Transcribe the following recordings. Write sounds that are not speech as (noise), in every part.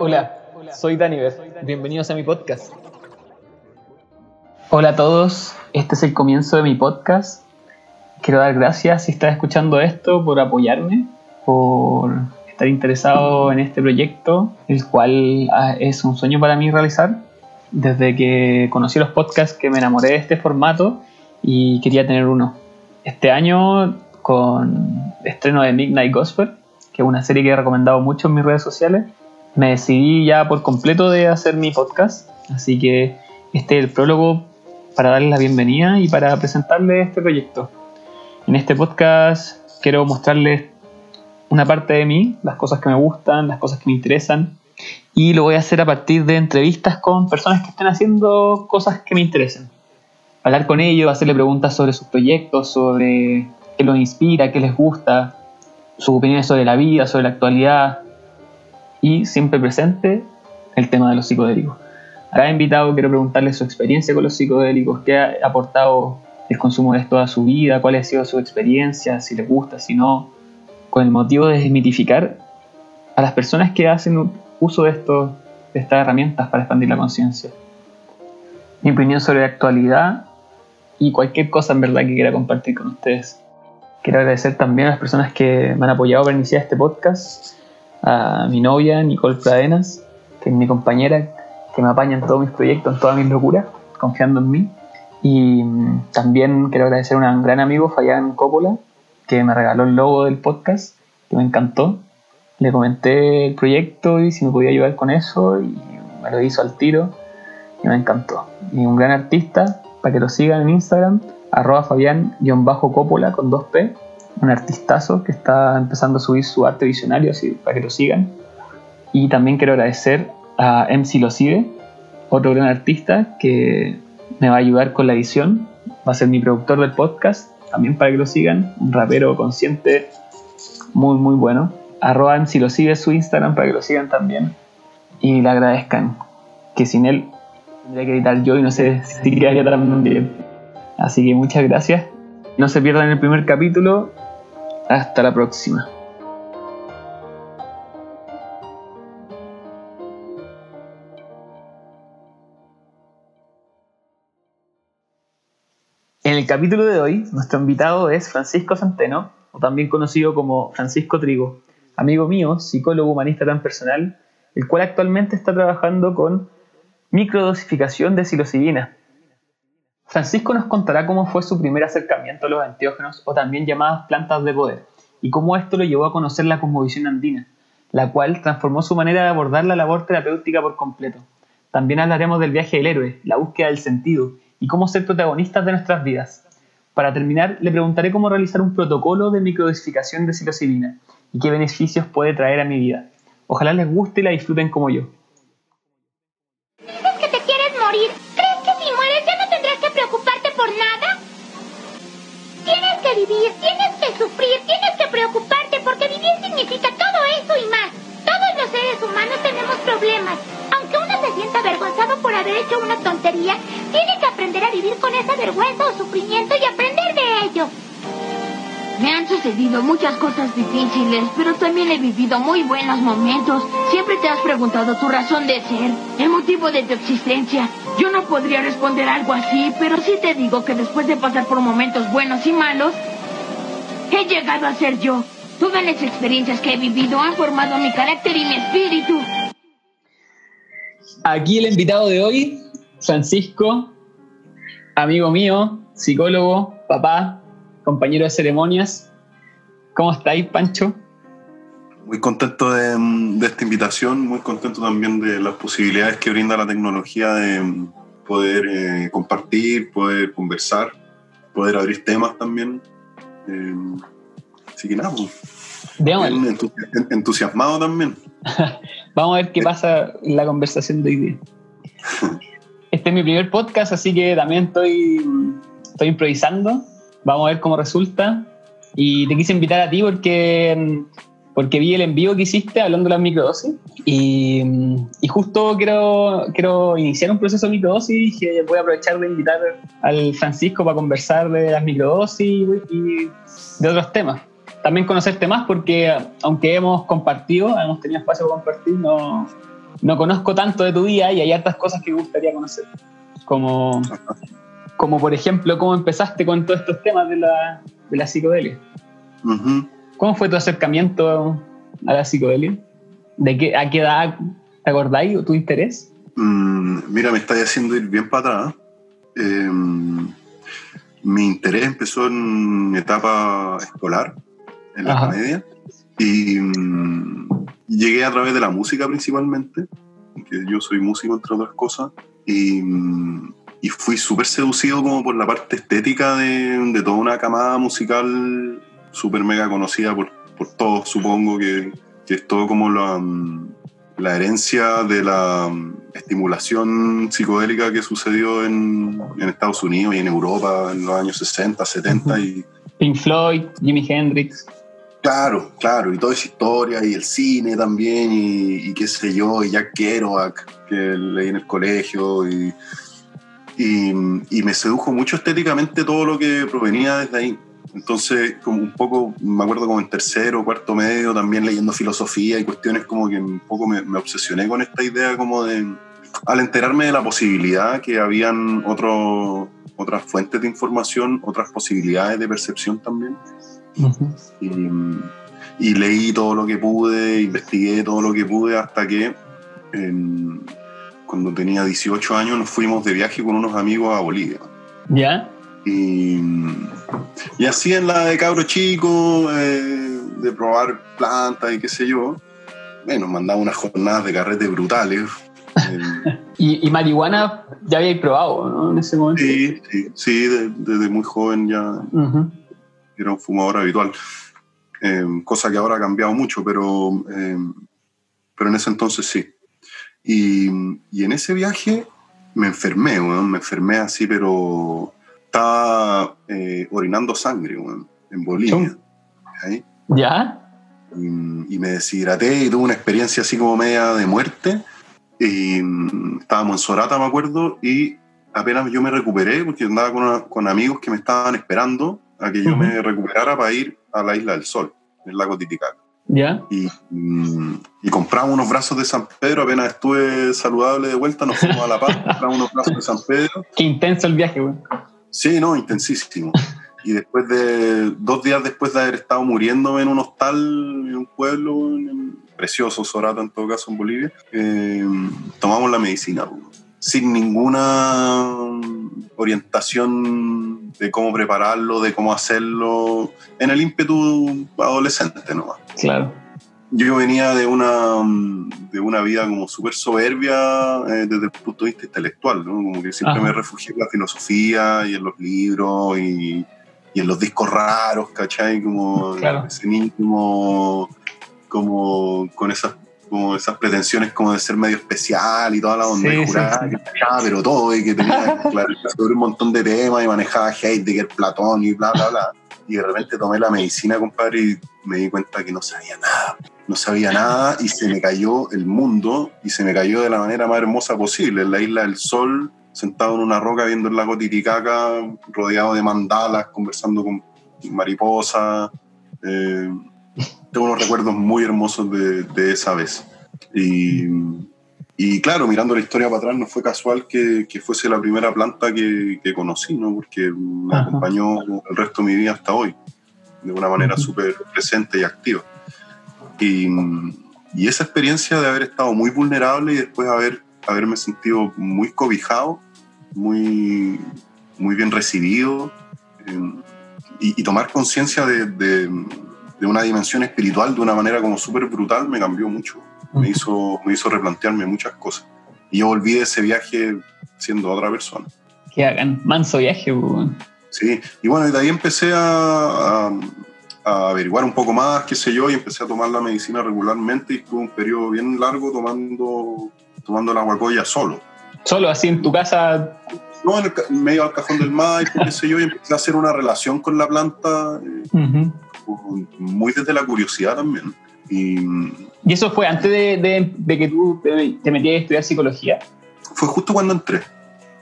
Hola, soy Daniver. Bienvenidos a mi podcast. Hola a todos, este es el comienzo de mi podcast. Quiero dar gracias si estás escuchando esto por apoyarme, por estar interesado en este proyecto, el cual ah, es un sueño para mí realizar. Desde que conocí los podcasts que me enamoré de este formato y quería tener uno. Este año con estreno de Midnight Gospel, que es una serie que he recomendado mucho en mis redes sociales, me decidí ya por completo de hacer mi podcast. Así que este es el prólogo para darles la bienvenida y para presentarles este proyecto. En este podcast quiero mostrarles una parte de mí, las cosas que me gustan, las cosas que me interesan, y lo voy a hacer a partir de entrevistas con personas que estén haciendo cosas que me interesen. Hablar con ellos, hacerle preguntas sobre sus proyectos, sobre qué los inspira, qué les gusta, sus opiniones sobre la vida, sobre la actualidad y siempre presente el tema de los psicodélicos. A cada invitado quiero preguntarle su experiencia con los psicodélicos, qué ha aportado el consumo de esto a su vida, cuál ha sido su experiencia, si les gusta, si no, con el motivo de desmitificar a las personas que hacen uso de, esto, de estas herramientas para expandir la conciencia. Mi opinión sobre la actualidad y cualquier cosa en verdad que quiera compartir con ustedes. Quiero agradecer también a las personas que me han apoyado para iniciar este podcast, a mi novia Nicole Pradenas, que es mi compañera, que me apaña en todos mis proyectos, en todas mis locuras, confiando en mí. Y mm, también quiero agradecer a un gran amigo, Fabián Coppola, que me regaló el logo del podcast, que me encantó. Le comenté el proyecto y si me podía ayudar con eso, y me lo hizo al tiro, y me encantó. Y un gran artista, para que lo sigan en Instagram, arroba Fabián-Coppola con 2P, un artistazo que está empezando a subir su arte visionario, así para que lo sigan. Y también quiero agradecer a MC Locide, otro gran artista que me va a ayudar con la edición, va a ser mi productor del podcast, también para que lo sigan, un rapero consciente muy muy bueno. Arroba MC Locide su Instagram para que lo sigan también y le agradezcan, que sin él tendría que editar yo y no sé si quedaría tan bien. Así que muchas gracias. No se pierdan el primer capítulo. Hasta la próxima. En el capítulo de hoy, nuestro invitado es Francisco Centeno, o también conocido como Francisco Trigo, amigo mío, psicólogo humanista tan personal, el cual actualmente está trabajando con microdosificación de psilocibina, Francisco nos contará cómo fue su primer acercamiento a los antiógenos o también llamadas plantas de poder y cómo esto lo llevó a conocer la cosmovisión andina, la cual transformó su manera de abordar la labor terapéutica por completo. También hablaremos del viaje del héroe, la búsqueda del sentido y cómo ser protagonistas de nuestras vidas. Para terminar, le preguntaré cómo realizar un protocolo de microdosificación de psilocibina y qué beneficios puede traer a mi vida. Ojalá les guste y la disfruten como yo. Vivir, tienes que sufrir, tienes que preocuparte, porque vivir significa todo eso y más. Todos los seres humanos tenemos problemas. Aunque uno se sienta avergonzado por haber hecho una tontería, tiene que aprender a vivir con esa vergüenza o sufrimiento y aprender de ello. Me han sucedido muchas cosas difíciles, pero también he vivido muy buenos momentos. Siempre te has preguntado tu razón de ser, el motivo de tu existencia. Yo no podría responder algo así, pero sí te digo que después de pasar por momentos buenos y malos, he llegado a ser yo. Todas las experiencias que he vivido han formado mi carácter y mi espíritu. Aquí el invitado de hoy, Francisco, amigo mío, psicólogo, papá, compañero de ceremonias. ¿Cómo estáis, Pancho? Muy contento de, esta invitación, muy contento también de las posibilidades que brinda la tecnología de mm, poder eh, compartir, poder conversar, poder abrir temas también. Eh, así que nada, pues, entusiasmado también. (laughs) Vamos a ver qué pasa en la conversación de hoy día. (laughs) Este es mi primer podcast, así que también estoy, estoy improvisando Vamos a ver cómo resulta. Y te quise invitar a ti porque, porque vi el envío que hiciste hablando de las microdosis. Y, y justo quiero, quiero iniciar un proceso de microdosis y dije, voy a aprovechar de invitar al Francisco para conversar de las microdosis y de otros temas. también conocerte más porque aunque hemos compartido, hemos tenido espacio para compartir, no, no conozco tanto de tu vida y hay hartas cosas que me gustaría conocer. Como, como por ejemplo, cómo empezaste con todos estos temas de la, de la psicodelia. ¿Cómo fue tu acercamiento a la psicodelia? ¿De qué, ¿A qué edad te acordáis tu interés? Mm, mira, me estáis haciendo ir bien para atrás. Em, mi interés empezó en etapa escolar, en la comedia, y mm, llegué a través de la música principalmente, que yo soy músico entre otras cosas, y, mm, y fui súper seducido como por la parte estética de, de toda una camada musical súper mega conocida por, por todos, supongo, que, que es todo como la, la herencia de la estimulación psicodélica que sucedió en, en, Estados Unidos y en Europa en los años 60, 70. y, Pink Floyd, Jimi Hendrix. Claro, claro, y toda esa historia, y el cine también, y, qué sé yo, y Jack Kerouac, que leí en el colegio, y, y, y, me sedujo mucho estéticamente todo lo que provenía desde ahí. Entonces, como un poco, me acuerdo como en tercero, cuarto medio, también leyendo filosofía y cuestiones como que un poco me, me obsesioné con esta idea como de, al enterarme de la posibilidad que habían otro, otras fuentes de información, otras posibilidades de percepción también. y, y, leí todo lo que pude, investigué todo lo que pude hasta que en, cuando tenía 18 años nos fuimos de viaje con unos amigos a Bolivia. ¿Ya? Y, y así en la de cabro chico, eh, de probar plantas y qué sé yo, bueno, nos mandaba unas jornadas de carrete brutales. (laughs) ¿Y, ¿Y, marihuana ya habíais probado, ¿no? En ese momento. Sí, sí, sí desde muy joven ya era un fumador habitual. Eh, cosa que ahora ha cambiado mucho, pero, eh, pero en ese entonces sí. Y, y en ese viaje me enfermé, me enfermé así, pero estaba eh, orinando sangre en Bolivia. ¿Ya? Y, me deshidraté y tuve una experiencia así como media de muerte. Y mm, estábamos en Sorata, me acuerdo, y apenas yo me recuperé, porque andaba con, con amigos que me estaban esperando a que yo me recuperara para ir a la Isla del Sol, en el lago Titicaca. ¿Ya? Y, y, compramos unos brazos de San Pedro, apenas estuve saludable de vuelta, nos fuimos a La Paz, (laughs) compramos unos brazos de San Pedro. Qué intenso el viaje, güey. Sí, no, intensísimo. (laughs) Y después de, dos días después de haber estado muriendo en un hostal, en un pueblo precioso, Sorata en todo caso, en Bolivia, eh, tomamos la medicina, sin ninguna orientación de cómo prepararlo, de cómo hacerlo, en el ímpetu adolescente nomás. Claro yo venía de una, de una vida como súper soberbia eh, desde el punto de vista intelectual, ¿no? Como que siempre me refugié en la filosofía y en los libros y, y en los discos raros, ¿cachai? Como claro. ese niño como, como con esas como esas pretensiones como de ser medio especial y toda la onda sí, de jurar, sí, sí. que pero todo y que tenía (laughs) claro, sobre un montón de temas y manejaba Heidegger, Platón y bla, bla, bla. Y de repente tomé la medicina, compadre, y me di cuenta que no sabía nada no sabía nada y se me cayó el mundo y se me cayó de la manera más hermosa posible, en la isla del sol, sentado en una roca viendo el lago Titicaca, rodeado de mandalas, conversando con mariposas. Eh, tengo unos recuerdos muy hermosos de, de esa vez. Y, y, claro, mirando la historia para atrás, no fue casual que, que fuese la primera planta que, que conocí, ¿no? porque me Ajá. acompañó el resto de mi vida hasta hoy, de una manera Ujú. súper presente y activa. Y, y esa experiencia de haber estado muy vulnerable y después haber, haberme sentido muy cobijado, muy, muy bien recibido, eh, y, y tomar conciencia de, de, de una dimensión espiritual de una manera como súper brutal me cambió mucho. Me hizo, me hizo replantearme muchas cosas. Y yo volví de ese viaje siendo otra persona. Que hagan manso viaje, weón. Sí, y bueno, y de ahí empecé a, a, a averiguar un poco más, qué sé yo, y empecé a tomar la medicina regularmente y estuve un periodo bien largo tomando, tomando la guacoya solo. Solo así en tu casa. No, en el medio al cajón del Maipo, qué sé yo, y empecé a hacer una relación con la planta eh, Ujú. muy desde la curiosidad también. Y Y eso fue antes de, de- de que tú te, te metías a estudiar psicología. fue justo cuando entré.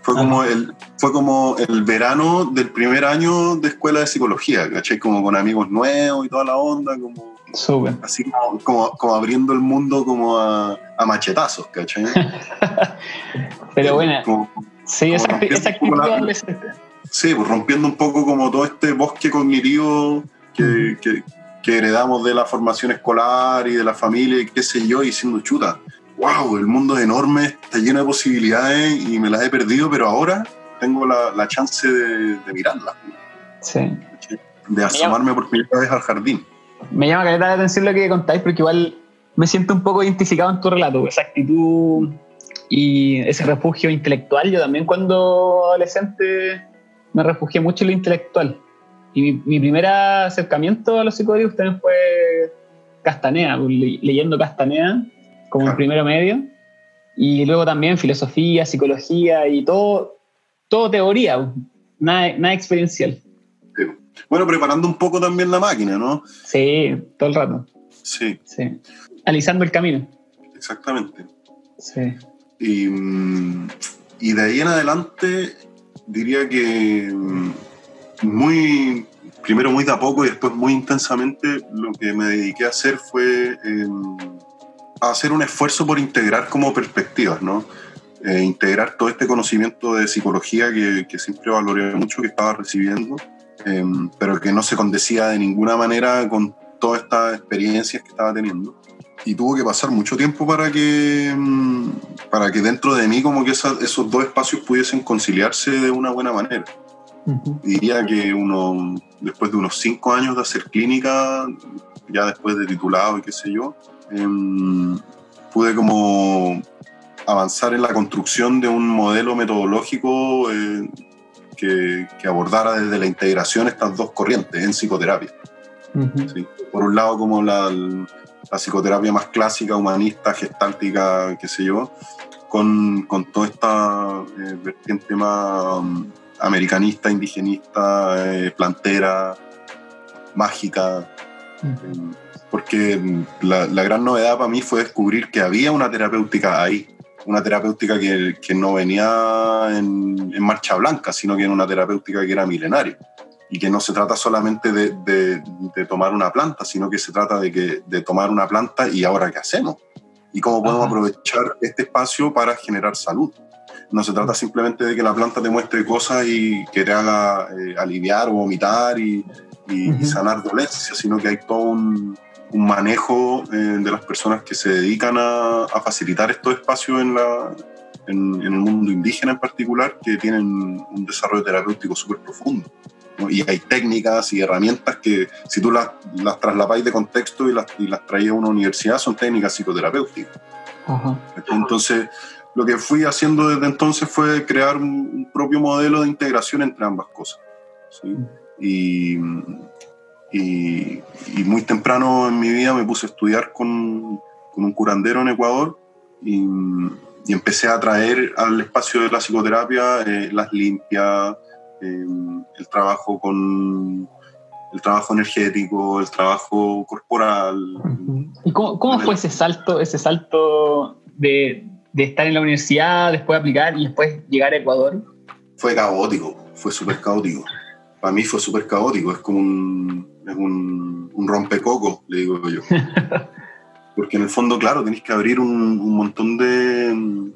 Fue como, el, fue como el verano del primer año de escuela de psicología, ¿cachai? Como con amigos nuevos y toda la onda, como... Súper. Así como, como, como abriendo el mundo como a, a machetazos, ¿cachai? (laughs) Pero bueno, Como- sí, esa, esa actitud adolescente. Sí, pues rompiendo un poco como todo este bosque cognitivo que, que- que heredamos de la formación escolar y de la familia y qué sé yo, y siendo chuta. ¡Wow! El mundo es enorme, está lleno de posibilidades y me las he perdido, pero ahora tengo la, la chance de, de mirarlas, Sí. de asomarme por primera vez al jardín. Me llama caleta la atención lo que contáis porque igual me siento un poco identificado en tu relato, esa actitud y ese refugio intelectual. Yo también cuando adolescente me refugié mucho en lo intelectual. Y mi, mi primer acercamiento a los psicodélicos también fue Castanea, pues, le- leyendo Castanea como Claro. primero medio. Y luego también filosofía, psicología y todo, todo teoría, pues, nada, nada experiencial. Sí. Bueno, preparando un poco también la máquina, ¿no? Sí, todo el rato. Sí, Sí. Alisando el camino. exactamente. Sí. Y, mm, y de ahí en adelante diría que mm, muy, primero muy de a poco y después muy intensamente lo que me dediqué a hacer fue eh, a hacer un esfuerzo por integrar como perspectivas, ¿no? Eh, integrar todo este conocimiento de psicología que, que siempre valoré mucho que estaba recibiendo, eh, pero que no se condecía de ninguna manera con todas estas experiencias que estaba teniendo y tuvo que pasar mucho tiempo para que mm, para que dentro de mí como que esa- esos dos espacios pudiesen conciliarse de una buena manera Diría que uno después de unos cinco años de hacer clínica ya después de titulado y qué sé yo em, pude como avanzar en la construcción de un modelo metodológico eh, que, que abordara desde la integración estas dos corrientes en psicoterapia. Por un lado, como la, la psicoterapia más clásica, humanista, gestáltica, qué sé yo, con, con toda esta eh, vertiente más americanista, indigenista, eh, plantera, mágica. eh, porque mm, la, la gran novedad para mí fue descubrir que había una terapéutica ahí, una terapéutica que, que no venía en, en marcha blanca, sino que era una terapéutica que era milenaria y que no se trata solamente de, de- de tomar una planta, sino que se trata de, que, de tomar una planta y ahora qué hacemos y cómo podemos Ajá. aprovechar este espacio para generar salud. No se trata simplemente de que la planta te muestre cosas y que te haga eh, aliviar o vomitar y, y- y Ujú. sanar dolencias, sino que hay todo un, un manejo eh, de las personas que se dedican a, a facilitar estos espacios en, la, en, en el mundo indígena en particular, que tienen un desarrollo terapéutico súper profundo. ¿no? Y hay técnicas y herramientas que si tú las, las traslapáis de contexto y las, y las traes a una universidad, son técnicas psicoterapéuticas. Ajá. Entonces, lo que fui haciendo desde entonces fue crear un, propio modelo de integración entre ambas cosas. ¿sí? Y, y- y muy temprano en mi vida me puse a estudiar con, con un curandero en Ecuador y, y empecé a traer al espacio de la psicoterapia eh, las limpias, eh, el trabajo con el trabajo energético, el trabajo corporal. ¿Y cómo, cómo fue ese salto, ese salto de, de estar en la universidad, después aplicar y después llegar a Ecuador? fue caótico, fue súper caótico. Para mí fue súper caótico, es como un, es un, un rompecoco, le digo yo. (laughs) Porque en el fondo, claro, tenéis que abrir un, un montón de,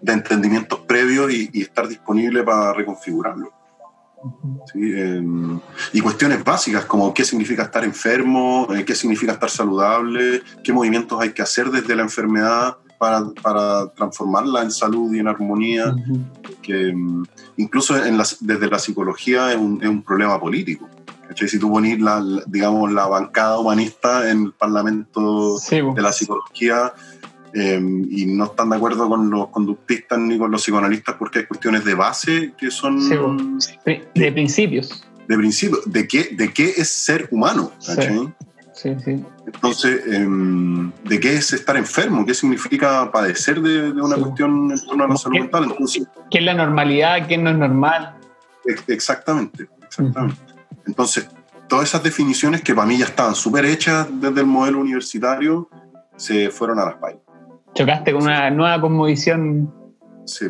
de entendimientos previos y, y estar disponible para reconfigurarlo. ¿sí? Eh, y cuestiones básicas como qué significa estar enfermo, eh, qué significa estar saludable, qué movimientos hay que hacer desde la enfermedad para, para transformarla en salud y en armonía Ujú. que mm, incluso en la- desde la psicología es un, es un problema político. ¿cachai? Si tú ponís la, la- digamos, la bancada humanista en el Parlamento Sí, de la psicología eh, y no están de acuerdo con los conductistas ni con los psicoanalistas porque hay cuestiones de base que son Sí. Pri- de principios. de principio. ¿De qué, ¿De qué es ser humano? ¿cachai? Sí, sí. Entonces, em, ¿de qué es estar enfermo? ¿Qué significa padecer de, de una Sí. cuestión en torno a la salud ¿Qué? mental? Entonces, ¿Qué es la normalidad? ¿Qué no es normal? Ex- Exactamente, exactamente. Entonces, todas esas definiciones que para mí ya estaban súper hechas desde el modelo universitario, se fueron a las pailas. Chocaste con una nueva cosmovisión. Sí.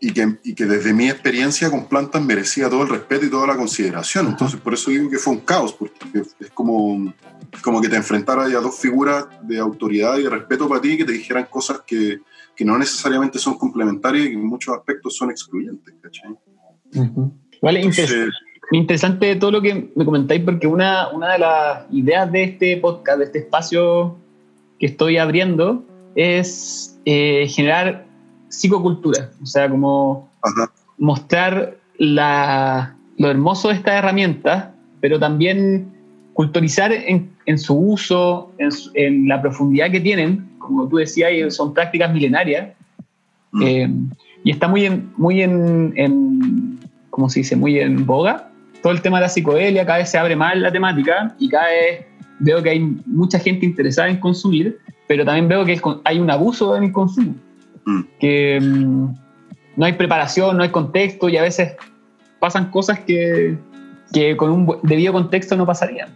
y que, y que desde mi experiencia con plantas merecía todo el respeto y toda la consideración. Entonces, por eso digo que fue un caos, porque es como, como que te enfrentara a dos figuras de autoridad y de respeto para ti que te dijeran cosas que, que no necesariamente son complementarias y que en muchos aspectos son excluyentes. ¿cachai? Vale, interesante todo lo que me comentáis, porque una, una de las ideas de este podcast, de este espacio que estoy abriendo, es eh, generar psicocultura, o sea, como mostrar la, lo hermoso de estas herramientas, pero también culturizar en, en su uso, en, en, la profundidad que tienen, como tú decías, son prácticas milenarias, mm. eh, y está muy en, muy en, en, ¿cómo se dice?, muy en boga. Todo el tema de la psicodelia, cada vez se abre más la temática y cada vez veo que hay mucha gente interesada en consumir, pero también veo que hay un abuso en el consumo. Mm. Que mm, no hay preparación, no hay contexto y a veces pasan cosas que, que con un debido contexto no pasarían.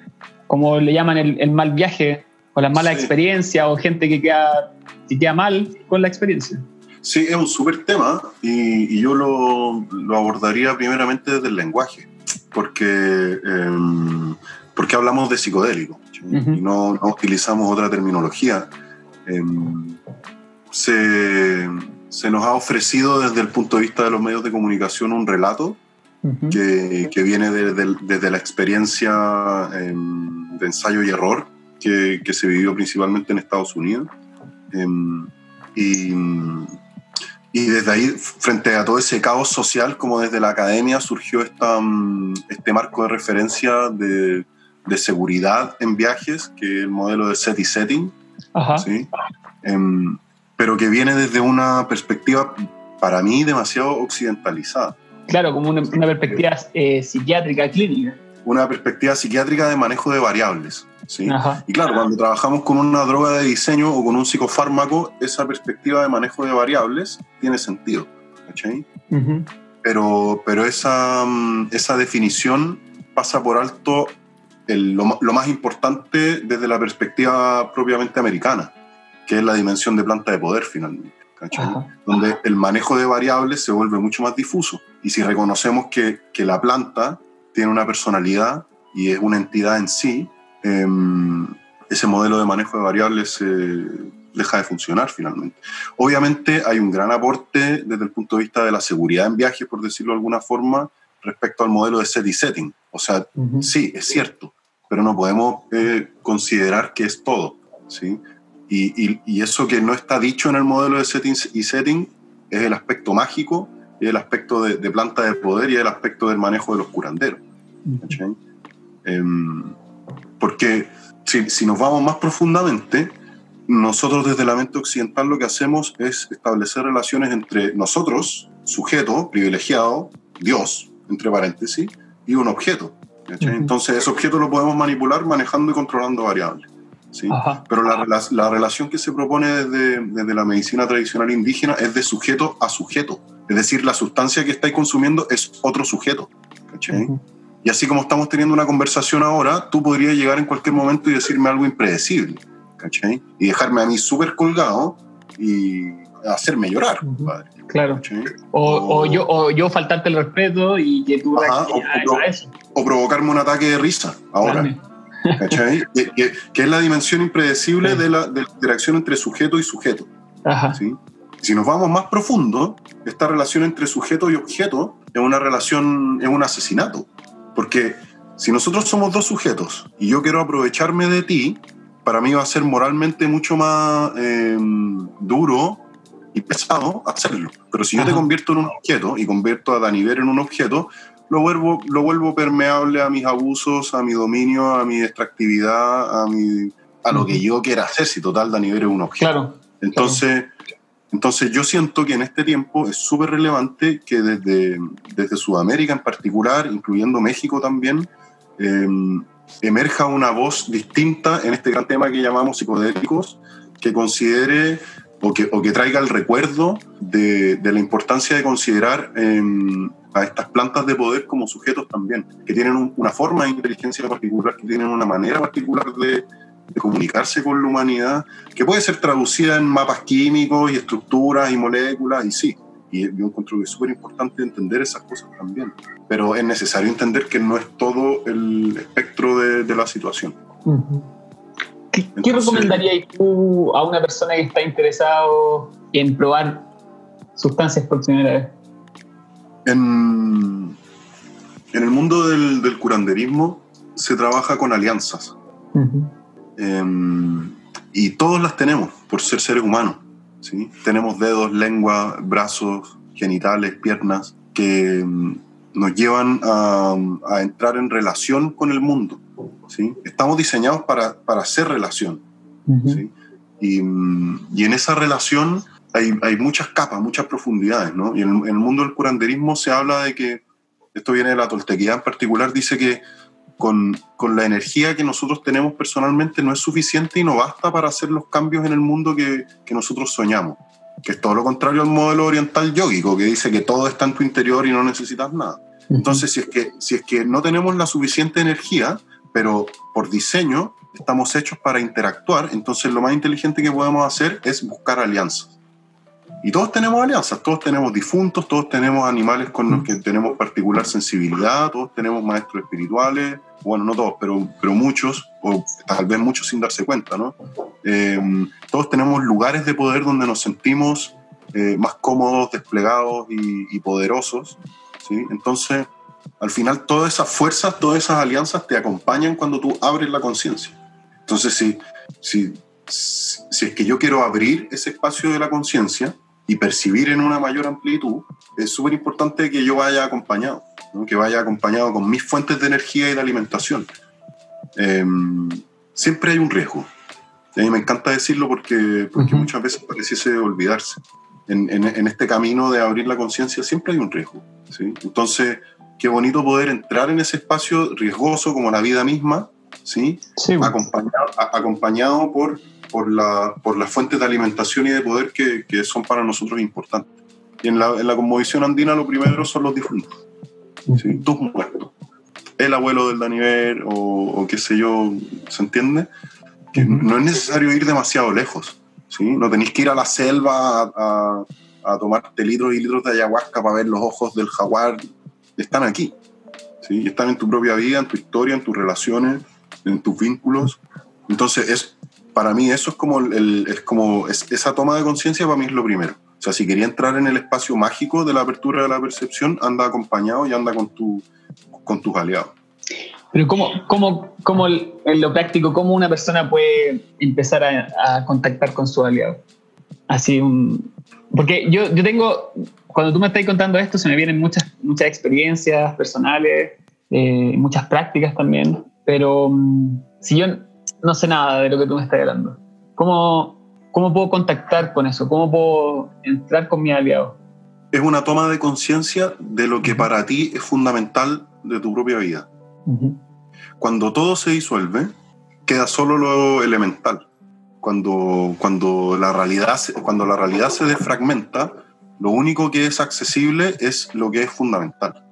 Como le llaman el, mal viaje o la mala experiencia o gente que queda, que queda mal con la experiencia. Sí, es un súper tema y, y yo lo, lo, abordaría primeramente desde el lenguaje, porque, eh, porque hablamos de psicodélico y no, no, utilizamos otra terminología. Eh, se, se, nos ha ofrecido desde el punto de vista de los medios de comunicación un relato que, que, viene desde la experiencia em, de ensayo y error que, que, se vivió principalmente en Estados Unidos. Em, y, y, desde ahí, frente a todo ese caos social, como desde la academia surgió esta, mm, este marco de referencia de, de, seguridad en viajes, que es el modelo de set y setting. ¿sí? Em, pero que viene desde una perspectiva, para mí, demasiado occidentalizada. Claro, como una, perspectiva eh, psiquiátrica clínica. Una perspectiva psiquiátrica de manejo de variables. ¿sí? Y claro, cuando trabajamos con una droga de diseño o con un psicofármaco, esa perspectiva de manejo de variables tiene sentido. ¿cachai? pero, pero esa, mm, esa definición pasa por alto el, lo, lo, más importante desde la perspectiva propiamente americana que es la dimensión de planta de poder finalmente, donde el manejo de variables se vuelve mucho más difuso. Y si reconocemos que, que la planta tiene una personalidad y es una entidad en sí, eh, ese modelo de manejo de variables eh, deja de funcionar finalmente. Obviamente hay un gran aporte desde el punto de vista de la seguridad en viajes, por decirlo de alguna forma, respecto al modelo de set y setting. O sea, sí, es cierto, pero no podemos eh, considerar que es todo. ¿sí? Y, eso que no está dicho en el modelo de setting y setting es el aspecto mágico, y el aspecto de, planta de poder y el aspecto del manejo de los curanderos. Em, porque si, si, nos vamos más profundamente, nosotros desde la mente occidental lo que hacemos es establecer relaciones entre nosotros, sujeto, privilegiado, Dios, entre paréntesis, y un objeto. Entonces ese objeto lo podemos manipular manejando y controlando variables. ¿Sí? Pero la, la, relación que se propone desde, desde, la medicina tradicional indígena es de sujeto a sujeto. Es decir, la sustancia que estáis consumiendo es otro sujeto. Y así como estamos teniendo una conversación ahora, tú podrías llegar en cualquier momento y decirme algo impredecible. Y dejarme a mí súper colgado y hacerme llorar. Claro. O, o, yo, o yo faltarte el respeto y que tú Ajá, o, o, provocarme un ataque de risa ahora. ¿Cachai? que, es la dimensión impredecible de, la, de, la, interacción entre sujeto y sujeto. ¿sí? Si nos vamos más profundo, esta relación entre sujeto y objeto es una relación, es un asesinato. Porque si nosotros somos dos sujetos y yo quiero aprovecharme de ti, para mí va a ser moralmente mucho más eh, duro y pesado hacerlo. Pero si yo te convierto en un objeto y convierto a Daniver en un objeto, lo vuelvo, lo vuelvo permeable a mis abusos, a mi dominio, a mi extractividad, a, mi, a lo que yo quiera hacer, si total da nivel es un objeto. Claro, entonces, entonces yo siento que en este tiempo es súper relevante que desde, desde Sudamérica en particular, incluyendo México también, em, emerja una voz distinta en este gran tema que llamamos psicodélicos, que considere o que, o que traiga el recuerdo de, de la importancia de considerar eh, a estas plantas de poder como sujetos también, que tienen una forma de inteligencia particular, que tienen una manera particular de, de, comunicarse con la humanidad, que puede ser traducida en mapas químicos y estructuras y moléculas, y sí, Y yo encuentro que es súper importante entender esas cosas también. Pero es necesario entender que no es todo el espectro de, de la situación. ¿Qué, Entonces, recomendarías tú a una persona que está interesado en probar sustancias por primera vez? En, en el mundo del, del, curanderismo se trabaja con alianzas. Uh -huh. eh, y todos las tenemos por ser seres humanos. ¿sí? Tenemos dedos, lengua, brazos, genitales, piernas, que mm, nos llevan a, a, entrar en relación con el mundo. ¿sí? Estamos diseñados para, para hacer relación. Uh -huh. ¿sí? y, y, en esa relación hay, hay, muchas capas, muchas profundidades. ¿no? Y en, en, el mundo del curanderismo se habla de que, esto viene de la toltequidad en particular, dice que con, con, la energía que nosotros tenemos personalmente no es suficiente y no basta para hacer los cambios en el mundo que, que nosotros soñamos. Que es todo lo contrario al modelo oriental yógico, que dice que todo está en tu interior y no necesitas nada. Entonces, si es que, si es que no tenemos la suficiente energía, pero por diseño estamos hechos para interactuar, entonces lo más inteligente que podemos hacer es buscar alianzas. Y todos tenemos alianzas, todos tenemos difuntos, todos tenemos animales con los que tenemos particular sensibilidad, todos tenemos maestros espirituales, bueno, no todos, pero, pero muchos, o tal vez muchos sin darse cuenta, ¿no? Eh, todos tenemos lugares de poder donde nos sentimos eh, más cómodos, desplegados y, y, poderosos, ¿sí? Entonces, al final, todas esas fuerzas, todas esas alianzas te acompañan cuando tú abres la conciencia. Entonces, si, si, si es que yo quiero abrir ese espacio de la conciencia, y percibir en una mayor amplitud, es súper importante que yo vaya acompañado, ¿no? que vaya acompañado con mis fuentes de energía y de alimentación. Eh, siempre hay un riesgo. Y a mí me encanta decirlo porque, porque uh -huh. muchas veces pareciese olvidarse. En, en, en, este camino de abrir la conciencia siempre hay un riesgo. ¿sí? Entonces, qué bonito poder entrar en ese espacio riesgoso como la vida misma, ¿sí? sí acompañado, acompañado por por, la, por las fuentes de alimentación y de poder que, que son para nosotros importantes. Y en la, en la conmovisión andina lo primero son los difuntos, ¿sí? tus muertos. El abuelo del Daniver o, o, qué sé yo, ¿se entiende? Que no es necesario ir demasiado lejos, ¿sí? No tenéis que ir a la selva a, a, a tomarte litros y litros de ayahuasca para ver los ojos del jaguar. Están aquí, ¿sí? Están en tu propia vida, en tu historia, en tus relaciones, en tus vínculos. Entonces es para mí eso es como, el, es como es, esa toma de conciencia para mí es lo primero. O sea, si quería entrar en el espacio mágico de la apertura de la percepción, anda acompañado y anda con, tu, con tus aliados. Pero ¿cómo, cómo, cómo en lo práctico, cómo una persona puede empezar a, a contactar con su aliado? Así un... Porque yo, yo tengo, cuando tú me estás contando esto, se me vienen muchas, muchas experiencias personales, eh, muchas prácticas también, pero um, si yo no sé nada de lo que tú me estás hablando. ¿Cómo, cómo puedo contactar con eso? ¿Cómo puedo entrar con mi aliado? Es una toma de conciencia de lo que para ti es fundamental de tu propia vida. Uh -huh. Cuando todo se disuelve, queda solo lo elemental. Cuando, cuando, la realidad, cuando la realidad se desfragmenta, lo único que es accesible es lo que es fundamental.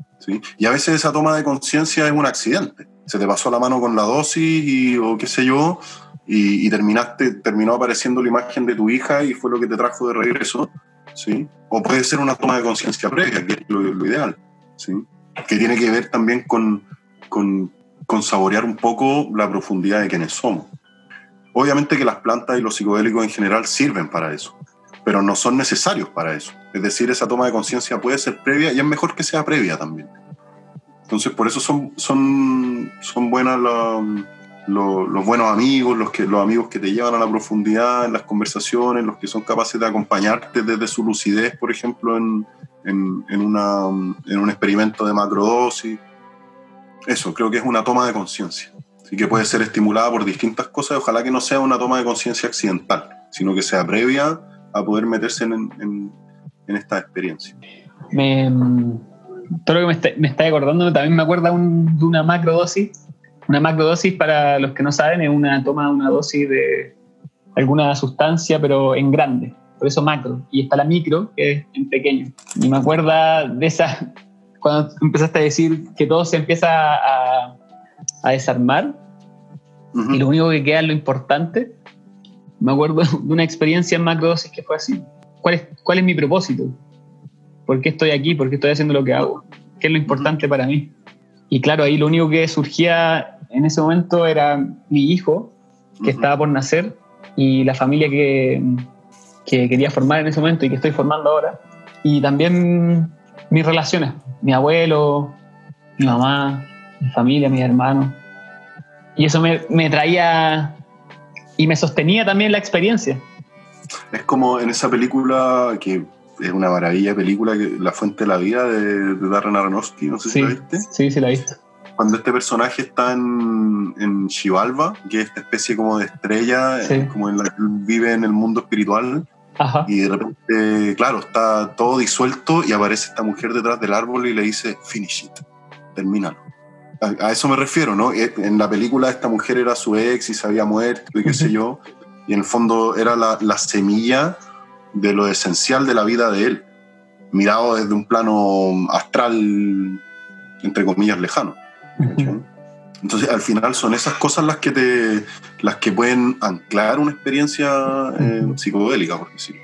Y a veces esa toma de conciencia es un accidente se te pasó la mano con la dosis y, o qué sé yo, y, y, terminaste, terminó apareciendo la imagen de tu hija y fue lo que te trajo de regreso, ¿sí? O puede ser una toma de conciencia previa, que es lo, lo, ideal, ¿sí? Que tiene que ver también con, con, con saborear un poco la profundidad de quienes somos. Obviamente que las plantas y los psicodélicos en general sirven para eso, pero no son necesarios para eso. Es decir, esa toma de conciencia puede ser previa y es mejor que sea previa también. Entonces, por eso son, son, son buenas la, lo, los buenos amigos, los, que, los amigos que te llevan a la profundidad en las conversaciones, los que son capaces de acompañarte desde su lucidez, por ejemplo, en, en, en, una, en un experimento de macrodosis. Eso, creo que es una toma de conciencia. Así que puede ser estimulada por distintas cosas. Ojalá que no sea una toma de conciencia accidental, sino que sea previa a poder meterse en, en, en esta experiencia. Me, todo lo que me está, me está acordando también me acuerda un, de una macrodosis. Una macrodosis, para los que no saben, es una toma de una dosis de alguna sustancia, pero en grande. Por eso macro. Y está la micro, que es en pequeño. Y me acuerda de esa, cuando empezaste a decir que todo se empieza a, a desarmar uh -huh. y lo único que queda es lo importante. Me acuerdo (laughs) de una experiencia en macrodosis que fue así. ¿Cuál es, cuál es mi propósito? ¿Por qué estoy aquí? ¿Por qué estoy haciendo lo que hago? ¿Qué es lo importante para mí? Y claro, ahí lo único que surgía en ese momento era mi hijo, que estaba por nacer, y la familia que, que quería formar en ese momento y que estoy formando ahora. Y también mis relaciones, mi abuelo, mi mamá, mi familia, mis hermanos. Y eso me, me traía y me sostenía también la experiencia. Es como en esa película que es una maravilla película, La Fuente de la Vida de, de Darren Aronofsky, no sé si la viste. Sí, sí la he visto. Cuando este personaje está en, en que es esta especie como de estrella, Sí. como en la que vive en el mundo espiritual, Ajá. y de repente, claro, está todo disuelto y aparece esta mujer detrás del árbol y le dice, finish it, termínalo. A, a eso me refiero, ¿no? Eh, En la película esta mujer era su ex y se había muerto y qué sé yo, y en el fondo era la, la semilla de lo esencial de la vida de él, mirado desde un plano astral, entre comillas, lejano. Entonces, al final son esas cosas las que te, las que pueden anclar una experiencia eh, psicodélica, por decirlo.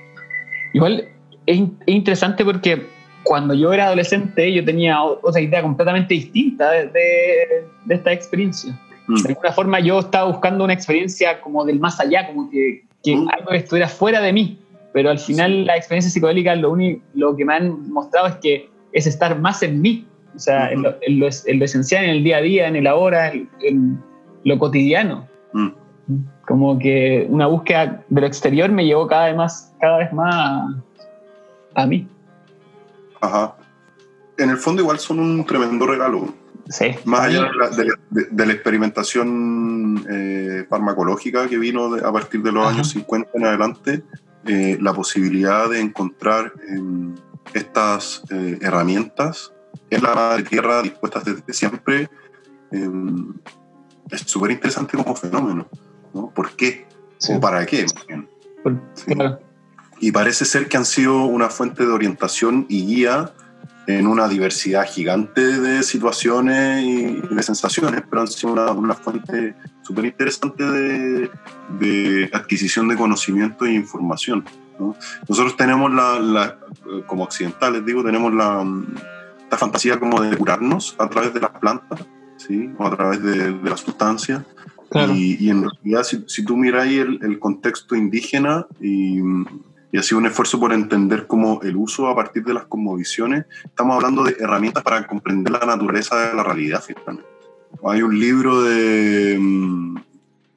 Igual es, es interesante porque cuando yo era adolescente yo tenía otra idea completamente distinta de, de- de esta experiencia. Mm. De alguna forma yo estaba buscando una experiencia como del más allá, como que, que Mm. algo que estuviera fuera de mí. Pero al final la experiencia psicodélica lo, único, lo que me han mostrado es que es estar más en mí. O sea, en, lo, en lo en lo esencial, en el día a día, en el ahora, en, en lo cotidiano. Mm. Como que una búsqueda de lo exterior me llevó cada vez más, cada vez más a, a mí. Ajá. En el fondo igual son un tremendo regalo. Sí. Más allá de la, de la- de- de la experimentación eh, farmacológica que vino de- a partir de los Ajá. años 50 en adelante, eh, la posibilidad de encontrar em, estas eh, herramientas en la madre tierra dispuestas desde siempre em, es súper interesante como fenómeno. ¿no? ¿Por qué? Sí. ¿O para qué? por- Sí. claro. Y parece ser que han sido una fuente de orientación y guía en una diversidad gigante de situaciones y de sensaciones, pero han sido una, una fuente súper interesante de, de adquisición de conocimiento e información. ¿no? Nosotros tenemos la, la- como occidentales, digo, tenemos la, esta fantasía como de curarnos a través de las plantas, ¿sí? o a través de, de las sustancias. Claro. Y, y en realidad, si, si tú miras ahí el, el contexto indígena y, y ha sido un esfuerzo por entender como el uso a partir de las cosmovisiones, estamos hablando de herramientas para comprender la naturaleza de la realidad, finalmente. Hay un libro de, mm,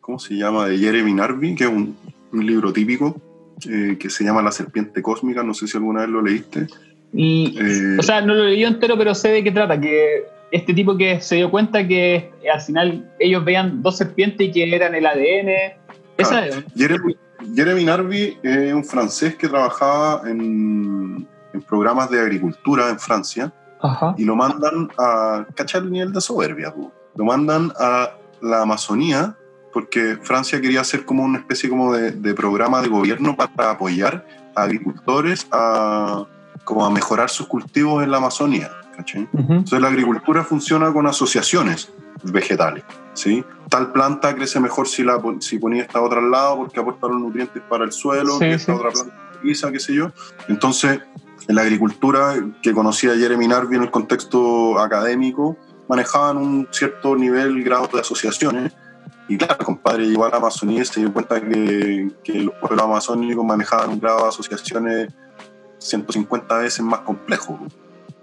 ¿cómo se llama? De Jeremy Narby, que es un, un libro típico, eh, que se llama La Serpiente Cósmica, no sé si alguna vez lo leíste. Y, Eh, o sea, no lo leí entero, pero sé de qué trata. Que este tipo que se dio cuenta que al final ellos veían dos serpientes y que eran el ADN. Esa es. Jeremy, Jeremy Narby es un francés que trabajaba en, en programas de agricultura en Francia Ajá. y lo mandan a cachar el nivel de soberbia. Lo mandan a la Amazonía porque Francia quería hacer como una especie como de, de programa de gobierno para apoyar a agricultores a, como a mejorar sus cultivos en la Amazonía. ¿cachai? Ujú. Entonces la agricultura funciona con asociaciones vegetales, ¿sí? Tal planta crece mejor si, la, si ponía esta otra al lado porque aporta los nutrientes para el suelo, Sí, esta sí. otra planta utiliza, qué sé yo. Entonces, en la agricultura que conocía Jeremy Narby en el contexto académico, manejaban un cierto nivel, grado de asociaciones. Y claro, compadre llegó a la Amazonía y se dio cuenta que, que los pueblos amazónicos manejaban un grado de asociaciones 150 veces más complejo.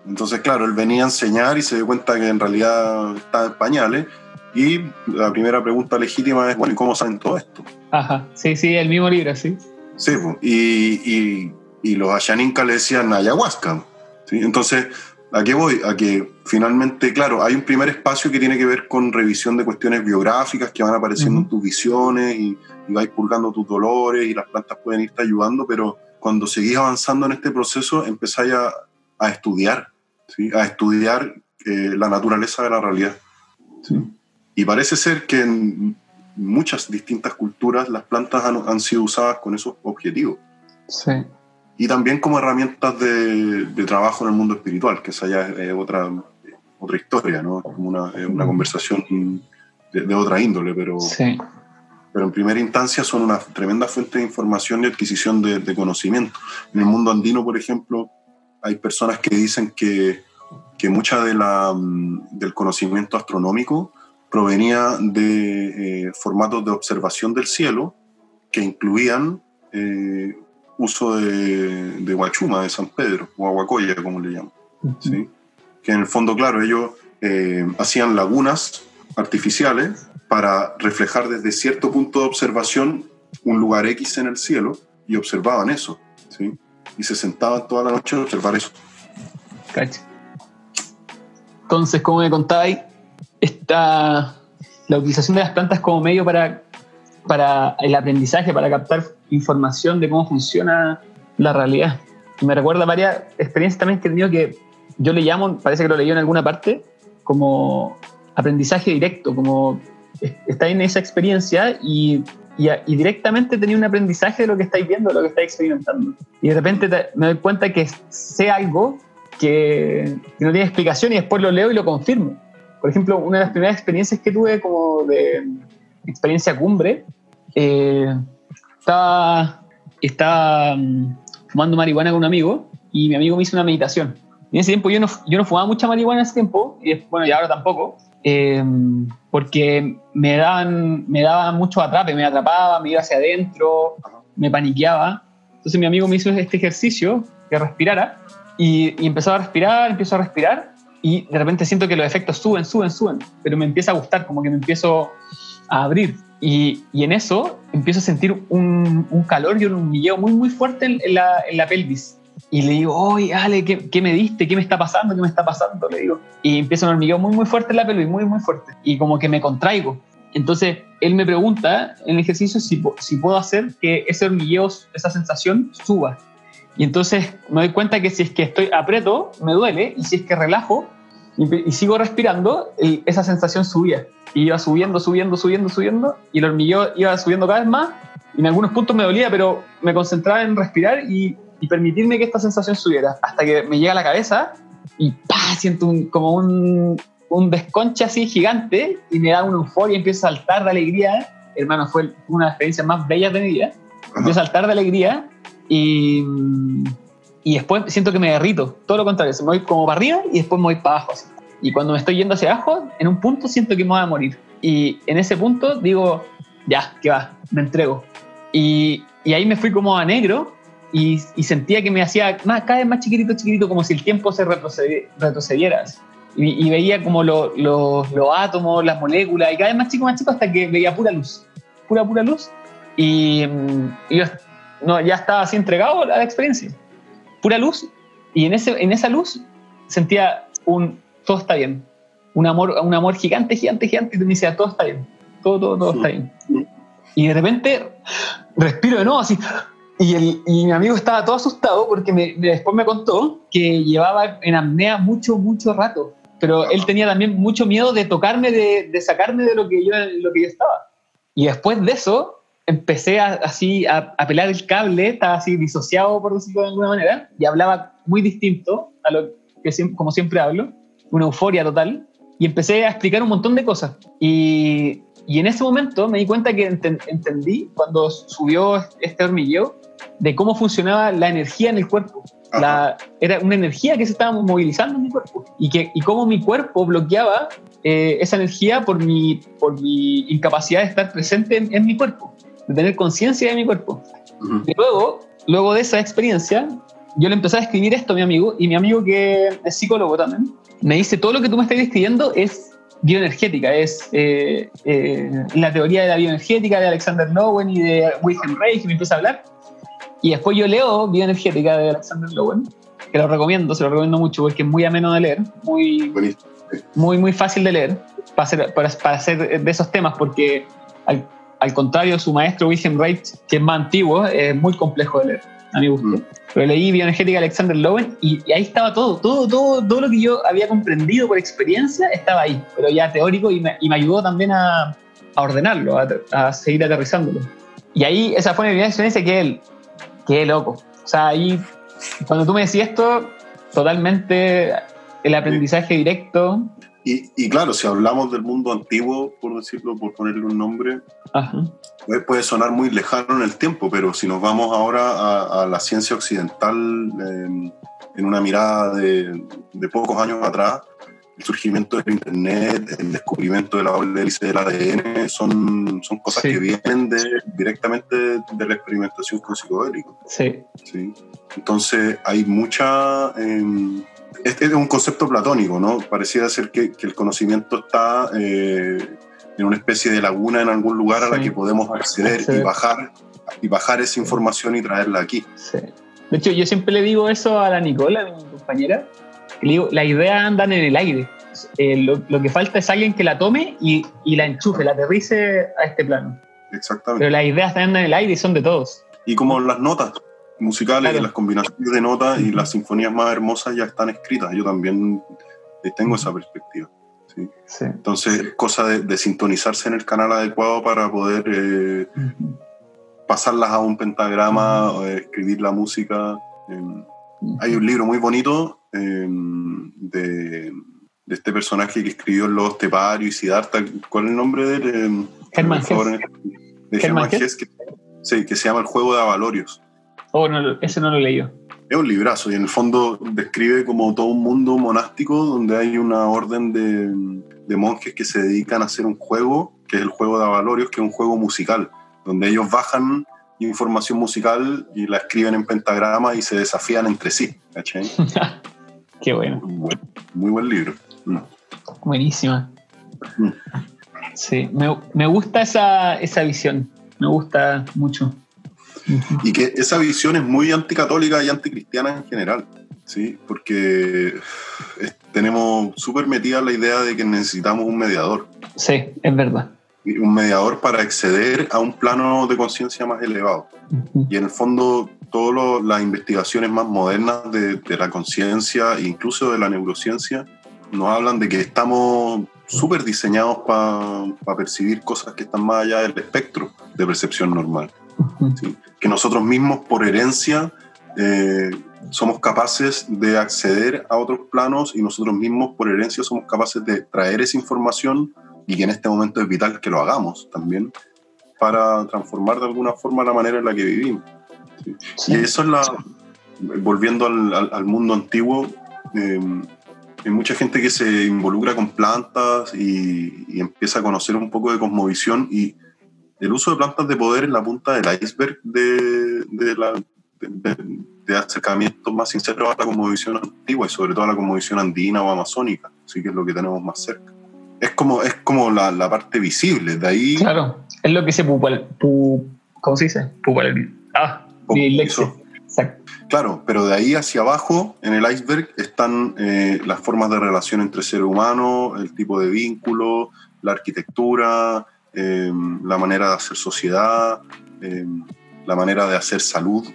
Entonces, claro, él venía a enseñar y se dio cuenta que en realidad estaba en pañales. Y la primera pregunta legítima es, bueno, ¿y cómo saben todo esto? Ajá. Sí, sí, el mismo libro, sí. Sí, y, y, y los ayaninkas le decían ayahuasca. ¿sí? Entonces, ¿a qué voy? A que finalmente, claro, hay un primer espacio que tiene que ver con revisión de cuestiones biográficas que van apareciendo en tus visiones y, y vais purgando tus dolores y las plantas pueden irte ayudando, pero cuando seguís avanzando en este proceso empezáis a, a estudiar, ¿sí? a estudiar eh, la naturaleza de la realidad. ¿sí? Y parece ser que en muchas distintas culturas las plantas han, han sido usadas con esos objetivos Sí. y también como herramientas de, de trabajo en el mundo espiritual, que esa ya es otra, otra historia, ¿no? Como una, una conversación de, de otra índole, pero, Sí. pero en primera instancia son una tremenda fuente de información y adquisición de, de conocimiento. En el mundo andino, por ejemplo, hay personas que dicen que, que mucha de la, mm, del conocimiento astronómico provenía de eh, formatos de observación del cielo que incluían eh, uso de, de Huachuma, de San Pedro, o Aguacoya, como le llaman. ¿sí? Que en el fondo, claro, ellos eh, hacían lagunas artificiales para reflejar desde cierto punto de observación un lugar X en el cielo y observaban eso. ¿sí? Y se sentaban toda la noche a observar eso. Entonces, como me contabais, está la utilización de las plantas como medio para, para el aprendizaje, para captar información de cómo funciona la realidad. Y me recuerda varias experiencias también que he tenido que yo le llamo, parece que lo leí en alguna parte, como aprendizaje directo, como está en esa experiencia y, y, y, directamente tenía un aprendizaje de lo que estáis viendo, de lo que estáis experimentando. Y de repente te, me doy cuenta que sé algo que, que, no tiene explicación y después lo leo y lo confirmo. Por ejemplo, una de las primeras experiencias que tuve como de experiencia cumbre, eh, estaba, estaba um, fumando marihuana con un amigo y mi amigo me hizo una meditación. Y en ese tiempo yo no, yo no fumaba mucha marihuana en ese tiempo, y bueno, y ahora tampoco, eh, porque me daban, me daban mucho atrape, me atrapaba, me iba hacia adentro, me paniqueaba. Entonces mi amigo me hizo este ejercicio, que respirara, y, y empezó a respirar, empiezo a respirar, y de repente siento que los efectos suben, suben, suben, pero me empieza a gustar, como que me empiezo a abrir. Y, y en eso empiezo a sentir un, un calor y un hormigueo muy, muy fuerte en, en, la, en la pelvis. Y le digo, oye, Ale, ¿qué, ¿qué, me diste? ¿Qué me está pasando? ¿Qué me está pasando? Le digo. Y empieza un hormigueo muy, muy fuerte en la pelvis, muy, muy fuerte. Y como que me contraigo. Entonces, él me pregunta en el ejercicio si, si puedo hacer que ese hormigueo, esa sensación, suba. Y entonces me doy cuenta que si es que estoy aprieto, me duele, y si es que relajo y, y sigo respirando, y esa sensación subía. Y iba subiendo, subiendo, subiendo, subiendo, y el hormigueo iba subiendo cada vez más, y en algunos puntos me dolía, pero me concentraba en respirar y, y permitirme que esta sensación subiera, hasta que me llega a la cabeza y ¡pah! siento un, como un, un desconche así gigante y me da una euforia y empiezo a saltar de alegría. Hermano, fue una de las experiencias más bellas de mi vida. Empiezo a saltar de alegría y, y después siento que me derrito. Todo lo contrario, me voy como para arriba y después me voy para abajo. Así. Y cuando me estoy yendo hacia abajo, en un punto siento que me voy a morir. Y en ese punto digo, ya, que va, me entrego. Y, y ahí me fui como a negro y, y, sentía que me hacía más, cada vez más chiquitito, chiquitito, como si el tiempo se retrocediera. y, y, veía como los lo, lo átomos, las moléculas, y cada vez más chico, más chico, hasta que veía pura luz, pura, pura luz. Y, y yo no, ya estaba así entregado a la experiencia, pura luz. Y en, ese, en esa luz sentía un todo está bien, un amor, un amor gigante, gigante, gigante, y me decía todo está bien, todo, todo, todo está bien. Y de repente respiro de nuevo así y, el, y, mi amigo estaba todo asustado porque me, después me contó que llevaba en apnea mucho, mucho rato. Pero él tenía también mucho miedo de tocarme, de, de sacarme de lo que, yo, lo que yo estaba. Y después de eso, empecé a, así a, a, pelar el cable, estaba así disociado, por decirlo de alguna manera, y hablaba muy distinto a lo que siempre, como siempre hablo, una euforia total. Y empecé a explicar un montón de cosas. Y, y en ese momento me di cuenta que ent entendí, cuando subió este hormigueo, de cómo funcionaba la energía en el cuerpo. La, era una energía que se estaba movilizando en mi cuerpo y, que, y cómo mi cuerpo bloqueaba eh, esa energía por mi, por mi incapacidad de estar presente en, en mi cuerpo, de tener conciencia de mi cuerpo. Uh -huh. Y luego, luego de esa experiencia, yo le empecé a escribir esto a mi amigo y mi amigo que es psicólogo también, me dice, todo lo que tú me estás describiendo es bioenergética, es eh, eh, la teoría de la bioenergética de Alexander Lowen y de Wilhelm Reich, que me empieza a hablar. Y después yo leo Bioenergética de Alexander Lowen, que lo recomiendo, se lo recomiendo mucho porque es muy ameno de leer, muy, muy, muy fácil de leer para hacer, para, para hacer de esos temas, porque al, al, contrario de su maestro Wilhelm Reich, que es más antiguo, es muy complejo de leer, a mi gusto. Mm. Pero leí Bioenergética de Alexander Lowen y, y, ahí estaba todo, todo, todo, todo lo que yo había comprendido por experiencia estaba ahí, pero ya teórico y me, y me ayudó también a, a ordenarlo, a, a, seguir aterrizándolo. Y ahí esa fue mi primera experiencia que él qué loco. O sea, ahí, cuando tú me decías esto, totalmente el aprendizaje directo. Y, y, claro, si hablamos del mundo antiguo, por decirlo, por ponerle un nombre, pues puede sonar muy lejano en el tiempo, pero si nos vamos ahora a, a la ciencia occidental, eh, en una mirada de, de pocos años atrás, el surgimiento del Internet, el descubrimiento de la doble hélice del ADN, son, son cosas Sí. que vienen de, directamente de la experimentación con psicodélicos. Sí, ¿sí? Entonces hay mucha... eh, este es un concepto platónico, ¿no? Pareciera ser que, que el conocimiento está eh, en una especie de laguna en algún lugar a la Sí. que podemos acceder, Acceder. y bajar y bajar esa información y traerla aquí. sí. De hecho, yo siempre le digo eso a la Nicola, mi compañera. Le digo, las ideas andan en el aire. Eh, lo, lo que falta es alguien que la tome y, y la enchufe, la aterrice a este plano. Exactamente. Pero las ideas andan en el aire y son de todos. Y como las notas musicales, Claro. las combinaciones de notas y las sinfonías más hermosas ya están escritas. Yo también eh, tengo esa perspectiva. ¿sí? Sí. Entonces, cosa de, de sintonizarse en el canal adecuado para poder eh, pasarlas a un pentagrama, o, eh, escribir la música. Eh, hay un libro muy bonito eh, de, de este personaje que escribió Los Estepario y Siddhartha. ¿Cuál es el nombre de él? Eh. De Hermann Hermann Hesse, que, sí, que se llama El Juego de Avalorios. Oh, no, ese no lo leí yo. Es un librazo y en el fondo describe como todo un mundo monástico donde hay una orden de, de monjes que se dedican a hacer un juego, que es el juego de Avalorios, que es un juego musical, donde ellos bajan información musical y la escriben en pentagrama y se desafían entre sí. ¿cachai? (laughs) Qué bueno. Muy buen, muy buen libro. Mm. Buenísima. Mm. Sí, me, me gusta esa, esa visión. Me gusta mucho. Y que esa visión es muy anticatólica y anticristiana en general, ¿sí? Porque eh, tenemos súper metida la idea de que necesitamos un mediador. Sí, es verdad. un mediador para acceder a un plano de conciencia más elevado. Y en el fondo, todas las investigaciones más modernas de, de la conciencia, incluso de la neurociencia, nos hablan de que estamos súper diseñados para percibir cosas que están más allá del espectro de percepción normal. ¿Sí? Que nosotros mismos, por herencia, eh, somos capaces de acceder a otros planos y nosotros mismos, por herencia, somos capaces de traer esa información y que en este momento es vital que lo hagamos también para transformar de alguna forma la manera en la que vivimos. ¿sí? Sí. Y eso es la. Volviendo al, al- al mundo antiguo, eh, hay mucha gente que se involucra con plantas y, y empieza a conocer un poco de cosmovisión y el uso de plantas de poder es la punta del iceberg de, de la, de, de- acercamientos más sinceros a la cosmovisión antigua y sobre todo a la cosmovisión andina o amazónica, así que es lo que tenemos más cerca. Es como, es como la, la parte visible, de ahí Claro, es lo que se pupal, pu- ¿cómo se dice? Pupal, ah. Exacto. Claro, pero de ahí hacia abajo, en el iceberg, están eh, las formas de relación entre ser humano, el tipo de vínculo, la arquitectura, eh, la manera de hacer sociedad, eh, la manera de hacer salud,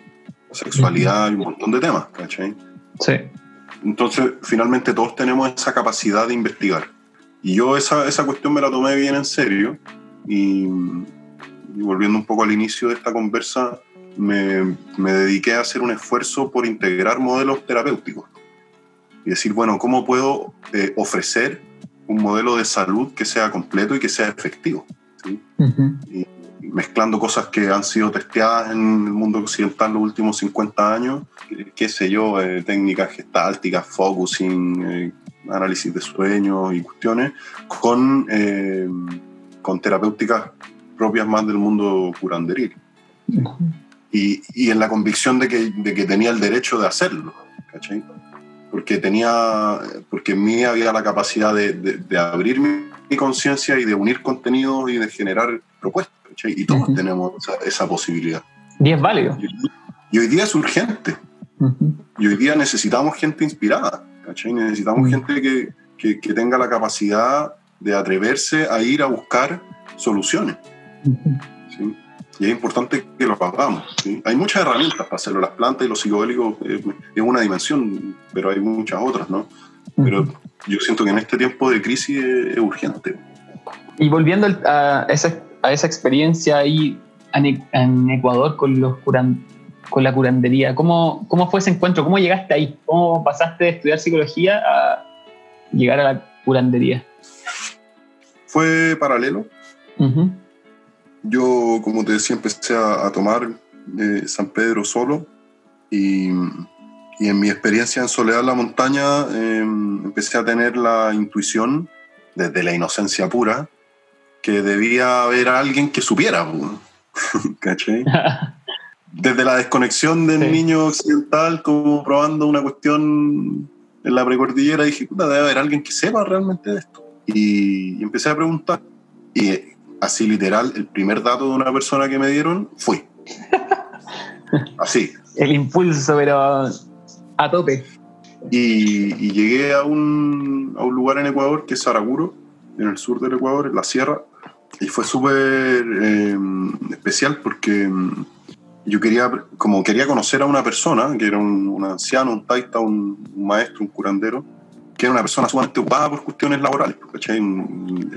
sexualidad y un montón de temas, ¿cachai? Sí. Entonces, finalmente todos tenemos esa capacidad de investigar. Y yo esa, esa cuestión me la tomé bien en serio y, y volviendo un poco al inicio de esta conversa, me, me dediqué a hacer un esfuerzo por integrar modelos terapéuticos y decir, bueno, ¿cómo puedo eh, ofrecer un modelo de salud que sea completo y que sea efectivo? ¿Sí? Ujú. mezclando cosas que han sido testeadas en el mundo occidental los últimos 50 años, qué sé yo, eh, técnicas gestálticas, focusing, eh, análisis de sueños y cuestiones, con, eh, con terapéuticas propias más del mundo curanderil. Ujú. Y, y en la convicción de que, de que tenía el derecho de hacerlo, ¿cachai? Porque, tenía, porque en mí había la capacidad de, de- de abrir mi, mi conciencia y de unir contenidos y de generar propuestas, ¿cachai? Y todos tenemos esa, esa posibilidad. Y es válido. Y hoy día es urgente. Y hoy día necesitamos gente inspirada, ¿cachai? Necesitamos gente que, que- que tenga la capacidad de atreverse a ir a buscar soluciones. Y es importante que lo hagamos. ¿sí? Hay muchas herramientas para hacerlo. Las plantas y los psicodélicos eh, es una dimensión, pero hay muchas otras, ¿no? Pero. Yo siento que en este tiempo de crisis es, urgente. Y volviendo a esa, a esa experiencia ahí en, E- en Ecuador con, los curan, con la curandería, ¿cómo, ¿cómo fue ese encuentro? ¿Cómo llegaste ahí? ¿Cómo pasaste de estudiar psicología a llegar a la curandería? Fue paralelo. Yo, como te decía, empecé a, a tomar eh, San Pedro solo y, Y en mi experiencia en Soledad la Montaña em, empecé a tener la intuición, desde la inocencia pura, que debía haber alguien que supiera. (laughs) ¿Cachai? (laughs) Desde la desconexión del niño occidental, como probando una cuestión en la precordillera, dije, puta, debe haber alguien que sepa realmente de esto. Y, empecé a preguntar. Y así literal, el primer dato de una persona que me dieron fue. (laughs) Así. El impulso, pero a tope. Y, llegué a un, a un, lugar en Ecuador que es Saraguro, en el sur del Ecuador, en la sierra. Y fue súper eh, especial porque mm, yo quería, como quería conocer a una persona, que era un, anciano, un taita, un, maestro, un curandero, que era una persona sumamente ocupada por cuestiones laborales. En,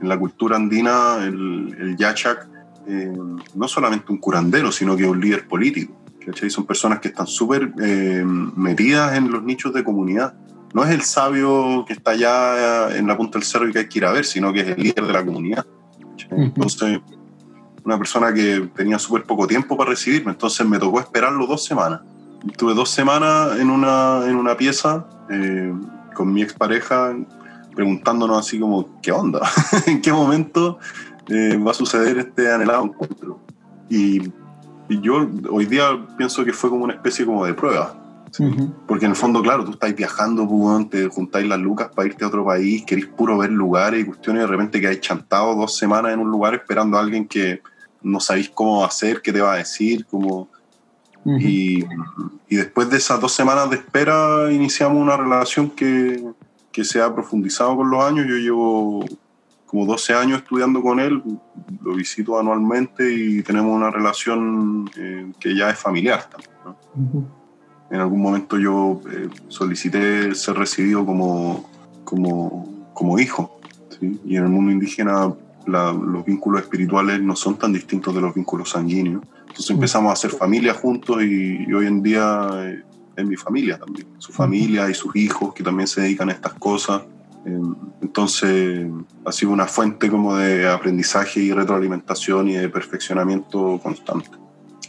en, la cultura andina, el, yachak eh, no solamente un curandero, sino que un líder político. ¿Cachai? Son personas que están súper eh, metidas en los nichos de comunidad. No es el sabio que está allá en la punta del cerro y que hay que ir a ver, sino que es el líder de la comunidad. Entonces, una persona que tenía súper poco tiempo para recibirme, entonces me tocó esperarlo dos semanas. Estuve dos semanas en una, en una pieza eh, con mi expareja preguntándonos así como, ¿qué onda? (laughs) ¿En qué momento eh, va a suceder este anhelado encuentro? Y, yo hoy día pienso que fue como una especie como de prueba. Porque en el fondo, claro, tú estás viajando, pues, te juntáis las lucas para irte a otro país, queréis puro ver lugares y cuestiones, y de repente que hay chantado dos semanas en un lugar esperando a alguien que, no sabéis cómo hacer, qué te va a decir, cómo... y, y, después de esas dos semanas de espera iniciamos una relación que, que, se ha profundizado con los años. Yo llevo como 12 años estudiando con él, lo visito anualmente y tenemos una relación eh, que ya es familiar también. En algún momento yo eh, solicité ser recibido como, como, como hijo. ¿sí? Y en el mundo indígena los vínculos espirituales no son tan distintos de los vínculos sanguíneos. Entonces empezamos a hacer familia juntos y, hoy en día eh, es mi familia también, su familia y sus hijos que también se dedican a estas cosas. Em, entonces ha sido una fuente como de aprendizaje y retroalimentación y de perfeccionamiento constante.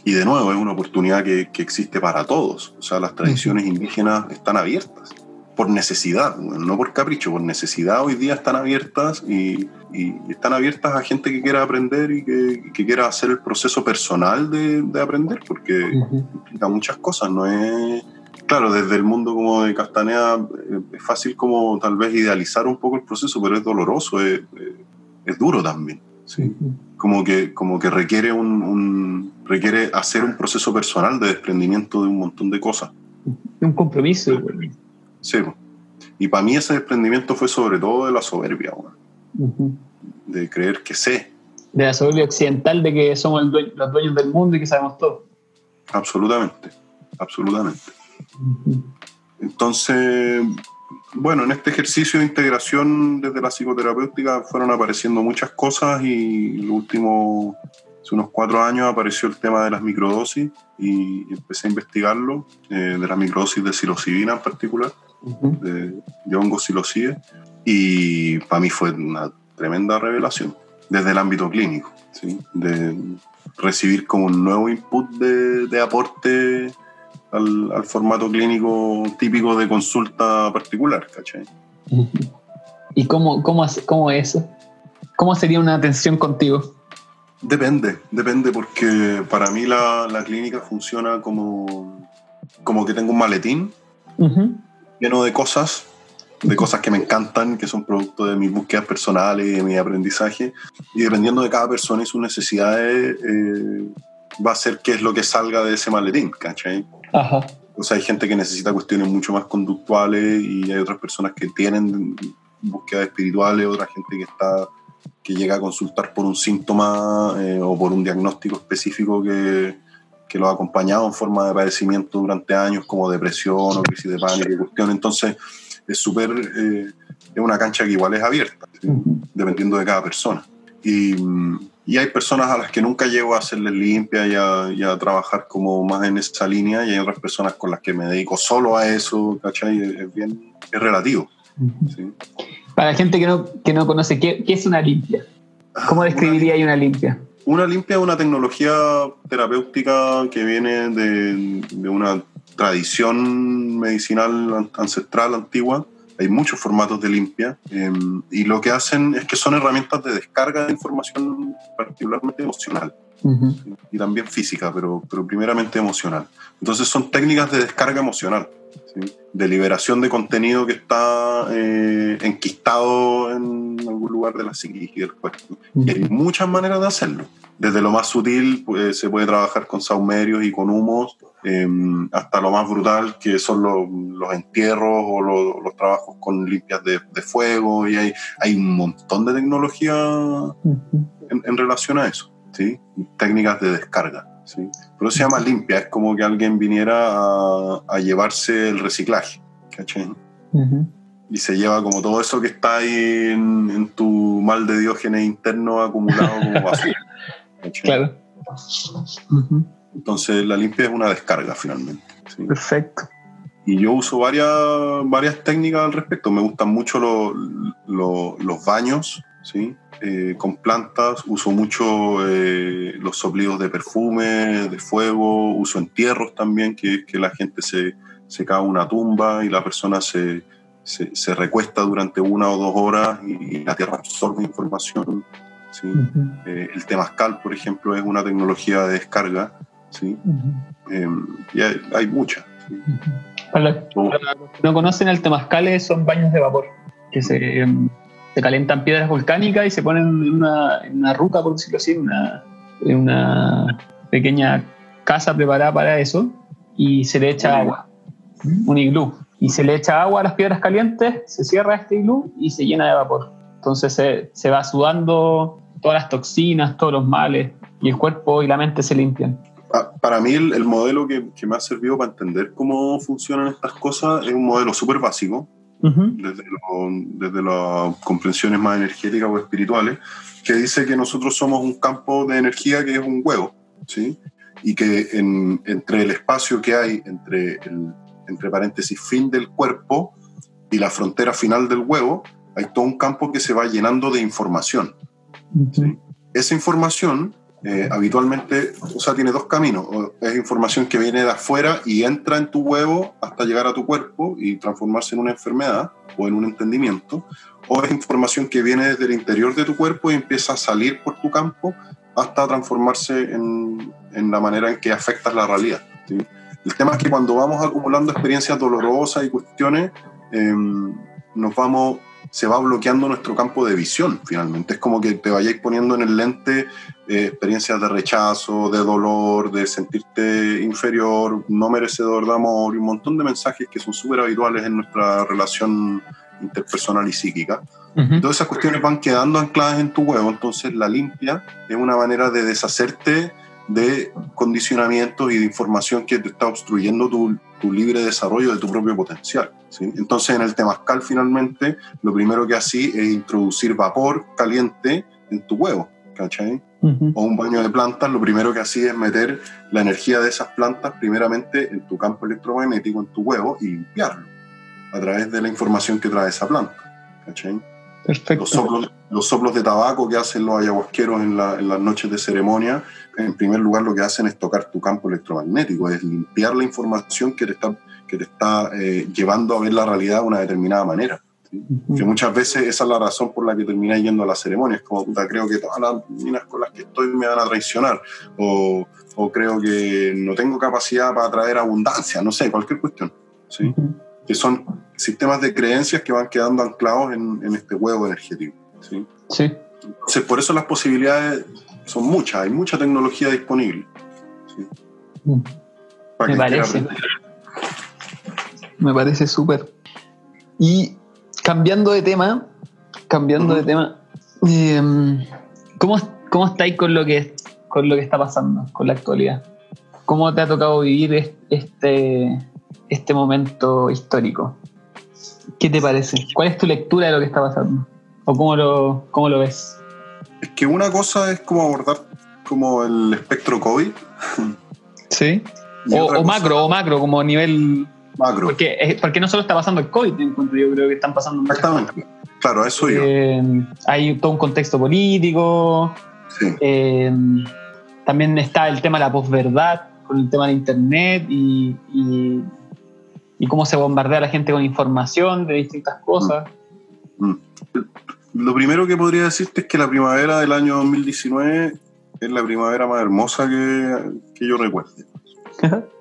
Y de nuevo es una oportunidad que, que existe para todos. O sea, las tradiciones indígenas están abiertas por necesidad, no por capricho, por necesidad hoy día están abiertas y, están abiertas a gente que quiera aprender y que, quiera hacer el proceso personal de, aprender, porque implica muchas cosas, no es... Claro, desde el mundo como de Castanea eh, es fácil como tal vez idealizar un poco el proceso, pero es doloroso, es, es duro también. ¿sí? como, que, como que requiere, un, requiere hacer un proceso personal de desprendimiento de un montón de cosas. Un compromiso. Sí. Y para mí ese desprendimiento fue sobre todo de la soberbia, de creer que sé. De la soberbia occidental de que somos los dueños del mundo y que sabemos todo. Absolutamente, absolutamente. Entonces, bueno, en este ejercicio de integración desde la psicoterapéutica fueron apareciendo muchas cosas y lo último, hace unos cuatro años apareció el tema de las microdosis y empecé a investigarlo, eh, de las microdosis de psilocibina en particular de, de hongos y para mí fue una tremenda revelación desde el ámbito clínico, de recibir como un nuevo input de, aporte al, formato clínico típico de consulta particular, ¿cachai? ¿Y cómo, cómo, cómo es eso? ¿Cómo sería una atención contigo? Depende, depende porque para mí la, la clínica funciona como, como que tengo un maletín lleno de cosas, de cosas que me encantan, que son producto de mis búsquedas personales y de mi aprendizaje. Y dependiendo de cada persona y sus necesidades, eh, va a ser qué es lo que salga de ese maletín, ¿cachai? Ajá. O sea, hay gente que necesita cuestiones mucho más conductuales y hay otras personas que tienen búsquedas espirituales, otra gente que está que llega a consultar por un síntoma eh, o por un diagnóstico específico que, que lo ha acompañado en forma de padecimiento durante años, como depresión o crisis de pánico cuestión. Entonces, es súper. Eh, es una cancha que igual es abierta, dependiendo de cada persona. Y, y, hay personas a las que nunca llego a hacerles limpia y a, y a, trabajar como más en esa línea, y hay otras personas con las que me dedico solo a eso, ¿cachai? Es, bien. es relativo. Para la gente que no, que no conoce, ¿qué, ¿qué es una limpia? ¿Cómo ah, describiría una, una limpia? Una limpia es una tecnología terapéutica que viene de, de, una tradición medicinal ancestral antigua. Hay muchos formatos de limpia em, y lo que hacen es que son herramientas de descarga de información particularmente emocional y también física, pero, pero primeramente emocional. Entonces son técnicas de descarga emocional, de liberación de contenido que está eh, enquistado en algún lugar de la psiquis y del cuerpo. Y hay muchas maneras de hacerlo. Desde lo más sutil pues, se puede trabajar con saumerios y con humos, em, hasta lo más brutal que son los, entierros o los, trabajos con limpias de, fuego. Y hay, hay un montón de tecnología en relación a eso. ¿Sí? técnicas de descarga. ¿sí? Pero se llama limpia, es como que alguien viniera a, llevarse el reciclaje. Y se lleva como todo eso que está ahí en, tu mal de diógenes interno acumulado como basura. (laughs) claro. Entonces la limpia es una descarga finalmente. Perfecto. Y yo uso varias, varias técnicas al respecto. Me gustan mucho los baños, ¿sí? Eh, con plantas, uso mucho eh, los soplidos de perfume, de fuego, uso entierros también, que, que la gente se, se cae una tumba y la persona se, se, recuesta durante una o dos horas y, la tierra absorbe información. ¿sí? Eh, el temazcal, por ejemplo, es una tecnología de descarga. ¿sí? y hay, muchas. Para los que no conocen, el temazcal son baños de vapor que se em, se calientan piedras volcánicas y se ponen en una, en una ruca, por decirlo así, una, en una pequeña casa preparada para eso, y se le echa agua, un iglú. Y se le echa agua a las piedras calientes, se cierra este iglú y se llena de vapor. Entonces se, se va sudando todas las toxinas, todos los males, y el cuerpo y la mente se limpian. Para mí el, el modelo que, que, me ha servido para entender cómo funcionan estas cosas es un modelo súper básico, desde, desde, las comprensiones más energéticas o espirituales, que dice que nosotros somos un campo de energía que es un huevo, ¿sí? Y que en, entre el espacio que hay entre, el, entre paréntesis, fin del cuerpo y la frontera final del huevo, hay todo un campo que se va llenando de información. ¿sí? Esa información eh, habitualmente, o sea, tiene dos caminos. Es información que viene de afuera y entra en tu huevo hasta llegar a tu cuerpo y transformarse en una enfermedad o en un entendimiento. O es información que viene desde el interior de tu cuerpo y empieza a salir por tu campo hasta transformarse en, en la manera en que afectas la realidad. El tema es que cuando vamos acumulando experiencias dolorosas y cuestiones, em, nos vamos se va bloqueando nuestro campo de visión finalmente. Es como que te vayáis poniendo en el lente eh, experiencias de rechazo, de dolor, de sentirte inferior, no merecedor de amor y un montón de mensajes que son súper habituales en nuestra relación interpersonal y psíquica. Todas esas cuestiones van quedando ancladas en tu huevo, entonces la limpia es una manera de deshacerte de condicionamientos y de información que te está obstruyendo tu, tu libre desarrollo de tu propio potencial. Entonces en el temazcal finalmente lo primero que así es introducir vapor caliente en tu huevo, ¿cachai? O un baño de plantas, lo primero que así es meter la energía de esas plantas primeramente en tu campo electromagnético, en tu huevo, y limpiarlo a través de la información que trae esa planta. ¿cachai? Los soplos, los soplos de tabaco que hacen los ayahuasqueros en, en, las noches de ceremonia, en primer lugar lo que hacen es tocar tu campo electromagnético, es limpiar la información que te está, que te está eh, llevando a ver la realidad de una determinada manera. Que muchas veces esa es la razón por la que terminas yendo a las ceremonias, como puta, creo que todas las minas con las que estoy me van a traicionar, o, o creo que no tengo capacidad para traer abundancia, no sé, cualquier cuestión. ¿sí? que son sistemas de creencias que van quedando anclados en, en este huevo energético. ¿sí? sí. Entonces, por eso las posibilidades son muchas, hay mucha tecnología disponible. ¿sí? Mm. Me parece. Me parece súper. Y cambiando de tema, cambiando de tema, eh, ¿cómo, ¿cómo estáis con lo, que, con lo que está pasando, con la actualidad? ¿Cómo te ha tocado vivir este, este momento histórico. ¿Qué te parece? ¿Cuál es tu lectura de lo que está pasando? ¿O cómo lo, cómo lo ves? Es que una cosa es como abordar como el espectro COVID. Sí. O, macro, o macro, como a nivel... Macro. Porque, porque no solo está pasando el COVID, yo creo que están pasando... Exactamente. Claro, eso yo. Eh, hay todo un contexto político. Sí. Eh, también está el tema de la posverdad con el tema de internet y, y, y cómo se bombardea a la gente con información de distintas cosas. Mm. Lo primero que podría decirte es que la primavera del año 2019 es la primavera más hermosa que, que yo recuerde. (laughs)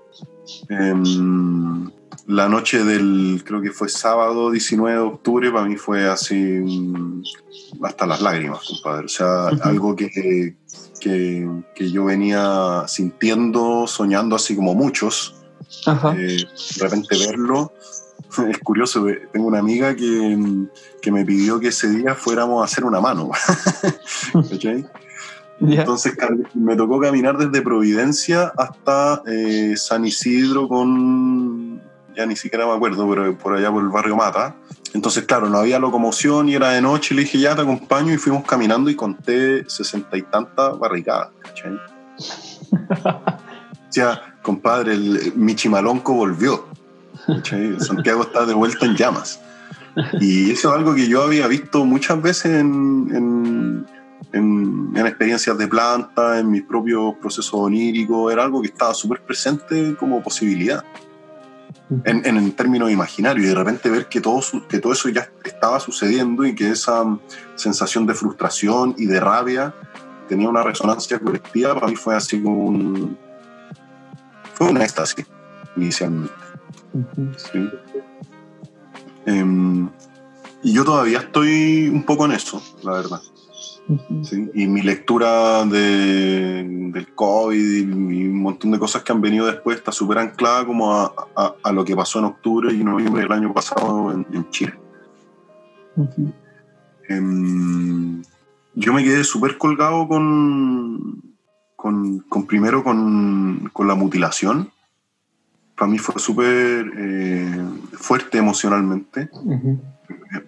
Em, la noche del, creo que fue sábado 19 de octubre, para mí fue así mm, hasta las lágrimas, compadre. O sea, algo que, que, que yo venía sintiendo, soñando así como muchos. Ajá. Eh, de repente verlo. (laughs) Es curioso, eh, tengo una amiga que, que me pidió que ese día fuéramos a hacer una mano. (laughs) ¿Cachai? Ya. Entonces me tocó caminar desde Providencia hasta eh, San Isidro con, ya ni siquiera me acuerdo, pero por allá por el barrio Mata. Entonces, claro, no había locomoción y era de noche. Le dije, ya te acompaño y fuimos caminando y conté sesenta y tantas barricadas. ¿cachai? (laughs) O sea, compadre, el Michimalonco volvió. ¿cachai? Santiago está de vuelta en llamas. Y eso es algo que yo había visto muchas veces en, en, en- en experiencias de planta, en mis propios procesos oníricos. Era algo que estaba súper presente como posibilidad en, en, en términos imaginarios. Y de repente ver que todo, su- que todo eso ya estaba sucediendo y que esa mm, sensación de frustración y de rabia tenía una resonancia colectiva, para mí fue así como un. Fue un éxtasis inicialmente. Sí. Em, y yo todavía estoy un poco en eso, la verdad. ¿Sí? Y mi lectura de, del COVID y, y un montón de cosas que han venido después está súper anclada como a, a- a lo que pasó en octubre y noviembre del año pasado en, en Chile. Em, yo me quedé súper colgado con, con, con primero con, con la mutilación. Para mí fue súper eh, fuerte emocionalmente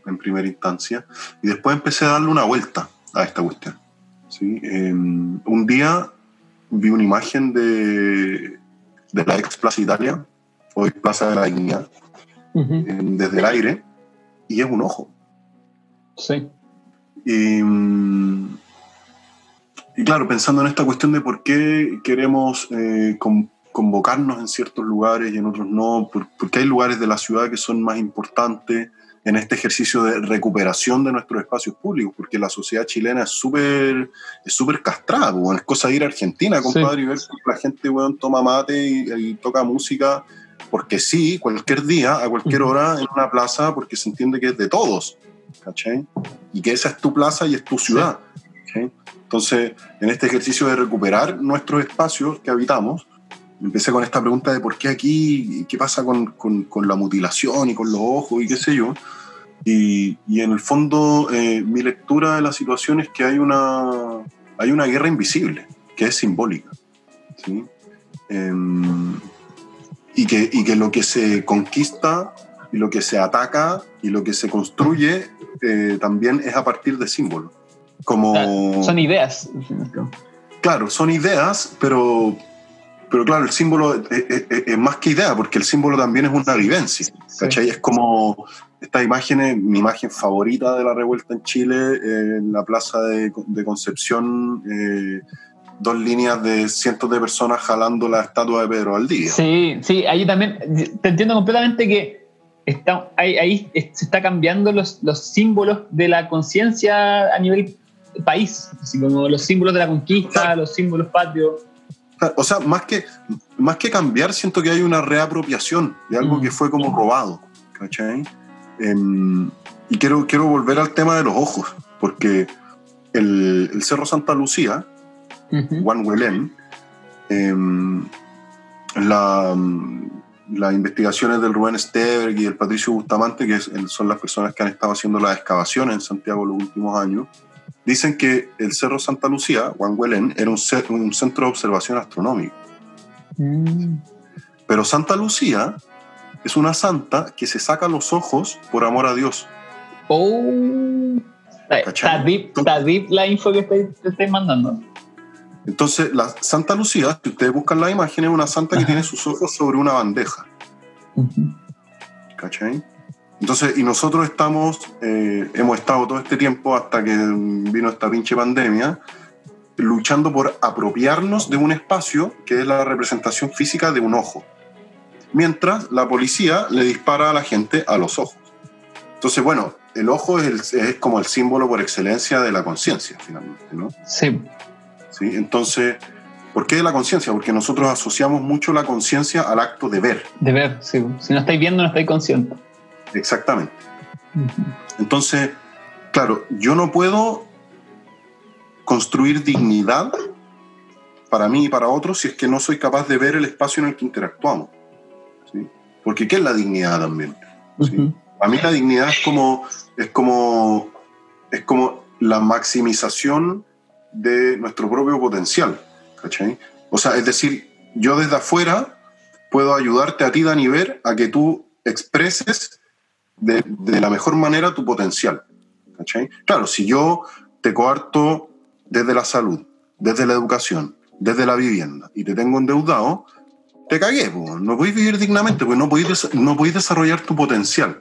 en primera instancia y después empecé a darle una vuelta a esta cuestión. ¿sí? Eh, un día vi una imagen de, de la ex Plaza Italia, hoy Plaza de la Dignidad, eh, desde el aire y es un ojo. Sí. Y, mm, y claro, pensando en esta cuestión de por qué queremos eh, con- convocarnos en ciertos lugares y en otros no, por, porque hay lugares de la ciudad que son más importantes en este ejercicio de recuperación de nuestros espacios públicos, porque la sociedad chilena es súper es súper castrada, bueno, es cosa de ir a Argentina, compadre, y ver que la gente weón, toma mate y, y toca música, porque sí, cualquier día, a cualquier hora, en una plaza, porque se entiende que es de todos, ¿cachai? y que esa es tu plaza y es tu ciudad. ¿ok? Entonces, en este ejercicio de recuperar nuestros espacios que habitamos, empecé con esta pregunta de por qué aquí, qué pasa con, con- con la mutilación y con los ojos y qué sé yo. Y, y en el fondo, eh, mi lectura de la situación es que hay una, hay una guerra invisible, que es simbólica. ¿sí? Em, y, que, y que lo que se conquista y lo que se ataca y lo que se construye eh, también es a partir de símbolos. Como, Son ideas. claro, son ideas, pero, pero claro, el símbolo es, es- es- más que idea, porque el símbolo también es una vivencia. ¿cachai? Es como estas imágenes, mi imagen favorita de la revuelta en Chile, eh, en la plaza de, de Concepción, eh, dos líneas de cientos de personas jalando la estatua de Pedro Valdivia. Sí, sí, ahí también te entiendo completamente que está, ahí, ahí se está cambiando los, los símbolos de la conciencia a nivel país, así como los símbolos de la conquista, los símbolos patrios. O sea, más que, más que cambiar, siento que hay una reapropiación de algo Mm. que fue como robado. ¿Cachai? Em, y quiero, quiero volver al tema de los ojos, porque el, el Cerro Santa Lucía. Juan Huelén, em, la, las investigaciones del Rubén Steberg y del Patricio Bustamante, que son las personas que han estado haciendo las excavaciones en Santiago los últimos años, dicen que el Cerro Santa Lucía, Juan Huelén, era un, ce- un centro de observación astronómico. Mm. Pero Santa Lucía es una santa que se saca los ojos por amor a Dios. Oh. Está, ¿Cachai? está deep, está deep la info que te estoy mandando. Entonces, la Santa Lucía, si ustedes buscan la imagen, es una santa que tiene sus ojos sobre una bandeja. Ujú. ¿Cachai? Entonces, y nosotros estamos, eh, hemos estado todo este tiempo hasta que vino esta pinche pandemia, luchando por apropiarnos de un espacio que es la representación física de un ojo, mientras la policía le dispara a la gente a los ojos. Entonces, bueno, el ojo es, es como el símbolo por excelencia de la conciencia, finalmente, ¿no? Sí. ¿Sí? Entonces, ¿por qué de la conciencia? Porque nosotros asociamos mucho la conciencia al acto de ver. De ver, sí. Si no estáis viendo, no estáis conscientes. Exactamente. Entonces, claro, yo no puedo construir dignidad para mí y para otros si es que no soy capaz de ver el espacio en el que interactuamos. ¿sí? Porque ¿qué es la dignidad también? ¿sí? A mí la dignidad es como, es como, es como la maximización de nuestro propio potencial. ¿cachai? O sea, es decir, yo desde afuera puedo ayudarte a ti, Dani, ver a que tú expreses de, de la mejor manera tu potencial. ¿cachai? Claro, si yo te coarto desde la salud, desde la educación, desde la vivienda y te tengo endeudado, te cagué, po. no podéis vivir dignamente, porque no podéis, no podéis desarrollar tu potencial.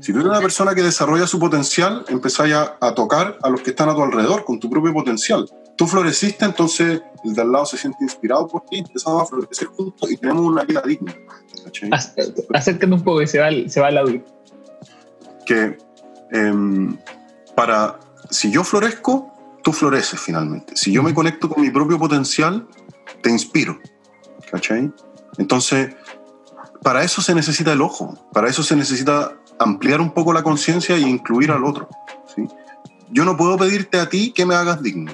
Si tú eres una persona que desarrolla su potencial, empezáis a, a, tocar a los que están a tu alrededor con tu propio potencial. Tú floreciste, entonces el de al lado se siente inspirado por ti, empezamos a florecer juntos y tenemos una vida digna. Acércate un poco que se va, se va el audio. Que eh, para, si yo florezco, tú floreces finalmente. Si yo me conecto con mi propio potencial, te inspiro. ¿Cachai? Entonces, para eso se necesita el ojo, para eso se necesita ampliar un poco la conciencia e incluir al otro. ¿sí? Yo no puedo pedirte a ti que me hagas digno,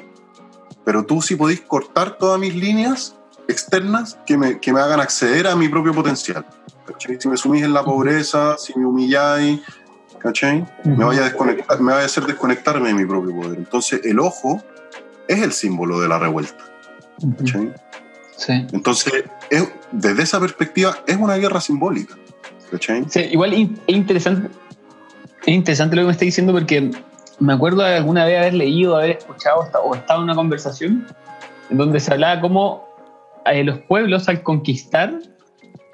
pero tú sí podéis cortar todas mis líneas externas que me, que me hagan acceder a mi propio potencial. ¿cachai? Si me sumís en la pobreza, si me humilláis, ¿cachai? Uh -huh. me, vaya a desconectar, me vaya a hacer desconectarme de mi propio poder. Entonces, el ojo es el símbolo de la revuelta. Uh -huh. Sí. Entonces, es, desde esa perspectiva, es una guerra simbólica. ¿cachai? Sí, igual es interesante, es interesante lo que me está diciendo porque me acuerdo de alguna vez haber leído, haber escuchado o estado en una conversación en donde se hablaba cómo eh, los pueblos al conquistar,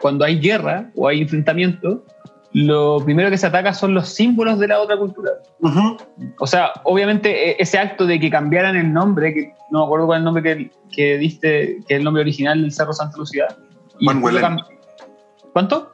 cuando hay guerra o hay enfrentamiento, lo primero que se ataca son los símbolos de la otra cultura. Uh -huh. O sea, obviamente ese acto de que cambiaran el nombre, que no me acuerdo cuál es el nombre que, que diste, que es el nombre original del Cerro Santa Lucía. Juan Huelen. ¿Cuánto?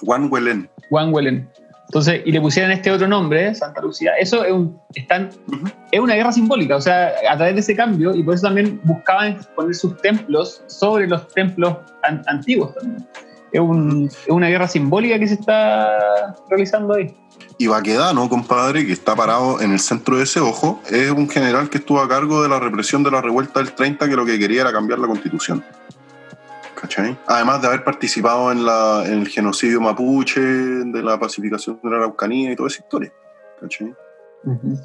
Juan Huelen. Juan Huelen. Entonces, y le pusieran este otro nombre, Santa Lucía, eso es, un, están, uh -huh. es una guerra simbólica, o sea, a través de ese cambio, y por eso también buscaban poner sus templos sobre los templos an antiguos también es, un, es, una guerra simbólica que se está realizando ahí. Y Baquedano, compadre, que está parado en el centro de ese ojo, es un general que estuvo a cargo de la represión de la revuelta del 30, que lo que quería era cambiar la constitución. ¿Cachai? Además de haber participado en, la, en el genocidio mapuche, de la pacificación de la Araucanía y toda esa historia. ¿Cachai? Uh -huh.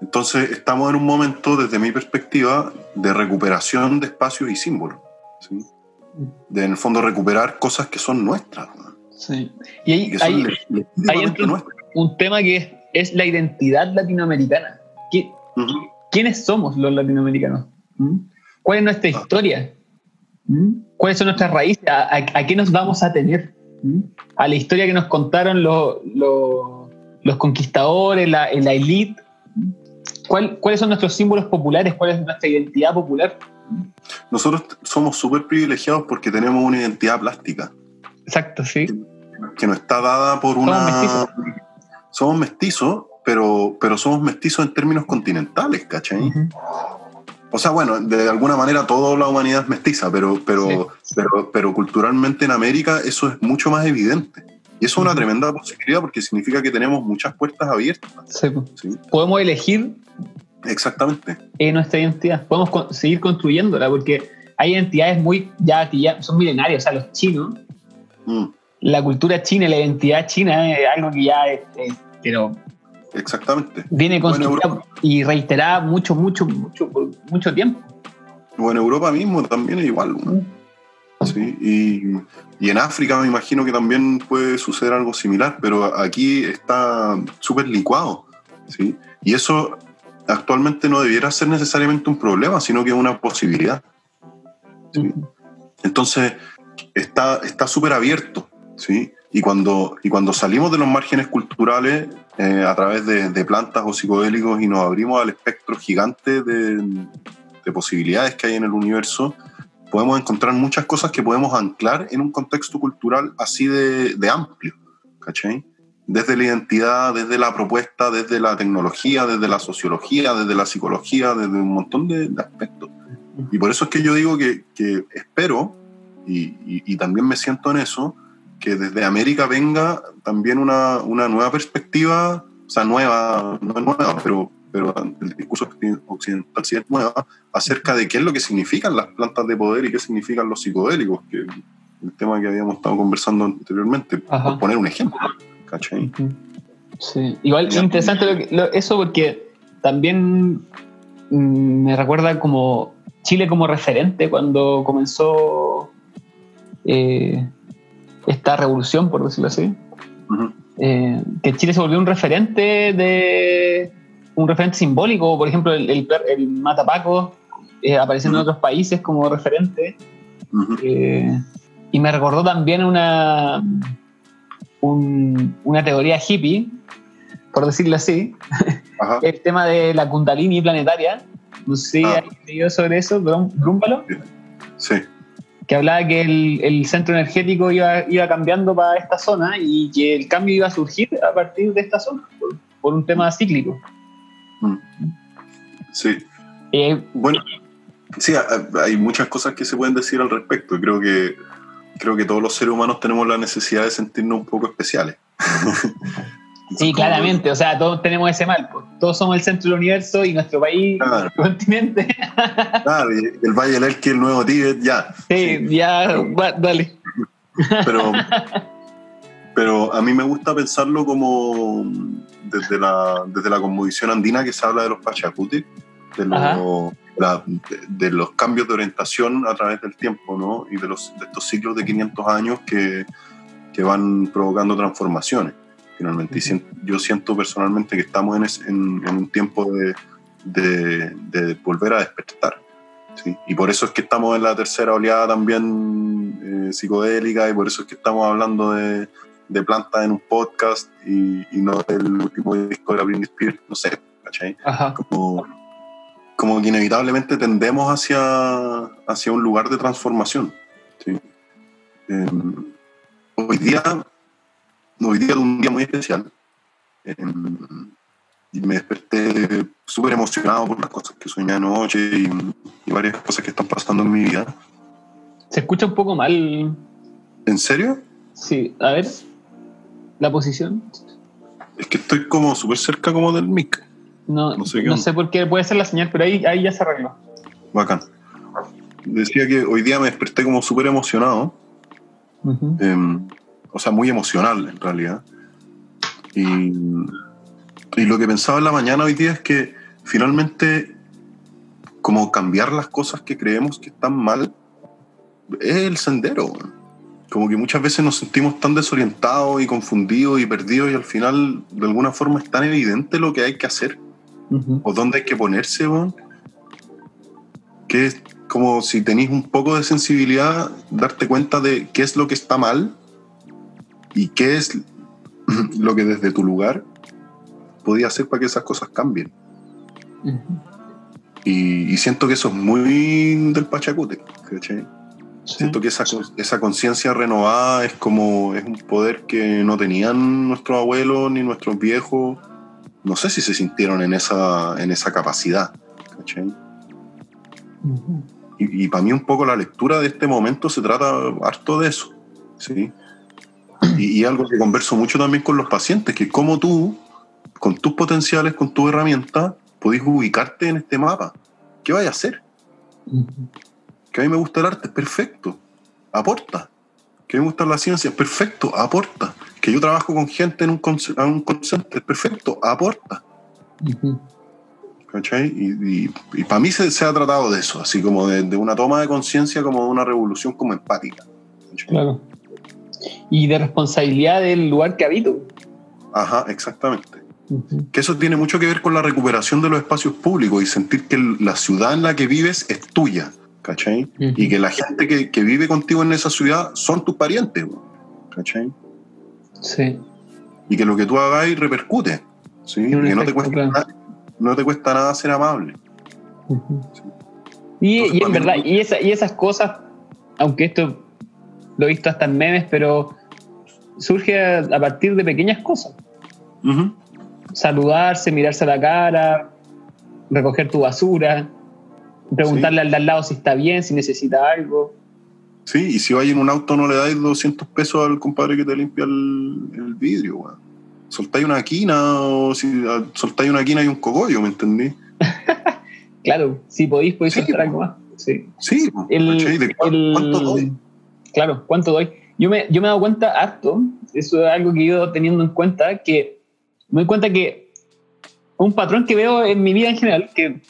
Entonces, estamos en un momento, desde mi perspectiva, de recuperación de espacios y símbolos. ¿sí? De en el fondo recuperar cosas que son nuestras. Sí. Y ahí, hay, hay un, un, tema que es, es, la identidad latinoamericana. ¿Qué, uh -huh. ¿Quiénes somos los latinoamericanos? ¿Mm? ¿Cuál es nuestra historia? ¿Mm? ¿Cuáles son nuestras raíces? ¿A, a, a qué nos vamos a tener? ¿Mm? A la historia que nos contaron los, los, los conquistadores, la, la élite. ¿Cuál, ¿Cuáles son nuestros símbolos populares? ¿Cuál es nuestra identidad popular? Nosotros somos súper privilegiados porque tenemos una identidad plástica. Exacto, sí. Que no está dada por una. Somos mestizos. Somos mestizos, pero, pero somos mestizos en términos continentales, ¿cachai? Uh -huh. O sea, bueno, de alguna manera toda la humanidad es mestiza, pero, pero, sí. pero, pero culturalmente en América eso es mucho más evidente. Y eso es una tremenda posibilidad porque significa que tenemos muchas puertas abiertas. Sí. ¿sí? Podemos elegir Exactamente. En nuestra identidad. Podemos con, seguir construyéndola porque hay identidades muy, ya que ya son milenarias, o sea, los chinos, mm. la cultura china, la identidad china es algo que ya es, es pero Exactamente. Viene construida y reiterada mucho, mucho, mucho, mucho tiempo. O en Europa mismo también es igual. ¿no? Sí, y, y, en África me imagino que también puede suceder algo similar, pero aquí está súper licuado. ¿sí? Y eso actualmente no debiera ser necesariamente un problema, sino que es una posibilidad. ¿sí? Entonces, está súper abierto, ¿sí? Y cuando, y cuando salimos de los márgenes culturales eh, a través de, de, plantas o psicodélicos y nos abrimos al espectro gigante de, de posibilidades que hay en el universo, podemos encontrar muchas cosas que podemos anclar en un contexto cultural así de, de amplio, ¿cachai? Desde la identidad, desde la propuesta, desde la tecnología, desde la sociología, desde la psicología, desde un montón de, de aspectos. Y por eso es que yo digo que, que espero, y, y, y, también me siento en eso, que desde América venga también una, una nueva perspectiva, o sea, nueva, no nueva, pero pero el discurso occidental sí es nueva, acerca de qué es lo que significan las plantas de poder y qué significan los psicodélicos, que el tema que habíamos estado conversando anteriormente, por poner un ejemplo. ¿cachai? Sí, igual es interesante lo que, lo, eso porque también mm, me recuerda como Chile como referente cuando comenzó eh, esta revolución, por decirlo así. Uh -huh. eh, que Chile se volvió un referente de un referente simbólico, por ejemplo, el, el, el Matapaco eh, apareciendo uh -huh. en otros países como referente. Uh -huh. eh, y me recordó también una, un, una teoría hippie, por decirlo así, (laughs) el tema de la Kundalini planetaria. No sé si ah. has leído sobre eso, Brúmbalo. Sí. Que hablaba que el, el, centro energético iba, iba cambiando para esta zona y que el cambio iba a surgir a partir de esta zona, por, por un tema cíclico. Sí. Eh, bueno, sí, hay muchas cosas que se pueden decir al respecto. Creo que, creo que todos los seres humanos tenemos la necesidad de sentirnos un poco especiales. (laughs) sí, claramente. O sea, todos tenemos ese mal. Pues. Todos somos el centro del universo y nuestro país, claro. nuestro (laughs) continente. claro, y el Valle del Elqui, el nuevo Tíbet, ya. Sí, sí. ya, pero, dale. Pero, (laughs) pero a mí me gusta pensarlo como desde la, desde la conmovisión andina que se habla de los pachacuti, de, lo, la, de, de, los cambios de orientación a través del tiempo, ¿no? Y de, los, de estos ciclos de 500 años que, que van provocando transformaciones, finalmente. Y siento, yo siento personalmente que estamos en, en, en un tiempo de, de, volver a despertar. ¿sí? Y por eso es que estamos en la tercera oleada también eh, psicodélica y por eso es que estamos hablando de de plantas en un podcast y, y, no del último disco de la Britney Spears, no sé, ¿cachai? Como, como, que inevitablemente tendemos hacia, hacia un lugar de transformación. ¿sí? Eh, hoy día, hoy día es un día muy especial. Eh, y me desperté súper emocionado por las cosas que soñé anoche y, y varias cosas que están pasando en mi vida. Se escucha un poco mal. ¿En serio? Sí, a ver la posición? Es que estoy como súper cerca como del mic. No, no, sé, no sé, por qué puede ser la señal, pero ahí, ahí ya se arregló. Bacán. Decía que hoy día me desperté como súper emocionado. Uh -huh. eh, o sea, muy emocional en realidad. Y, y lo que pensaba en la mañana hoy día es que finalmente como cambiar las cosas que creemos que están mal es el sendero como que muchas veces nos sentimos tan desorientados y confundidos y perdidos y al final de alguna forma es tan evidente lo que hay que hacer uh -huh. o dónde hay que ponerse, que es como si tenéis un poco de sensibilidad, darte cuenta de qué es lo que está mal y qué es (clears throat) lo que desde tu lugar podía hacer para que esas cosas cambien. Uh -huh. y, y, siento que eso es muy del Pachacute, ¿cachai? Siento que esa, esa conciencia renovada es como es un poder que no tenían nuestros abuelos ni nuestros viejos. No sé si se sintieron en esa, en esa capacidad. ¿cachai? Uh -huh. Y, y para mí un poco la lectura de este momento se trata harto de eso. ¿sí? Y, y, algo que converso mucho también con los pacientes, que como tú, con tus potenciales, con tus herramientas, podés ubicarte en este mapa. ¿Qué vais a hacer? Uh -huh que a mí me gusta el arte, perfecto, aporta. Que a mí me gusta la ciencia, perfecto, aporta. Que yo trabajo con gente en un, en un call center, perfecto, aporta. Uh -huh. ¿Cachai? Y, y, y, para mí se, se, ha tratado de eso, así como de, de una toma de conciencia, como de una revolución como empática. ¿cachai? Claro. Y de responsabilidad del lugar que habito. Ajá, exactamente. Uh -huh. Que eso tiene mucho que ver con la recuperación de los espacios públicos y sentir que la ciudad en la que vives es tuya ¿cachai? Uh -huh. Y que la gente que, que, vive contigo en esa ciudad son tus parientes, ¿cachai? Sí. Y que lo que tú hagáis repercute, ¿sí? Que no te, cuesta nada, no te cuesta nada ser amable. Uh -huh. ¿sí? Y, Entonces, y en verdad, y, esa- y esas cosas, aunque esto lo he visto hasta en memes, pero surge a, a partir de pequeñas cosas. Saludarse, mirarse a la cara, recoger tu basura, preguntarle al de al lado si está bien, si necesita algo. Sí, y si vais en un auto no le dais 200 pesos al compadre que te limpia el, el vidrio, weón. Soltáis una quina o si soltáis una quina y un cogollo, ¿me entendí? (laughs) Claro, si podéis, podéis Sí, soltar algo más. Sí. Sí, El-. ¿De cu- el- ¿Cuánto doy? Claro, ¿cuánto doy? Yo me, yo me he dado cuenta harto, eso es algo que he ido teniendo en cuenta, que me doy cuenta que un patrón que veo en mi vida en general, que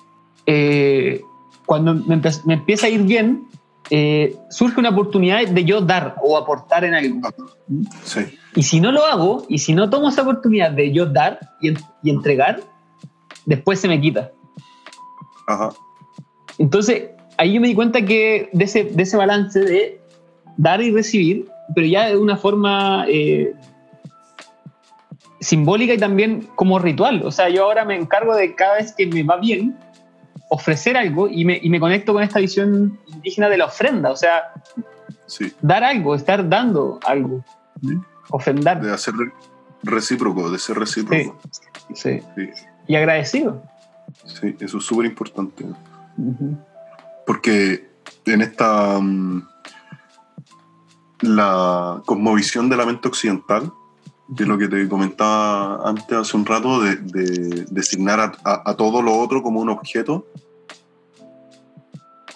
eh, cuando me, me empieza a ir bien, eh, surge una oportunidad de yo dar o aportar en algo. Sí, Y si no lo hago, y si no tomo esa oportunidad de yo dar y, y entregar, después se me quita. ajá. Entonces, ahí yo me di cuenta que de ese, de ese balance de dar y recibir, pero ya de una forma eh, simbólica y también como ritual. O sea, yo ahora me encargo de cada vez que me va bien, ofrecer algo y me, y me conecto con esta visión indígena de la ofrenda. O sea, Sí, dar algo, estar dando algo, ofrendar. de hacer re- recíproco, de ser recíproco. Sí. Sí, Y agradecido. sí, eso es súper importante. Porque en esta. mm, la cosmovisión de la mente occidental, es lo que te comentaba antes hace un rato, de, de designar a, a- a todo lo otro como un objeto,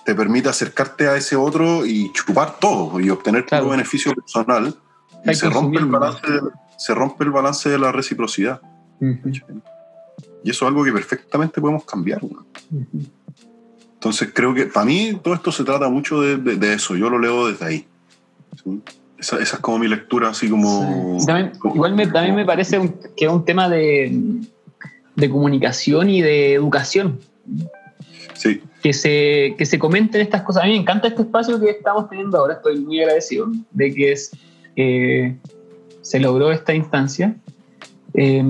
te permite acercarte a ese otro y chupar todo y obtener Claro. beneficio personal. Y se rompe, el balance, de- se rompe el balance de la reciprocidad. Ujú. Y eso es algo que perfectamente podemos cambiar. ¿no? Ujú. Entonces creo que para mí todo esto se trata mucho de, de- de eso, yo lo leo desde ahí. ¿sí? Esa, esa es como mi lectura, así como... Sí. También- como- igual me, también me parece un- que es un tema de, de comunicación y de educación. Sí, Que se, que se comenten estas cosas. A mí me encanta este espacio que estamos teniendo ahora. Estoy muy agradecido de que es, eh, se logró esta instancia. Eh,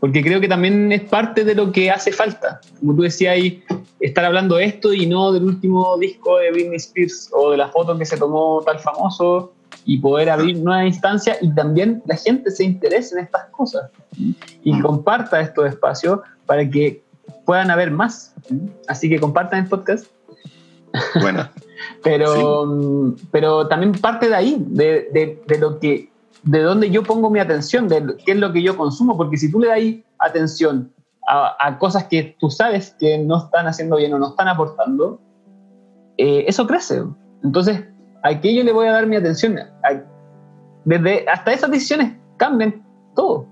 porque creo que también es parte de lo que hace falta. Como tú decías ahí, estar hablando de esto y no del último disco de Britney Spears o de la foto que se tomó tal famoso y poder abrir nuevas instancias y también la gente se interese en estas cosas y comparta estos espacios para que puedan haber más. Así que compartan el podcast, buena. (laughs) pero, mm, pero también parte de ahí, de, de- de lo que, de donde yo pongo mi atención, de qué es lo que yo consumo, porque si tú le das atención a, a cosas que tú sabes que no están haciendo bien o no están aportando, eh, eso crece. Entonces, ¿a qué yo le voy a dar mi atención? Desde, hasta esas decisiones cambian todo.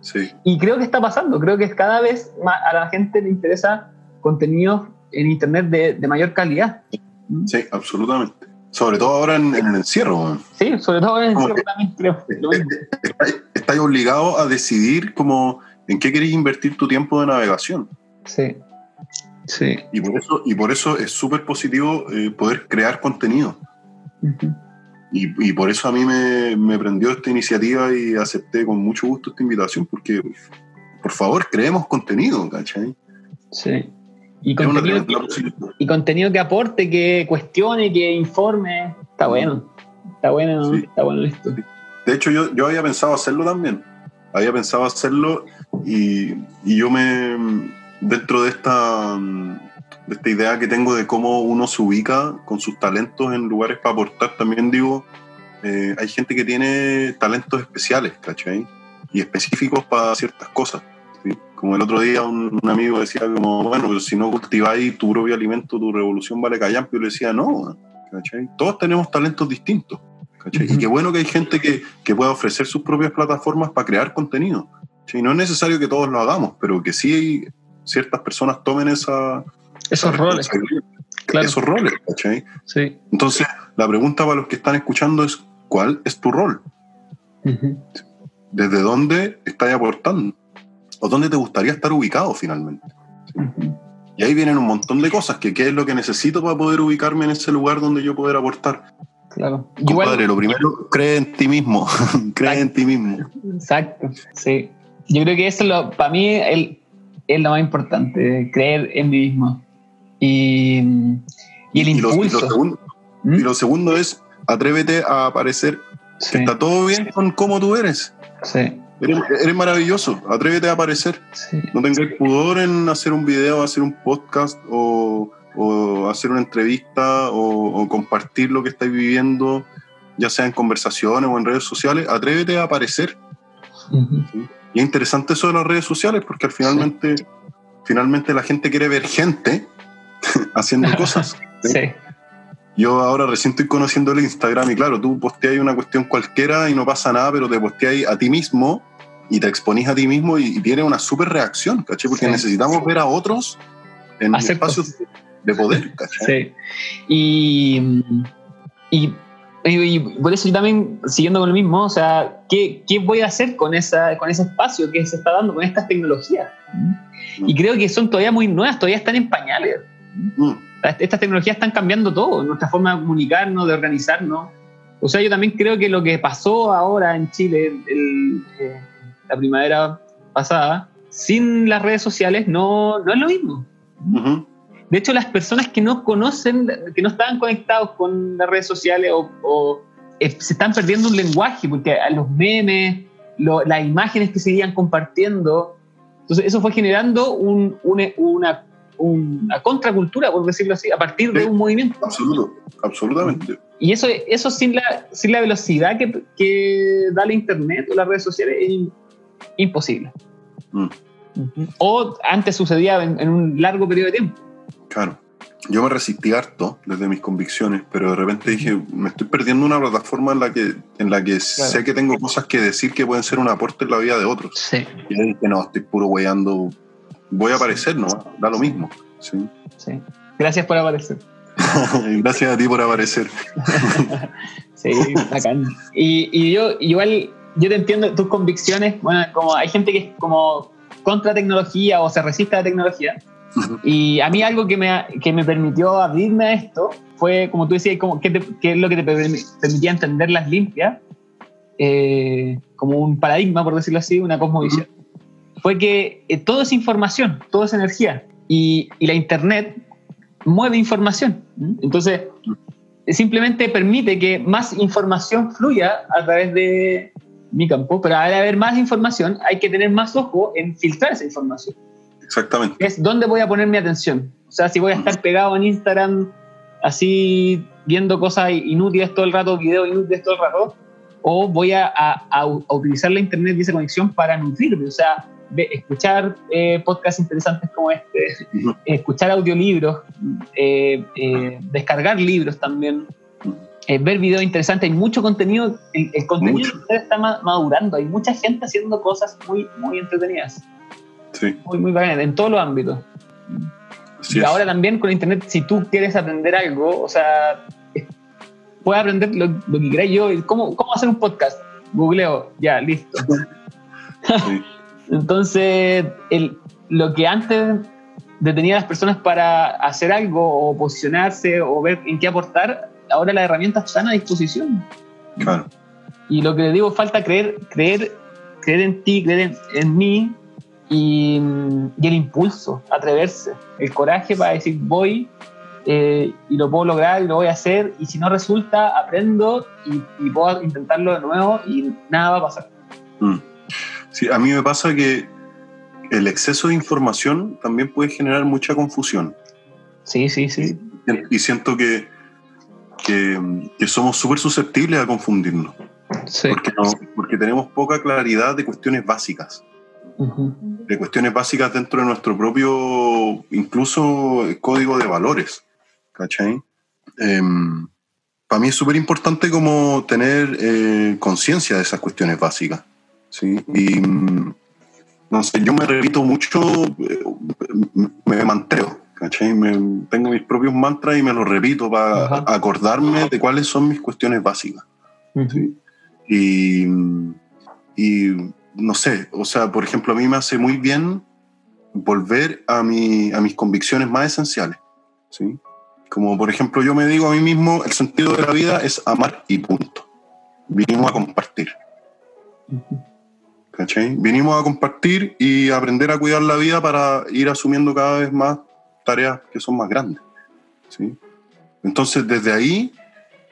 Sí, Y creo que está pasando, creo que cada vez más a la gente le interesa contenido en Internet de, de mayor calidad. sí, absolutamente. Sobre todo ahora en, en el encierro. Sí, sobre todo en el que- también creo. (laughs) Estáis estáis obligados a decidir como en qué queréis invertir tu tiempo de navegación. Sí, sí. Y por eso, y por eso es súper positivo eh, poder crear contenido. Y, y por eso a mí me, me prendió esta iniciativa y acepté con mucho gusto esta invitación, porque por favor, creemos contenido, ¿cachai? Sí. Y contenido, que, y contenido que aporte, que cuestione, que informe. Está bueno. Está bueno, Sí. está bueno esto. De hecho, yo, yo había pensado hacerlo también. Había pensado hacerlo y, y yo me. Dentro de esta, esta idea que tengo de cómo uno se ubica con sus talentos en lugares para aportar, también digo, eh, hay gente que tiene talentos especiales, ¿cachai? Y específicos para ciertas cosas. ¿sí? Como el otro día un, un amigo decía como, bueno, pues si no cultiváis tu propio alimento, tu revolución vale callampa. Y yo le decía, no, ¿cachai? Todos tenemos talentos distintos. ¿cachai? Y qué bueno que hay gente que, que pueda ofrecer sus propias plataformas para crear contenido. ¿sí? No es necesario que todos lo hagamos, pero que sí ciertas personas tomen esa, Esos roles, claro. esos roles. ¿cachai? Sí. Entonces, la pregunta para los que están escuchando es, ¿cuál es tu rol? ¿Desde dónde estás aportando? ¿O dónde te gustaría estar ubicado finalmente? Y ahí vienen un montón de cosas, que qué es lo que necesito para poder ubicarme en ese lugar donde yo poder aportar. Claro. Compadre, lo primero, cree en ti mismo, (laughs) cree en ti mismo. Exacto, sí. Yo creo que eso lo, para mí el- es lo más importante, creer en mí mismo. Y, y el Y lo, y lo impulso. segundo, ¿Mm? y lo segundo es atrévete a aparecer. Sí, Está todo bien con cómo tú eres. sí, Eres, eres maravilloso. Atrévete a aparecer. sí. No tengáis pudor en hacer un video, hacer un podcast o, o hacer una entrevista o, o compartir lo que estáis viviendo, ya sea en conversaciones o en redes sociales. Atrévete a aparecer. Y es interesante eso de las redes sociales porque al finalmente, finalmente la gente quiere ver gente (laughs) haciendo cosas. Sí, Yo ahora recién estoy conociendo el Instagram y claro, tú posteas una cuestión cualquiera y no pasa nada, pero te posteas a ti mismo y te exponís a ti mismo y, y tiene una súper reacción, ¿cachai? Porque Sí. necesitamos ver a otros en Hacer espacios de, de poder, ¿cachai? sí. Y, y, y- y por eso yo también, siguiendo con lo mismo, o sea, ¿qué, qué voy a hacer con, esa, con ese espacio que se está dando con estas tecnologías? Y creo que son todavía muy nuevas, todavía están en pañales. Mm, Estas tecnologías están cambiando todo, nuestra forma de comunicarnos, de organizarnos. O sea, yo también creo que lo que pasó ahora en Chile, el- eh, la primavera pasada, sin las redes sociales no, no es lo mismo. ujú, De hecho, las personas que no conocen, que no estaban conectados con las redes sociales o, o, eh, se están perdiendo un lenguaje, porque a los memes, lo- las imágenes que se iban compartiendo, entonces eso fue generando un- un- una, una contracultura, por decirlo así, a partir de un movimiento. absoluto, absolutamente. Y eso, eso sin, la, sin la velocidad que, que da la Internet o las redes sociales es im- imposible. Mm, O antes sucedía en, en un largo periodo de tiempo. claro. Yo me resistí harto desde mis convicciones, pero de repente dije, me estoy perdiendo una plataforma en la que, en la que sé que tengo cosas que decir que pueden ser un aporte en la vida de otros. Sí. Y dije, no, estoy puro weyando. Voy a aparecer, ¿no? Da lo mismo. Sí. Sí. Gracias por aparecer. (laughs) Gracias a ti por aparecer. (laughs) Sí, bacán. Y, y yo igual, yo te entiendo tus convicciones. Bueno, como hay gente que es como contra tecnología o se resiste a la tecnología. Y a mí algo que me, que me permitió abrirme a esto fue, como tú decías, como, ¿qué, te- qué es lo que te permi- permitía entenderlas limpias? Eh, como un paradigma, por decirlo así, una cosmovisión. Fue que eh, todo es información, todo es energía. Y, y la Internet mueve información. Entonces, simplemente permite que más información fluya a través de mi campo, pero al haber más información hay que tener más ojo en filtrar esa información. Exactamente. Es dónde voy a poner mi atención. O sea, si voy a estar pegado en Instagram así viendo cosas inútiles todo el rato, videos inútiles todo el rato, o voy a, a- a utilizar la internet y esa conexión para nutrirme, o sea, escuchar eh, podcasts interesantes como este, escuchar audiolibros, eh, eh, descargar libros también, eh, ver videos interesantes. Hay mucho contenido, el, el contenido Mucho. está ma- madurando. Hay mucha gente haciendo cosas muy, muy entretenidas, Sí, muy, muy bacanas, en todos los ámbitos. así y es. ahora también con internet, si tú quieres aprender algo, o sea, es- puedes aprender lo, lo que queráis yo. ¿Cómo, ¿Cómo hacer un podcast? Googleo, ya, listo. Sí. (laughs) Entonces, el, lo que antes detenía a las personas para hacer algo o posicionarse o ver en qué aportar, ahora las herramientas están a disposición. Claro. Y lo que le digo, falta creer, creer, creer en ti, creer en, en mí y, y el impulso, atreverse, el coraje para decir voy eh, y lo puedo lograr y lo voy a hacer y si no resulta, aprendo y, y puedo intentarlo de nuevo y nada va a pasar. Mm. Sí, a mí me pasa que el exceso de información también puede generar mucha confusión. Sí, sí, sí. Y siento que, que, que somos súper susceptibles a confundirnos. sí. Porque, no- porque tenemos poca claridad de cuestiones básicas. De cuestiones básicas dentro de nuestro propio, incluso, código de valores. ¿Cachai? para mí es súper importante como tener eh, conciencia de esas cuestiones básicas. ¿Sí? Y mm, no sé, yo me repito mucho, eh, me manteo, ¿cachai? Me- tengo mis propios mantras y me los repito para Ajá. acordarme de cuáles son mis cuestiones básicas. Ujú. Y, y no sé, o sea, por ejemplo, a mí me hace muy bien volver a, mi, a mis convicciones más esenciales. ¿sí? Como por ejemplo, yo me digo a mí mismo, el sentido de la vida es amar y punto. Vinimos a compartir. ¿Cachai? Vinimos a compartir y aprender a cuidar la vida para ir asumiendo cada vez más tareas que son más grandes. ¿sí? Entonces, desde ahí,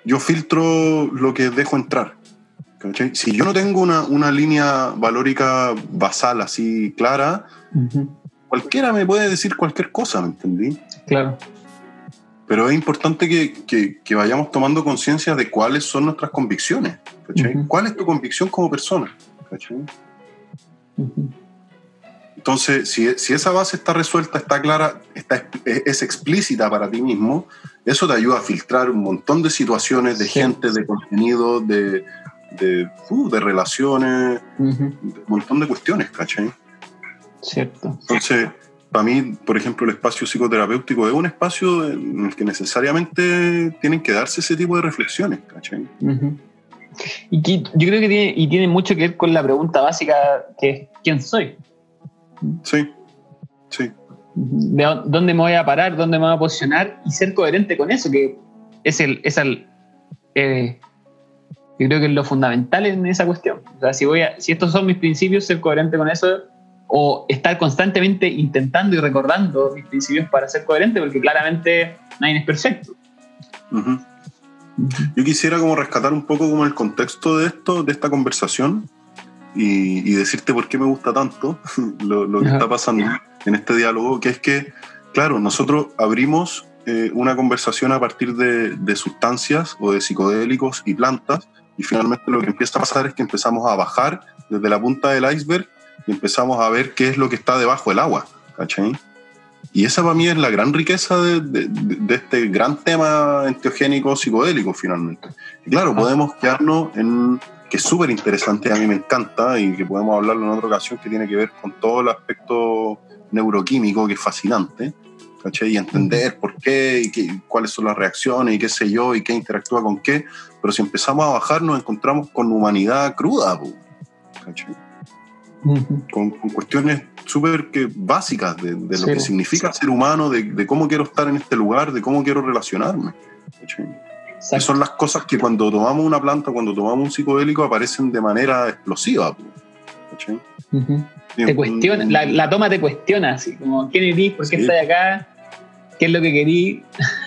yo filtro lo que dejo entrar. ¿cachai? Si yo no tengo una, una línea valórica basal así clara, cualquiera me puede decir cualquier cosa, ¿me entendí? Claro. Pero es importante que, que, que vayamos tomando conciencia de cuáles son nuestras convicciones. ¿cachai? Ujú. ¿Cuál es tu convicción como persona? ¿cachai? Entonces, si, si esa base está resuelta, está clara, está, es, es explícita para ti mismo, eso te ayuda a filtrar un montón de situaciones, de Sí. gente, de contenido, de, de, uh, de relaciones, Ujú. de un montón de cuestiones, ¿cachai? Cierto. Entonces, para mí, por ejemplo, el espacio psicoterapéutico es un espacio en el que necesariamente tienen que darse ese tipo de reflexiones, ¿cachai? Ujú. Y que yo creo que tiene, y tiene mucho que ver con la pregunta básica que es ¿quién soy? Sí, sí, de dó- dónde me voy a parar, dónde me voy a posicionar y ser coherente con eso, que es el, es el eh, yo creo que es lo fundamental en esa cuestión. O sea, si, voy a, si estos son mis principios, ser coherente con eso o estar constantemente intentando y recordando mis principios para ser coherente, porque claramente nadie es perfecto. Ujú. Yo quisiera como rescatar un poco como el contexto de esto, de esta conversación y, y decirte por qué me gusta tanto (laughs) lo, lo que Ajá. está pasando en este diálogo, que es que, claro, nosotros abrimos eh, una conversación a partir de, de sustancias o de psicodélicos y plantas y finalmente lo que empieza a pasar es que empezamos a bajar desde la punta del iceberg y empezamos a ver qué es lo que está debajo del agua, ¿cachai? Y esa para mí es la gran riqueza de, de- de- este gran tema enteogénico psicodélico finalmente. Y claro, podemos quedarnos en que es súper interesante, a mí me encanta y que podemos hablarlo en otra ocasión que tiene que ver con todo el aspecto neuroquímico que es fascinante, ¿cachai? Y entender por qué y qué- cuáles son las reacciones y qué sé yo y qué interactúa con qué, pero si empezamos a bajar nos encontramos con humanidad cruda, ¿cachai? Ujú. con, con cuestiones súper básicas de, de lo Sí. que significa ser humano, de, de cómo quiero estar en este lugar, de cómo quiero relacionarme. Que son las cosas que cuando tomamos una planta, cuando tomamos un psicodélico, aparecen de manera explosiva. ¿cachai? Ujú. Te cuestiona, la, la toma te cuestiona, así como quién eres, por qué Sí. estás acá, qué es lo que querís.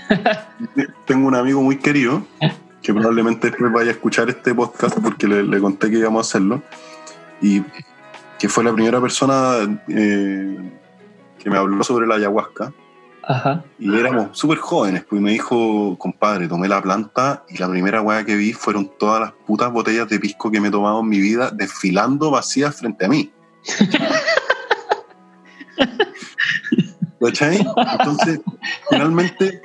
(laughs) Tengo un amigo muy querido que probablemente después vaya a escuchar este podcast porque le, le conté que íbamos a hacerlo y que fue la primera persona eh, que me habló sobre la ayahuasca Ajá. Y éramos súper jóvenes, pues y me dijo, compadre, tomé la planta y la primera weá que vi fueron todas las putas botellas de pisco que me he tomado en mi vida desfilando vacías frente a mí. ¿Cachai? Entonces, finalmente,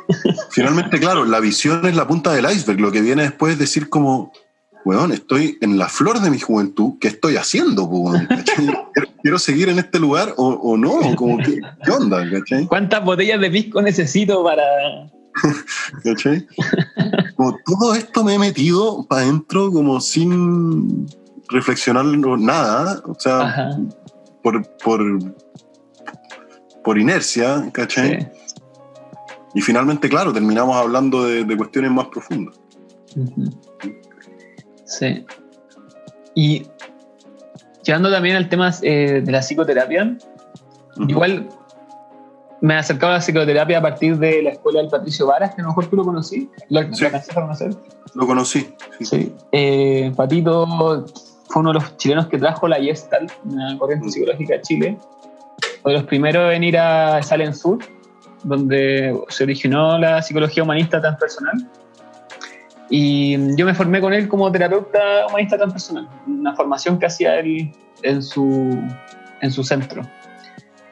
finalmente, claro, la visión es la punta del iceberg. Lo que viene después es decir como, weón, estoy en la flor de mi juventud, ¿qué estoy haciendo? weón? ¿Quiero, seguir en este lugar o, o no? Como, ¿qué, ¿Qué onda? ¿Cachai? ¿Cuántas botellas de pisco necesito para.? (laughs) ¿Cachai? Como todo esto me he metido para adentro como sin reflexionar nada, o sea, por, por, por inercia, ¿cachai? Sí. Y finalmente, claro, terminamos hablando de, de cuestiones más profundas. Ujú. Sí. Y llegando también al tema eh, de la psicoterapia, igual me he acercado a la psicoterapia a partir de la escuela del Patricio Varas, que a lo mejor tú lo conocí. ¿Lo, Sí. lo a conocer? Lo conocí. sí. Sí. Eh, Patito fue uno de los chilenos que trajo la Gestalt, una corriente psicológica a Chile. Fue de los primeros en ir a Salen Sur, donde se originó la psicología humanista transpersonal. Y yo me formé con él como terapeuta humanista transpersonal, una formación que hacía él en su, en su centro.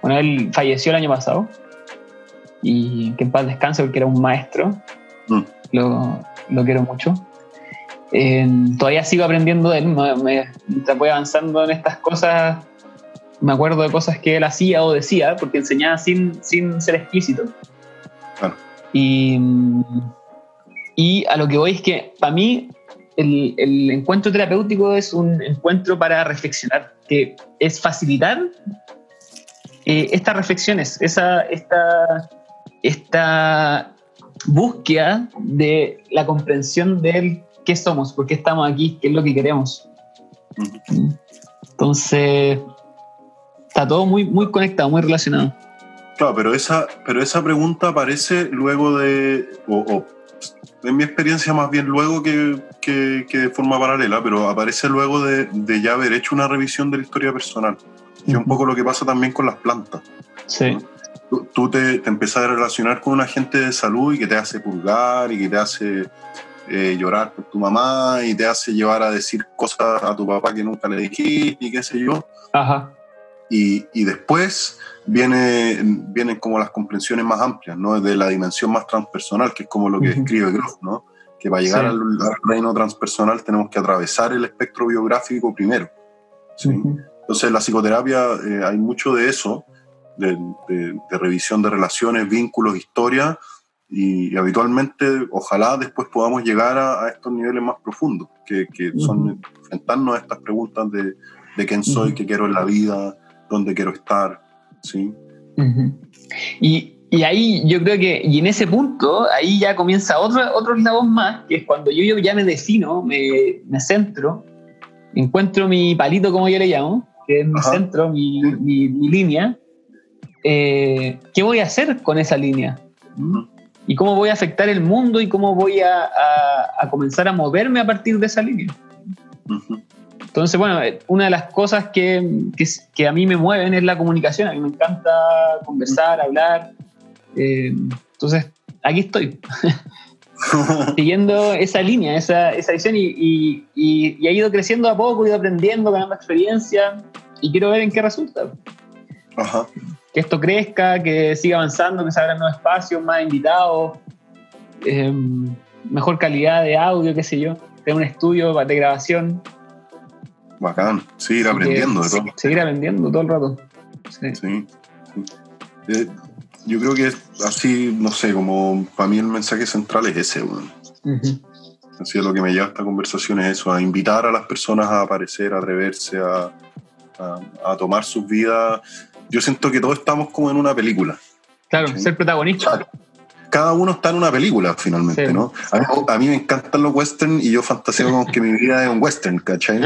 Bueno, él falleció el año pasado y que en paz descanse porque era un maestro, Mm. lo, lo quiero mucho. Eh, todavía sigo aprendiendo de él, me, me- mientras voy avanzando en estas cosas, me acuerdo de cosas que él hacía o decía, porque enseñaba sin, sin ser explícito. Claro. Y, y a lo que voy es que para mí el, el encuentro terapéutico es un encuentro para reflexionar, que es facilitar eh, estas reflexiones, esa, esta, esta búsqueda de la comprensión de qué somos, por qué estamos aquí, qué es lo que queremos. Entonces, está todo muy, muy conectado, muy relacionado. Claro, pero esa, pero esa pregunta aparece luego de, o, o en mi experiencia más bien luego que, que, que de forma paralela, pero aparece luego de, de, ya haber hecho una revisión de la historia personal. Y es un poco lo que pasa también con las plantas. Sí. Tú, tú te, te empiezas a relacionar con un agente de salud y que te hace pulgar y que te hace eh, llorar por tu mamá y te hace llevar a decir cosas a tu papá que nunca le dijiste y qué sé yo. Ajá. Y, y después viene, vienen como las comprensiones más amplias, ¿no? De la dimensión más transpersonal, que es como lo que Ujú. escribe Groff, ¿no? Que para llegar Sí. al, al reino transpersonal tenemos que atravesar el espectro biográfico primero. ¿sí? Ujú. Entonces, en la psicoterapia eh, hay mucho de eso, de, de- de revisión de relaciones, vínculos, historia, y, y habitualmente, ojalá después podamos llegar a, a estos niveles más profundos, que, que son enfrentarnos a estas preguntas de, de quién soy, qué quiero en la vida, dónde quiero estar, ¿sí? Y, y ahí yo creo que, y en ese punto, ahí ya comienza otro, otro eslabón más, que es cuando yo, yo ya me defino, me, me centro, encuentro mi palito, como yo le llamo, que es mi Ajá. centro, mi, mi- mi línea, eh, ¿qué voy a hacer con esa línea? Ujú. ¿Y cómo voy a afectar el mundo y cómo voy a, a- a comenzar a moverme a partir de esa línea? Ujú. Entonces, bueno, eh, una de las cosas que, que, que a mí me mueven es la comunicación. A mí me encanta conversar, hablar. Eh, entonces, aquí estoy, (laughs) siguiendo esa línea, esa, esa visión y, y, y, y ha ido creciendo a poco, he ido aprendiendo, ganando experiencia y quiero ver en qué resulta. Ajá. Que esto crezca, que siga avanzando, que se abran nuevos espacios, más invitados, eh, mejor calidad de audio, qué sé yo, tener un estudio de grabación. Bacán, seguir aprendiendo de todo. Seguir aprendiendo todo el rato. Sí. Eh, yo creo que así, no sé, como para mí el mensaje central es ese. Ujú. Así es lo que me lleva a esta conversación es eso, a invitar a las personas a aparecer, a atreverse, a, a- a tomar sus vidas. Yo siento que todos estamos como en una película. Claro, Sí. ser protagonista. Cada uno está en una película finalmente, Sí. ¿no? A mí, a mí me encantan los western y yo fantaseo con que mi vida es un western, ¿cachai?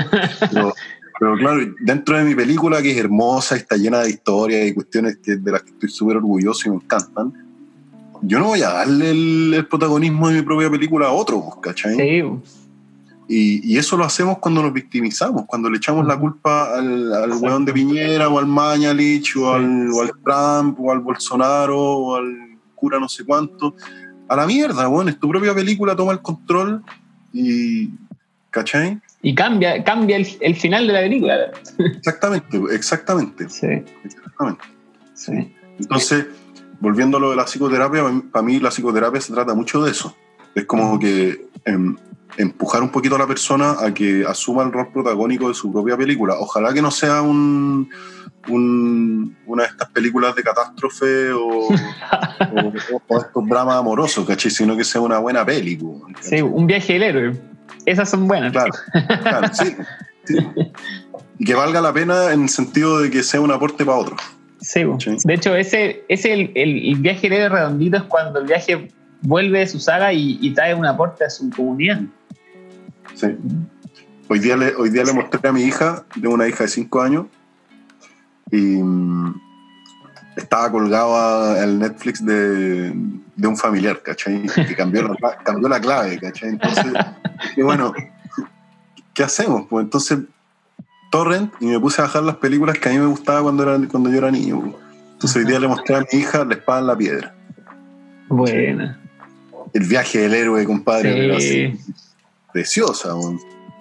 Pero, pero claro, dentro de mi película, que es hermosa, está llena de historias y cuestiones que- de las que estoy súper orgulloso y me encantan, yo no voy a darle el, el protagonismo de mi propia película a otro, pues, ¿cachai? Sí, Y, y eso lo hacemos cuando nos victimizamos, cuando le echamos la culpa al, al weón de Piñera o al Mañalich o, al, o al Trump o al Bolsonaro o al cura no sé cuánto. A la mierda, weón, es tu propia película, toma el control y... ¿Cachai? y cambia, cambia el, el final de la película. Exactamente, exactamente, Sí, exactamente. sí. Entonces, volviendo a lo de la psicoterapia, para mí la psicoterapia se trata mucho de eso. Es como que em, empujar un poquito a la persona a que asuma el rol protagónico de su propia película. Ojalá que no sea un, un- una de estas películas de catástrofe o, o, o- estos dramas amorosos, ¿cachai? Sino que sea una buena película. Sí, un viaje del héroe. Esas son buenas. Claro, claro, sí, sí. Y que valga la pena en el sentido de que sea un aporte para otro. Sí. De hecho, ese, ese el, el, el viaje del héroe redondito es cuando el viaje vuelve de su saga y, y trae un aporte a su comunidad. Sí. Hoy día, le, hoy día le mostré a mi hija, de una hija de 5 años, y mm, estaba colgado al Netflix de, de un familiar, ¿cachai? Que cambió la, cambió la clave, ¿cachai? Entonces, (laughs) y bueno, ¿qué hacemos? Pues entonces, torrent, y me puse a bajar las películas que a mí me gustaba cuando, era, cuando yo era niño. pues. Entonces hoy día le mostré a mi hija La espada en la piedra. Buena. El viaje del héroe, compadre, pero así, Sí. Preciosa, weón.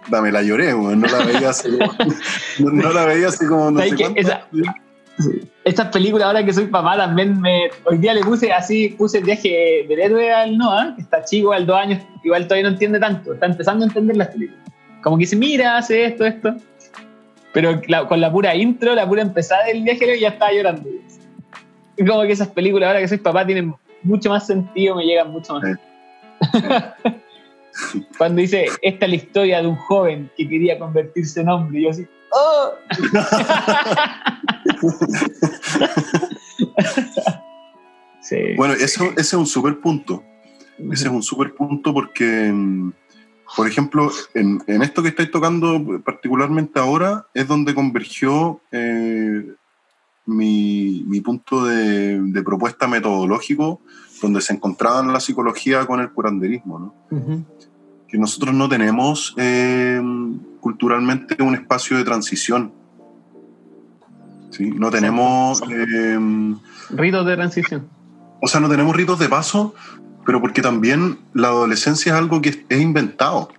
Dame la lloré, weón. No la veía así como. No, no la veía así como. No. Estas películas, ahora que soy papá, también me. Hoy día le puse así, puse el viaje del héroe al Noah, que está chico, al dos años, igual todavía no entiende tanto, está empezando a entender las películas. Como que dice, mira, hace esto, esto. Pero la- con la pura intro, la pura empezada del viaje del héroe, ya estaba llorando. Y como que esas películas, ahora que soy papá, tienen mucho más sentido, me llegan mucho más. (laughs) Cuando dice, esta es la historia de un joven que quería convertirse en hombre, y yo así, ¡oh! (laughs) sí. Bueno, eso, ese es un super punto. Ese es un super punto porque, mm, por ejemplo, en, en esto que estáis tocando particularmente ahora, es donde convergió eh, mi, mi punto de, de, propuesta metodológico donde se encontraban la psicología con el curanderismo. ¿no? Ujú. Que nosotros no tenemos eh, culturalmente un espacio de transición. ¿sí? No tenemos... eh, Ritos de transición. o sea, no tenemos ritos de paso, pero porque también la adolescencia es algo que es inventado.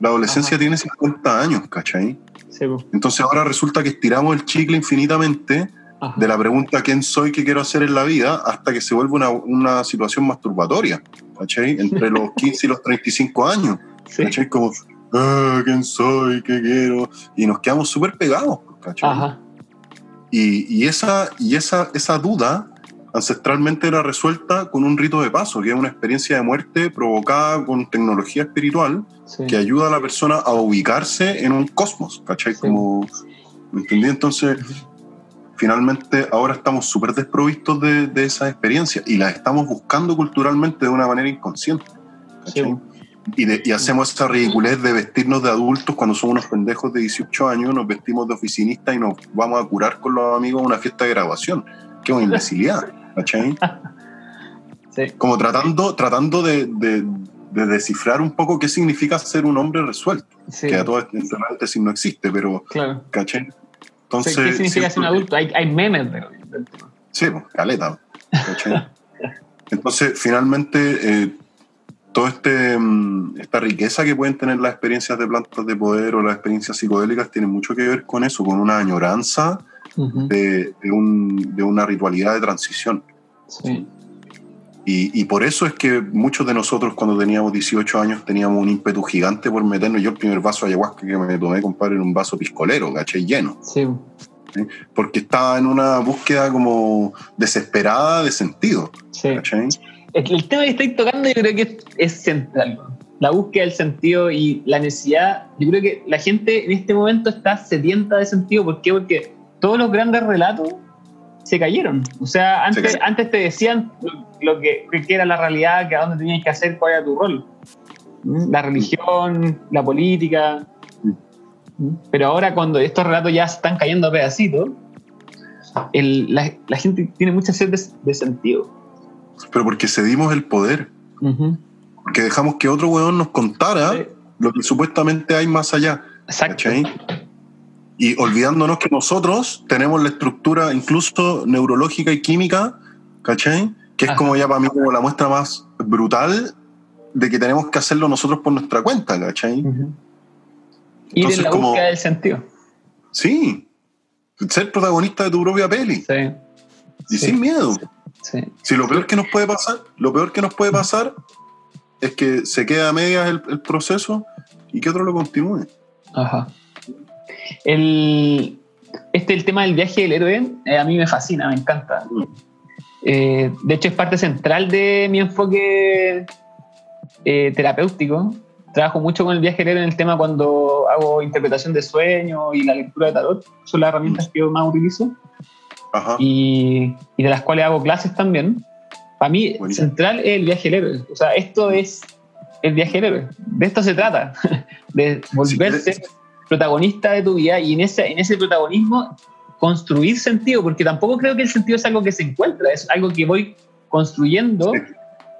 La adolescencia Ajá. tiene 50 años, ¿cachai? Sí. Entonces ahora resulta que estiramos el chicle infinitamente Ajá. de la pregunta quién soy, qué quiero hacer en la vida, hasta que se vuelve una, una situación masturbatoria, ¿cachai? Entre los (laughs) 15 y los 35 años, Sí. ¿cachai? Como, ah, quién soy, qué quiero, y nos quedamos súper pegados, ¿cachai? Ajá. Y, y esa, y esa, esa duda ancestralmente era resuelta con un rito de paso, que es una experiencia de muerte provocada con tecnología espiritual Sí. que ayuda a la persona a ubicarse en un cosmos, ¿cachai? Sí. Como, ¿me entendí? Entonces, finalmente ahora estamos súper desprovistos de, de esas experiencias y las estamos buscando culturalmente de una manera inconsciente. Sí, ¿cachai? po. Y, de- y hacemos esa ridiculez de vestirnos de adultos cuando somos unos pendejos de 18 años, nos vestimos de oficinistas y nos vamos a curar con los amigos a una fiesta de graduación. Qué una imbecilidad, ¿cachai? (laughs) Sí. Como tratando, tratando de, de- de descifrar un poco qué significa ser un hombre resuelto. Sí. Que a todo este sí no existe, pero, Claro. ¿cachai? Entonces, ¿Qué significa ser un adulto? Hay, hay memes de- del tema. Sí, pues, caleta. ¿cachai? Entonces, finalmente, eh, toda este, mm, esta riqueza que pueden tener las experiencias de plantas de poder o las experiencias psicodélicas tiene mucho que ver con eso, con una añoranza de, de un- de una ritualidad de transición. Sí. Y, y por eso es que muchos de nosotros cuando teníamos 18 años teníamos un ímpetu gigante por meternos. Yo el primer vaso de ayahuasca que me tomé, compadre, era un vaso piscolero, ¿cachai? Lleno. Sí. Porque estaba en una búsqueda como desesperada de sentido, Sí. El, tema que estáis tocando yo creo que es, central. La búsqueda del sentido y la necesidad. Yo creo que la gente en este momento está sedienta de sentido. ¿Por qué? Porque todos los grandes relatos se cayeron. O sea, antes, cayeron. antes te decían lo, que, que era la realidad, que a dónde tenías que hacer, cuál era tu rol. ¿Mm? La religión, la política. ¿Mm? Pero ahora cuando estos relatos ya se están cayendo a pedacitos, el- la, la gente tiene mucha sed de, de sentido. Pero porque cedimos el poder. Ujú. Porque dejamos que otro weón nos contara Sí. lo que supuestamente hay más allá. Exacto. ¿cachai? Y olvidándonos que nosotros tenemos la estructura incluso neurológica y química, ¿cachai? Que es como ya para mí como la muestra más brutal de que tenemos que hacerlo nosotros por nuestra cuenta, ¿cachai? Ujú. Ir Entonces, en la como- búsqueda del sentido. Sí, ser protagonista de tu propia peli Sí. y Sí. sin miedo. Sí. Si lo peor que nos puede pasar, lo peor que nos puede pasar es que se queda a medias el, el proceso y que otro lo continúe. Ajá. El, este, el tema del viaje del héroe, eh, a mí me fascina, me encanta. Mm. Eh, de hecho, es parte central de mi enfoque eh, terapéutico. Trabajo mucho con el viaje del héroe en el tema cuando hago interpretación de sueños y la lectura de tarot. Son las herramientas que yo más utilizo. Ajá. y, y de las cuales hago clases también. Para mí, Buenísimo. central es el viaje del héroe. O sea, esto es el viaje del héroe. De esto se trata, (laughs) de volverse Sí, protagonista de tu vida y en ese, en ese protagonismo construir sentido, porque tampoco creo que el sentido es algo que se encuentra, es algo que voy construyendo Sí.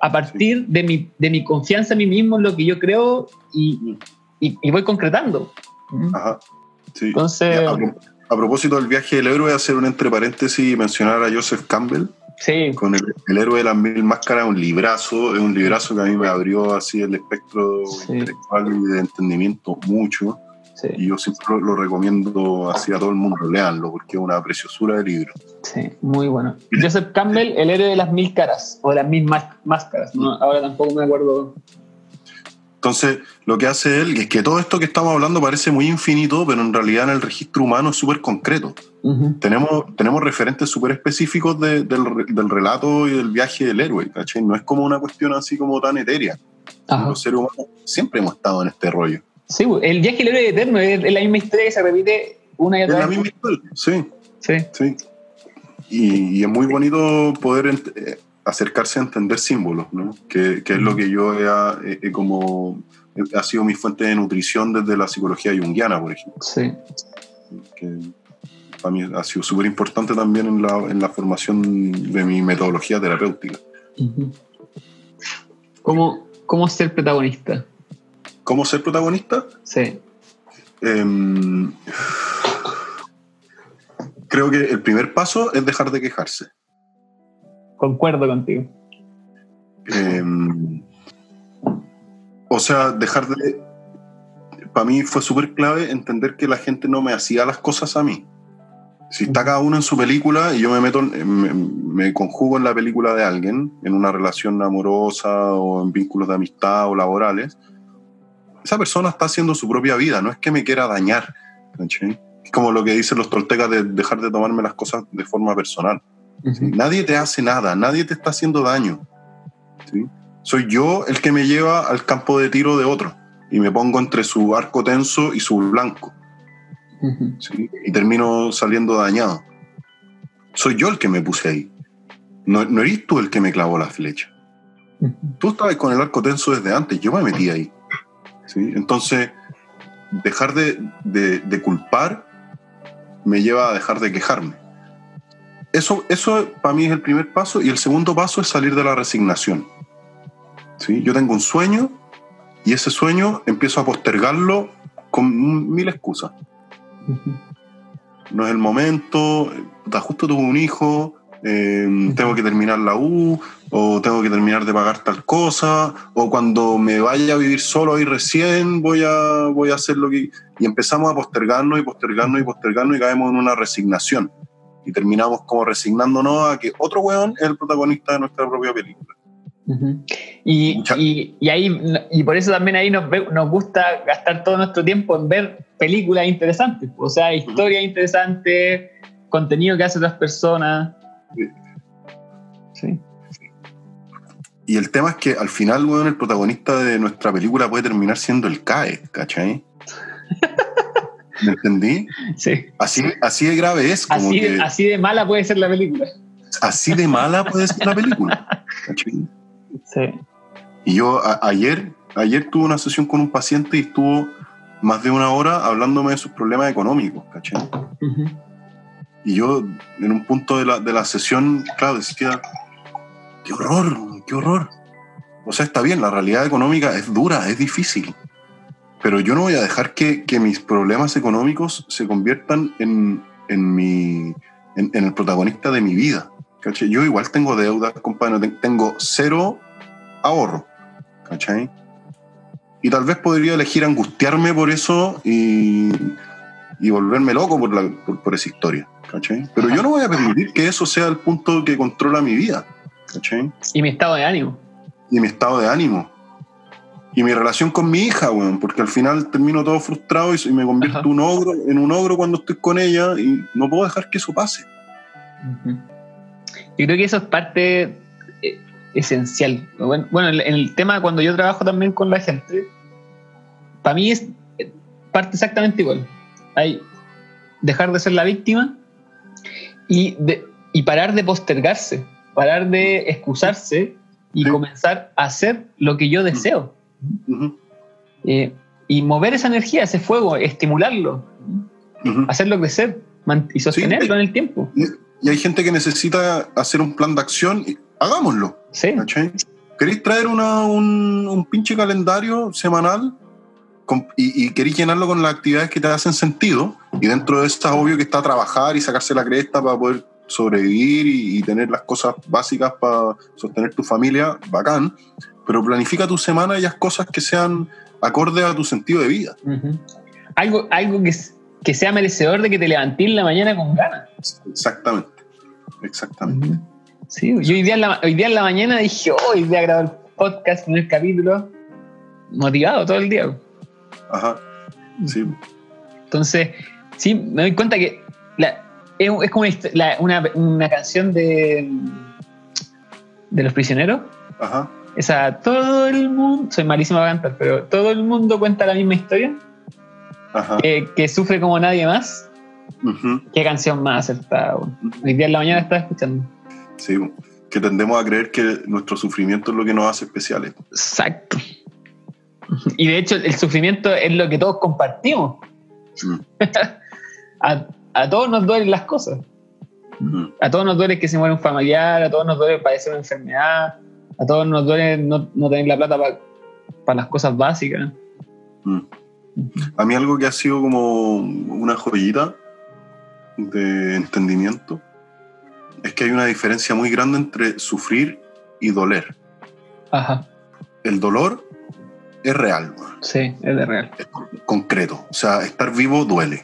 a partir de, mi, de mi confianza en mí mismo, en lo que yo creo y, y, y voy concretando. Ajá. Sí. Entonces, Ya, a, pro- a propósito del viaje del héroe, hacer un entre paréntesis y mencionar a Joseph Campbell sí, con el, el héroe de las mil máscaras, un librazo, es un librazo que a mí me abrió así el espectro Sí. intelectual y de entendimiento mucho. sí, Y yo siempre lo, lo recomiendo así a todo el mundo, leanlo, porque es una preciosura de libro. sí, muy bueno. Joseph Campbell, el héroe de las mil caras, o de las mil más- máscaras, ¿no? ahora tampoco me acuerdo. Entonces, lo que hace él es que todo esto que estamos hablando parece muy infinito, pero en realidad en el registro humano es súper concreto. Tenemos, tenemos referentes súper específicos de- del, del relato y del viaje del héroe, ¿cachai? No es como una cuestión así como tan etérea. Ajá. Los seres humanos siempre hemos estado en este rollo. Sí, el viaje del héroe eterno es, es la misma historia que se repite una y Es otra la vez. misma historia, sí, Sí, sí. Y, y es muy bonito poder eh, acercarse a entender símbolos, ¿no? Que, que es lo que yo he, he- he como... ha sido mi fuente de nutrición desde la psicología junguiana, por ejemplo. sí. que para mí ha sido súper importante también en la, en la formación de mi metodología terapéutica. ¿Cómo, ¿Cómo ser protagonista? ¿Cómo ser protagonista? Sí. Em, creo que el primer paso es dejar de quejarse. Concuerdo contigo. Em, o sea, dejar de... Para mí fue súper clave entender que la gente no me hacía las cosas a mí. Si está cada uno en su película y yo me meto, me, me, conjugo en la película de alguien, en una relación amorosa o en vínculos de amistad o laborales, esa persona está haciendo su propia vida, no es que me quiera dañar. Es como lo que dicen los toltecas de dejar de tomarme las cosas de forma personal. Nadie te hace nada, nadie te está haciendo daño. Soy yo el que me lleva al campo de tiro de otro y me pongo entre su arco tenso y su blanco. Y termino saliendo dañado. Soy yo el que me puse ahí. No, no eres tú el que me clavó la flecha. Tú estabas con el arco tenso desde antes, yo me metí ahí. Entonces, dejar de, de, culpar me lleva a dejar de quejarme. Eso, eso para mí es el primer paso y el segundo paso es salir de la resignación. ¿Sí? Yo tengo un sueño y ese sueño empiezo a postergarlo con mil excusas. No es el momento, justo tuve un hijo, eh, tengo que terminar la U, o tengo que terminar de pagar tal cosa, o cuando me vaya a vivir solo ahí recién voy a, voy a hacer lo que... Y empezamos a postergarnos y postergarnos y postergarnos y caemos en una resignación. Y terminamos como resignándonos a que otro weón es el protagonista de nuestra propia película. y, y, y, ahí, y por eso también ahí nos, nos gusta gastar todo nuestro tiempo en ver películas interesantes, o sea, historias interesantes, contenido que hacen otras personas. Sí. Y el tema es que al final, bueno, el protagonista de nuestra película puede terminar siendo el CAE, ¿cachai? (laughs) ¿Me entendí? Sí. Así, así de grave es. Como así, de, así de mala puede ser la película. Así de mala puede ser la película. Sí. Y yo ayer, ayer tuve una sesión con un paciente y estuvo más de una hora hablándome de sus problemas económicos, ¿cachai? Y yo, en un punto de la, de la sesión, claro, decía, qué horror, qué horror. O sea, está bien, la realidad económica es dura, es difícil. Pero yo no voy a dejar que, que mis problemas económicos se conviertan en, en, mi, en, el protagonista de mi vida. ¿cachai? Yo igual tengo deudas, compadre, tengo cero ahorro. ¿cachai? Y tal vez podría elegir angustiarme por eso y, y volverme loco por, la, por, por esa historia. ¿cachai? Pero yo no voy a permitir que eso sea el punto que controla mi vida. ¿cachai? Y mi estado de ánimo. Y mi estado de ánimo. Y mi relación con mi hija, weón, porque al final termino todo frustrado y, me convierto un ogro, en un ogro cuando estoy con ella y no puedo dejar que eso pase. Yo creo que eso es parte eh, esencial. Bueno, en el tema cuando yo trabajo también con la gente, para mí es eh, parte exactamente igual. Hay dejar de ser la víctima y, de, y parar de postergarse, parar de excusarse y comenzar a hacer lo que yo deseo. Eh, y mover esa energía, ese fuego, estimularlo, hacerlo crecer y sostenerlo en el tiempo. Y hay gente que necesita hacer un plan de acción, y hagámoslo. Sí. ¿Queréis traer una, un, un, pinche calendario semanal y, y, queréis llenarlo con las actividades que te hacen sentido? Y dentro de eso obvio que está trabajar y sacarse la cresta para poder sobrevivir y, tener las cosas básicas para sostener tu familia, bacán, pero planifica tu semana y haz cosas que sean acordes a tu sentido de vida. Algo, algo que, que, sea merecedor de que te levantes en la mañana con ganas. Exactamente, exactamente. Sí, yo hoy día, en la, hoy día en la mañana dije, oh, hoy voy a grabar el podcast, el capítulo, motivado todo el día. Ajá, sí. Entonces, sí, me doy cuenta que la, es, como una, una, canción de, de los prisioneros. Ajá. Esa, todo el mundo, soy malísimo a cantar, pero todo el mundo cuenta la misma historia. Ajá. Que, sufre como nadie más. Qué canción más acertada. Hoy día en la mañana estaba escuchando. Sí, que tendemos a creer que nuestro sufrimiento es lo que nos hace especiales. Exacto. Y de hecho, el sufrimiento es lo que todos compartimos. Mm. (laughs) a todos nos duelen las cosas. Mm. A todos nos duele que se muera un familiar, a todos nos duele padecer una enfermedad, a todos nos duele no, no tener la plata para las cosas básicas. Mm. A mí algo que ha sido como una joyita de entendimiento es que hay una diferencia muy grande entre sufrir y doler. Ajá, El dolor es real, sí, es de real. es con- concreto. O sea, estar vivo duele.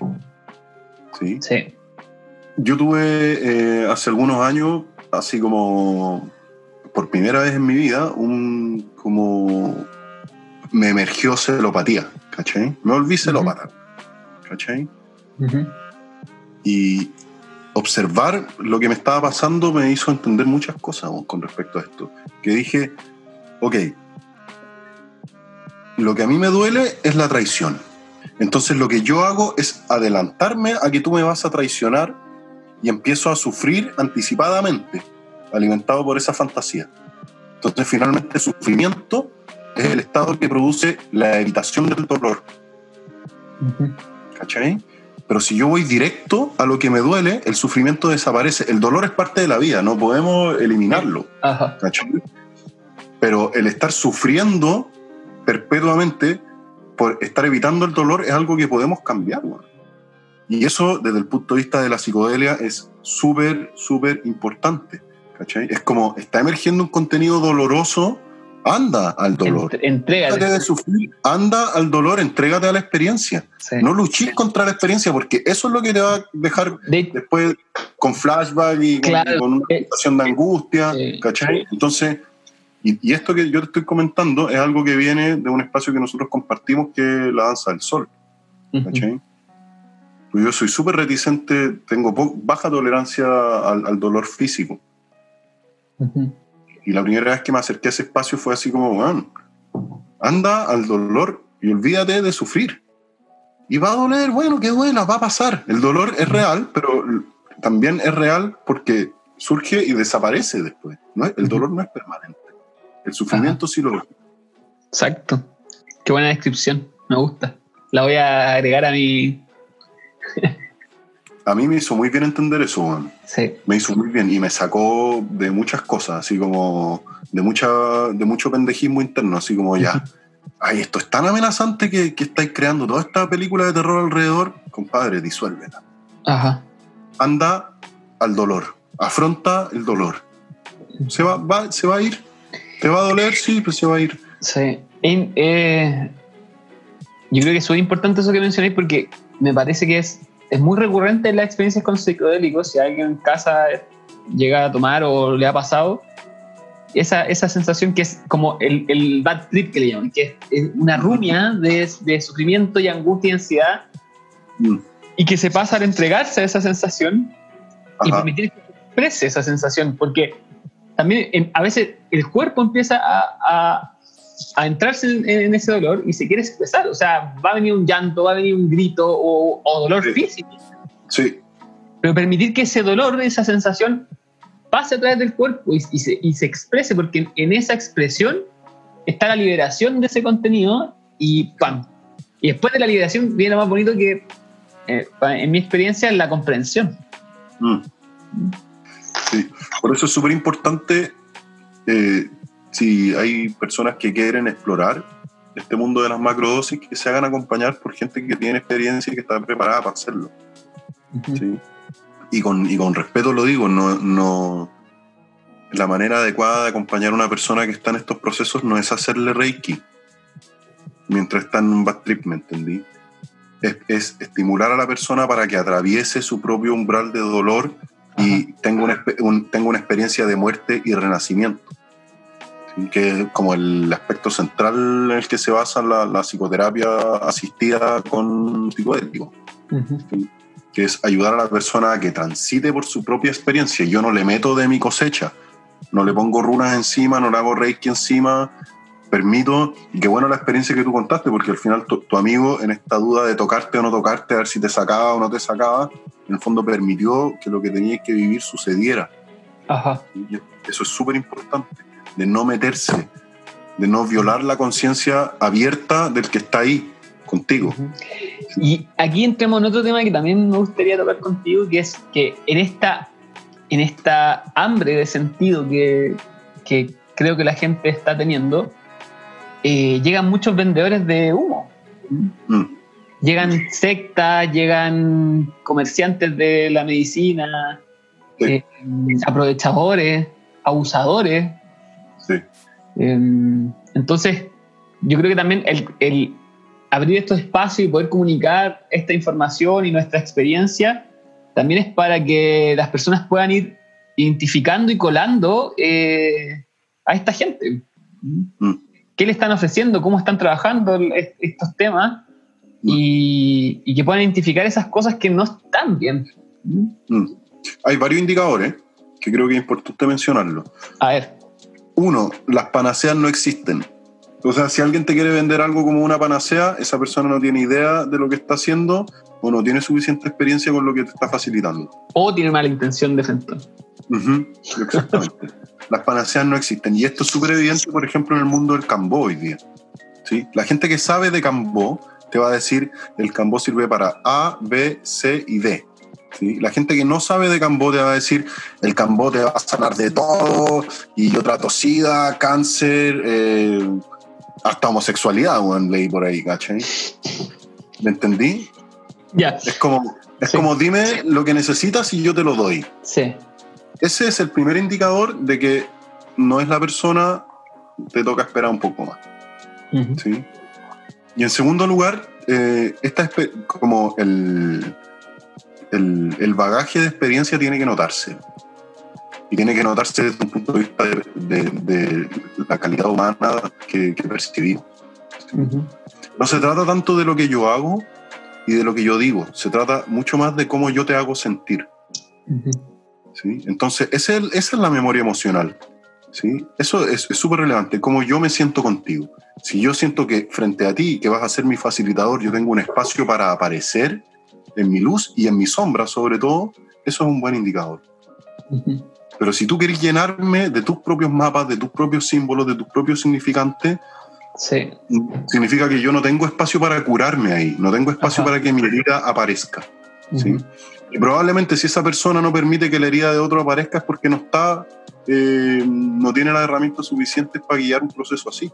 ¿Sí? Sí. Yo tuve eh, hace algunos años, así como por primera vez en mi vida, un como me emergió celopatía, ¿cachai? Me volví celópata, ¿cachai? Ujú. Y observar lo que me estaba pasando me hizo entender muchas cosas con respecto a esto. Que dije, ok, lo que a mí me duele es la traición. Entonces lo que yo hago es adelantarme a que tú me vas a traicionar y empiezo a sufrir anticipadamente, alimentado por esa fantasía. Entonces finalmente el sufrimiento es el estado que produce la evitación del dolor. ¿cachai? Pero si yo voy directo a lo que me duele, el sufrimiento desaparece. El dolor es parte de la vida, no podemos eliminarlo, Ajá. ¿cachai? Pero el estar sufriendo perpetuamente por estar evitando el dolor es algo que podemos cambiar. Y eso, desde el punto de vista de la psicodelia, es súper, súper importante, ¿cachai? Es como, está emergiendo un contenido doloroso, anda al dolor. Déjate de sufrir, anda al dolor, entrégate a la experiencia. Sí. No luches contra la experiencia porque eso es lo que te va a dejar De- después con flashback y con, Claro, con una eh, situación de angustia, sí. ¿cachai? Entonces, y, y esto que yo te estoy comentando es algo que viene de un espacio que nosotros compartimos que es la danza del sol. ¿cachai? Pues Yo soy súper reticente, tengo baja tolerancia al, al dolor físico. Y la primera vez que me acerqué a ese espacio fue así como, bueno, anda al dolor y olvídate de sufrir. Y va a doler, bueno, qué duela, va a pasar. El dolor es real, pero también es real porque surge y desaparece después. ¿no? El dolor no es permanente. El sufrimiento sí lo es. Exacto. Qué buena descripción. Me gusta. La voy a agregar a mi. A mí me hizo muy bien entender eso, weón. Sí. me hizo muy bien y me sacó de muchas cosas, así como de mucha de mucho pendejismo interno, así como ya, (laughs) ay, esto es tan amenazante que, que estáis creando toda esta película de terror alrededor, compadre, disuélvela. Ajá. Anda al dolor, afronta el dolor. Se va, va- se va a ir, te va a doler, sí, pero se va a ir. Sí. Eh, yo creo que es súper importante eso que mencionáis porque me parece que es, es muy recurrente en las experiencias con psicodélicos. Si alguien en casa llega a tomar o le ha pasado, esa, esa sensación que es como el, el bad trip que le llaman, que es, una rumia de, de sufrimiento y angustia y ansiedad Mm, y que se pasa al entregarse a esa sensación y permitir que se exprese esa sensación, porque también a veces el cuerpo empieza a, a- a entrarse en, en ese dolor y se quiere expresar, o sea, va a venir un llanto, va a venir un grito o, o dolor Sí. físico, Sí, pero permitir que ese dolor, esa sensación, pase a través del cuerpo y, y se, y se exprese, porque en, en esa expresión está la liberación de ese contenido y ¡pam! Y después de la liberación viene lo más bonito que, eh, en mi experiencia, la comprensión. Mm. Sí, por eso es súper importante eh, si hay personas que quieren explorar este mundo de las macrodosis, que se hagan acompañar por gente que tiene experiencia y que está preparada para hacerlo. ¿sí? Y, con, y con respeto lo digo, no, no, la manera adecuada de acompañar a una persona que está en estos procesos no es hacerle reiki mientras está en un bad trip, ¿me entendí? Es, es estimular a la persona para que atraviese su propio umbral de dolor y tenga una, un- tenga una experiencia de muerte y renacimiento. Que es como el aspecto central en el que se basa la, la psicoterapia asistida con psicodélico que es ayudar a la persona a que transite por su propia experiencia. Yo no le meto de mi cosecha, no le pongo runas encima, no le hago reiki encima, permito, y qué bueno la experiencia que tú contaste, porque al final tu, tu amigo en esta duda de tocarte o no tocarte, a ver si te sacaba o no te sacaba, en el fondo permitió que lo que tenías que vivir sucediera. Ajá. Y eso es súper importante, de no meterse, de no violar la conciencia abierta del que está ahí. contigo. Y aquí entramos en otro tema que también me gustaría tocar contigo, que es que en esta, en esta hambre de sentido que, que creo que la gente está teniendo, eh, llegan muchos vendedores de humo. Mm. Llegan sectas, llegan comerciantes de la medicina, Sí. eh, aprovechadores, abusadores. Eh, entonces, yo creo que también el, el abrir estos espacios y poder comunicar esta información y nuestra experiencia también es para que las personas puedan ir identificando y colando eh, a esta gente. Mm. ¿Qué le están ofreciendo? ¿Cómo están trabajando estos temas? Y, y que puedan identificar esas cosas que no están bien. Mm. Hay varios indicadores que creo que es importante mencionarlo. A ver, Uno, las panaceas no existen. O sea, si alguien te quiere vender algo como una panacea, esa persona no tiene idea de lo que está haciendo o no tiene suficiente experiencia con lo que te está facilitando. o tiene mala intención de frente. Ujú, Exactamente. (laughs) Las panaceas no existen. Y esto es súper evidente, por ejemplo, en el mundo del cambó hoy día. ¿Sí? La gente que sabe de cambó te va a decir el cambó sirve para A, B, C y D. ¿Sí? La gente que no sabe de cambó te va a decir el cambó te va a sanar de todo y yo trato sida, cáncer, eh, hasta homosexualidad, weón, leí por ahí, ¿cachai? ¿Me entendí? Ya, Es como, es Sí. como dime lo que necesitas y yo te lo doy. sí. Ese es el primer indicador de que no es la persona, te toca esperar un poco más. ¿sí? Y en segundo lugar, eh, esta espe- como el, el, el bagaje de experiencia tiene que notarse. Y tiene que notarse desde un punto de vista de, de- de la calidad humana que, que percibimos. No se trata tanto de lo que yo hago y de lo que yo digo, se trata mucho más de cómo yo te hago sentir. ¿sí? Entonces, ese es esa es la memoria emocional. ¿sí? Eso es es súper relevante, cómo yo me siento contigo. Si yo siento que frente a ti, que vas a ser mi facilitador, yo tengo un espacio para aparecer en mi luz y en mi sombra, sobre todo, eso es un buen indicador. Pero si tú quieres llenarme de tus propios mapas, de tus propios símbolos, de tus propios significantes, Sí. significa que yo no tengo espacio para curarme ahí, no tengo espacio Ajá. para que mi herida aparezca. ¿sí? Y probablemente si esa persona no permite que la herida de otro aparezca es porque no está, eh, no tiene las herramientas suficientes para guiar un proceso así.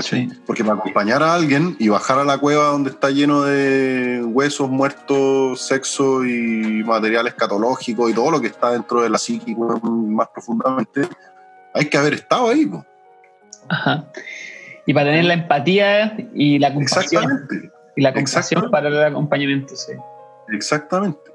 ¿Cachai? Sí. Porque para acompañar a alguien y bajar a la cueva donde está lleno de huesos muertos, sexo y material escatológico y todo lo que está dentro de la psique más profundamente, hay que haber estado ahí. po. Ajá. Y para tener la empatía y la compasión. Exactamente. Y la compasión para el acompañamiento, sí. Exactamente.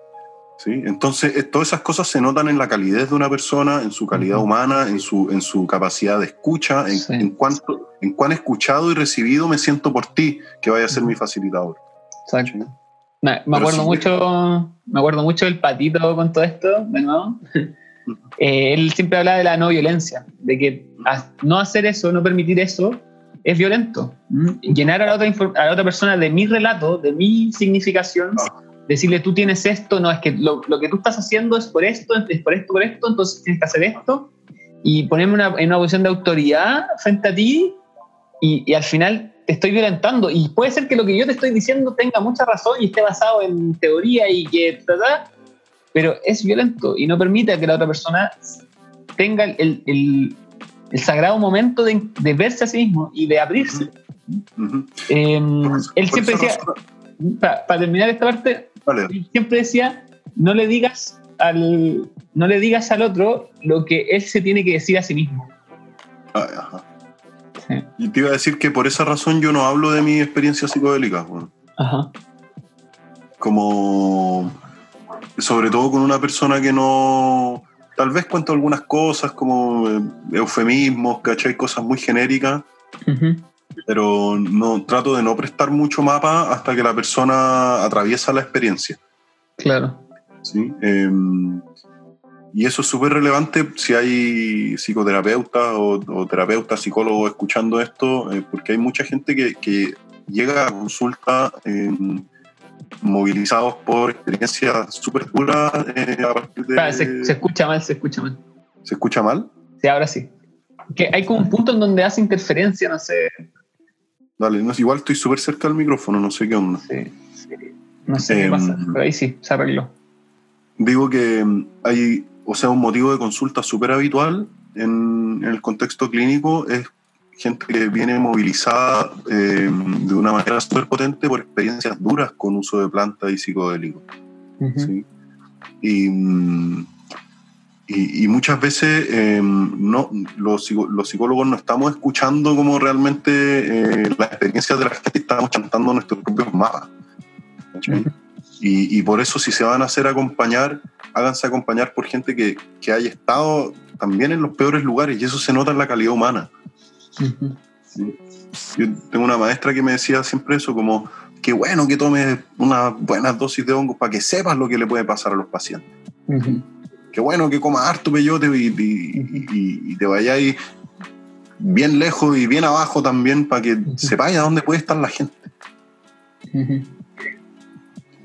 ¿Sí? Entonces, eh, todas esas cosas se notan en la calidez de una persona, en su calidad Ujú. humana, en su, en su capacidad de escucha, en, Sí. en cuánto, en cuán escuchado y recibido me siento por ti, que vaya a ser Ujú. mi facilitador. Exacto. ¿sí? Me, me acuerdo sí. mucho, me acuerdo mucho del patito con todo esto, de nuevo. (laughs) Eh, él siempre hablaba de la no violencia, de que no hacer eso, no permitir eso, es violento. ¿Mm? Llenar a la, otra, a la otra persona de mi relato, de mi significación, Ah. Decirle tú tienes esto, no, es que lo, lo que tú estás haciendo es por esto, es por esto, por esto, entonces tienes que hacer esto, y ponerme una- en una posición de autoridad frente a ti, y, y al final te estoy violentando. Y puede ser que lo que yo te estoy diciendo tenga mucha razón y esté basado en teoría y que. ta, ta, pero es violento y no permite que la otra persona tenga el, el- el sagrado momento de, de verse a sí mismo y de abrirse. Ujú. Eh, Por- él siempre decía, razón- para terminar esta parte, Vale. siempre decía, no le digas al, no le digas al otro lo que él se tiene que decir a sí mismo. Ah, ajá. Sí. Y te iba a decir que por esa razón yo no hablo de mi experiencia psicodélica, weón. Ajá. como sobre todo con una persona que no tal vez cuento algunas cosas como eh, eufemismos, ¿cachai? Cosas muy genéricas, Ujú. Pero no trato de no prestar mucho mapa hasta que la persona atraviesa la experiencia. Claro. ¿sí? Eh, y eso es súper relevante si hay psicoterapeutas o, o terapeutas, psicólogos escuchando esto, eh, porque hay mucha gente que, que llega a consulta eh, movilizados por experiencias súper duras eh, a partir de... Espera, se, se escucha mal, se escucha mal. ¿Se escucha mal? Sí, ahora sí. Que hay como un punto en donde hace interferencia, no sé. Dale, no, igual estoy súper cerca del micrófono, no sé qué onda. Sí, sí. No sé qué Em, pasa, pero ahí sí, se arregló. Digo que mm, hay, o sea, un motivo de consulta súper habitual en, en el contexto clínico es gente que viene movilizada eh, de una manera súper potente por experiencias duras con uso de plantas y psicodélicos. ¿sí? Y, mm, y, y muchas veces eh, no, los, los psicólogos no estamos escuchando como realmente eh, las experiencias de la gente, estamos chantando nuestros propios mapas. Ujú. Y, y por eso si se van a hacer acompañar, háganse acompañar por gente que, que haya estado también en los peores lugares y eso se nota en la calidad humana. Ujú. Yo tengo una maestra que me decía siempre eso, como, qué bueno que tomes unas buenas dosis de hongos para que sepas lo que le puede pasar a los pacientes. Qué bueno que comas harto peyote y, y, y- y te vayáis bien lejos y bien abajo también para que Ujú. sepáis a dónde puede estar la gente.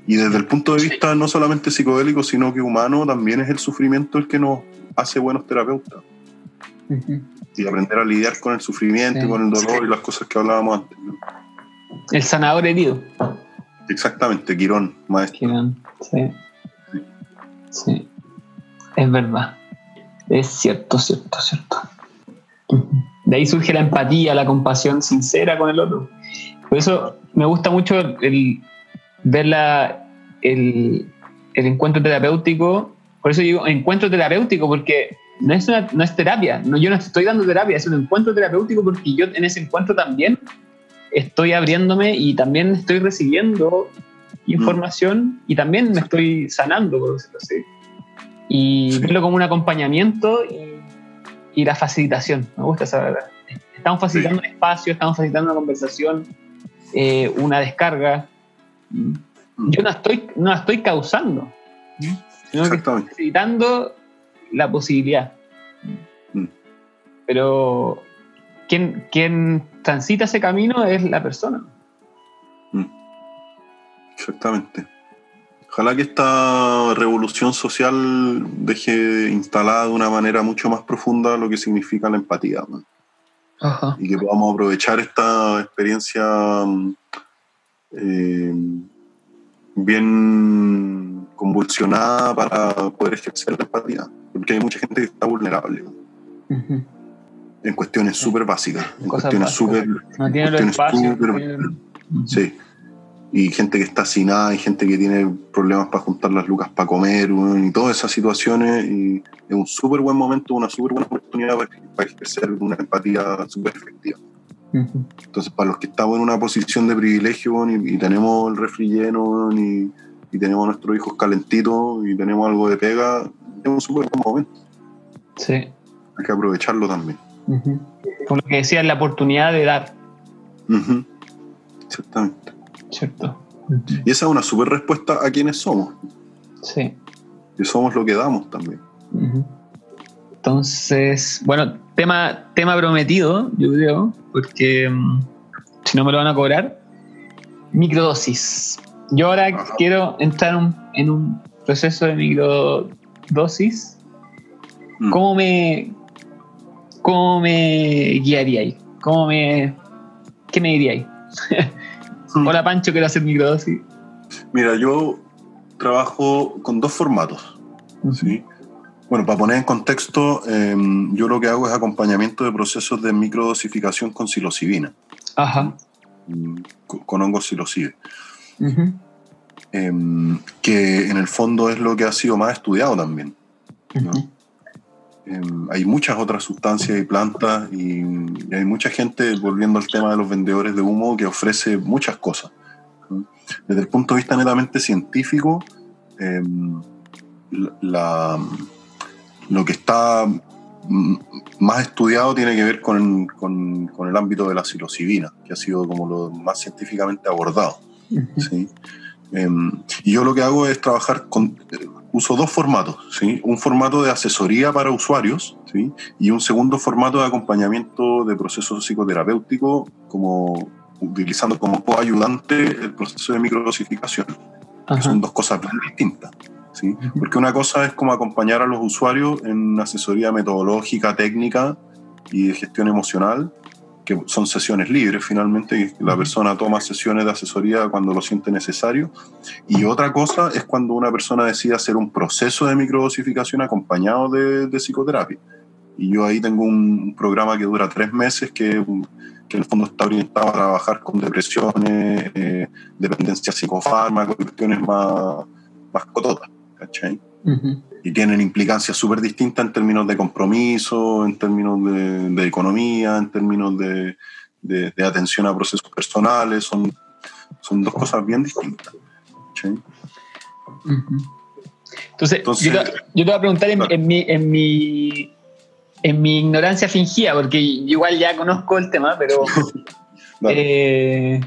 Y desde el punto de vista no solamente psicodélico, sino que humano, también es el sufrimiento el que nos hace buenos terapeutas. Y aprender a lidiar con el sufrimiento, Sí. y con el dolor y las cosas que hablábamos antes. ¿no? El sanador herido. Exactamente, Quirón, maestro. Quirón, Sí. Sí. Es verdad. Es cierto, cierto, cierto. De ahí surge la empatía, la compasión sincera con el otro. Por eso me gusta mucho el ver la, el, el encuentro terapéutico. Por eso digo encuentro terapéutico, porque no es, una- no es terapia. No, yo no estoy dando terapia, es un encuentro terapéutico porque yo en ese encuentro también estoy abriéndome y también estoy recibiendo información y también me estoy sanando, por decirlo así. Y Sí. verlo como un acompañamiento y, y la facilitación. Me gusta esa verdad. Estamos facilitando un espacio, estamos facilitando una conversación, eh, una descarga. Yo no estoy, no la estoy causando, sino que estoy facilitando la posibilidad. Mm. Pero quien, quien transita ese camino es la persona. Exactamente. Ojalá que esta revolución social deje instalada de una manera mucho más profunda lo que significa la empatía. ¿no? Ajá. y que podamos aprovechar esta experiencia mm, eh, bien convulsionada para poder ejercer la empatía, porque hay mucha gente que está vulnerable en cuestiones súper básicas, en cuestiones súper... No tiene súper- no tiene- Sí. Y gente que está sin nada, y gente que tiene problemas para juntar las lucas para comer, y todas esas situaciones. Y es un súper buen momento, una súper buena oportunidad para, para ejercer una empatía súper efectiva. Entonces, para los que estamos en una posición de privilegio y, y tenemos el refri lleno y, y tenemos a nuestros hijos calentitos y tenemos algo de pega, es un súper buen momento. Sí. Hay que aprovecharlo también. Ujú. Como lo que decía, la oportunidad de dar, Ujú. Exactamente. ¿Cierto? Y esa es una súper respuesta a quienes somos. Sí. Y somos lo que damos también. Entonces, bueno, tema, tema prometido, yo creo, porque mm, si no me lo van a cobrar, microdosis. Yo ahora Ajá. quiero entrar un- en un proceso de microdosis. Mm. ¿Cómo me, cómo me guiaríais? ¿Cómo me, ¿Qué me diríais? (laughs) Hola Pancho, quiero hacer microdosis. Mira, yo trabajo con dos formatos. ¿sí? Bueno, para poner en contexto, eh, yo lo que hago es acompañamiento de procesos de microdosificación con psilocibina, Ajá. mm, con, con hongos psilocibe, Ujú. eh, que en el fondo es lo que ha sido más estudiado también. ¿no? Eh, hay muchas otras sustancias y plantas y, y hay mucha gente, volviendo al tema de los vendedores de humo, que ofrece muchas cosas. Desde el punto de vista netamente científico, eh, la- lo que está más estudiado tiene que ver con, con- con el ámbito de la psilocibina, que ha sido como lo más científicamente abordado. Ujú. ¿sí? Em, y yo lo que hago es trabajar con, eh, uso dos formatos, ¿sí? Un formato de asesoría para usuarios, ¿sí? Y un segundo formato de acompañamiento de procesos psicoterapéuticos, como utilizando como coayudante el proceso de microdosificación. que. Son dos cosas bien distintas, ¿sí? Porque una cosa es como acompañar a los usuarios en asesoría metodológica, técnica y de gestión emocional, que son sesiones libres finalmente, y la persona toma sesiones de asesoría cuando lo siente necesario. Y otra cosa es cuando una persona decide hacer un proceso de microdosificación acompañado de, de psicoterapia. Y yo ahí tengo un programa que dura tres meses que, que en el fondo está orientado a trabajar con depresiones, eh, dependencia psicofármaca, cuestiones más, más cototas, ¿cachai? Y tienen implicancias súper distintas en términos de compromiso, en términos de, de economía, en términos de, de, de, atención a procesos personales, son, son dos cosas bien distintas. ¿sí? Entonces, Entonces yo, te, yo, te, voy a preguntar en, claro. en, mi, en, mi, en mi ignorancia fingida, porque igual ya conozco el tema, pero... (laughs) eh,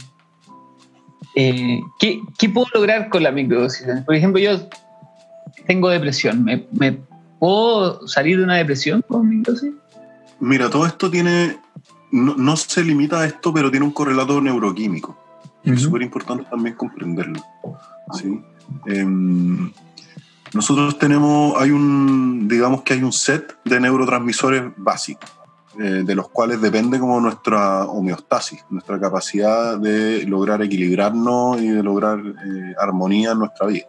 eh, ¿qué, ¿qué, puedo lograr con la microdosis? Por ejemplo, yo tengo depresión. ¿Me, me puedo salir de una depresión con microdosis? Mira, todo esto tiene, no, no, se limita a esto, pero tiene un correlato neuroquímico. Uh -huh. Es súper importante también comprenderlo. ¿sí? Eh, nosotros tenemos, hay un, digamos que hay un set de neurotransmisores básicos, eh, de los cuales depende como nuestra homeostasis, nuestra capacidad de lograr equilibrarnos y de lograr eh, armonía en nuestra vida.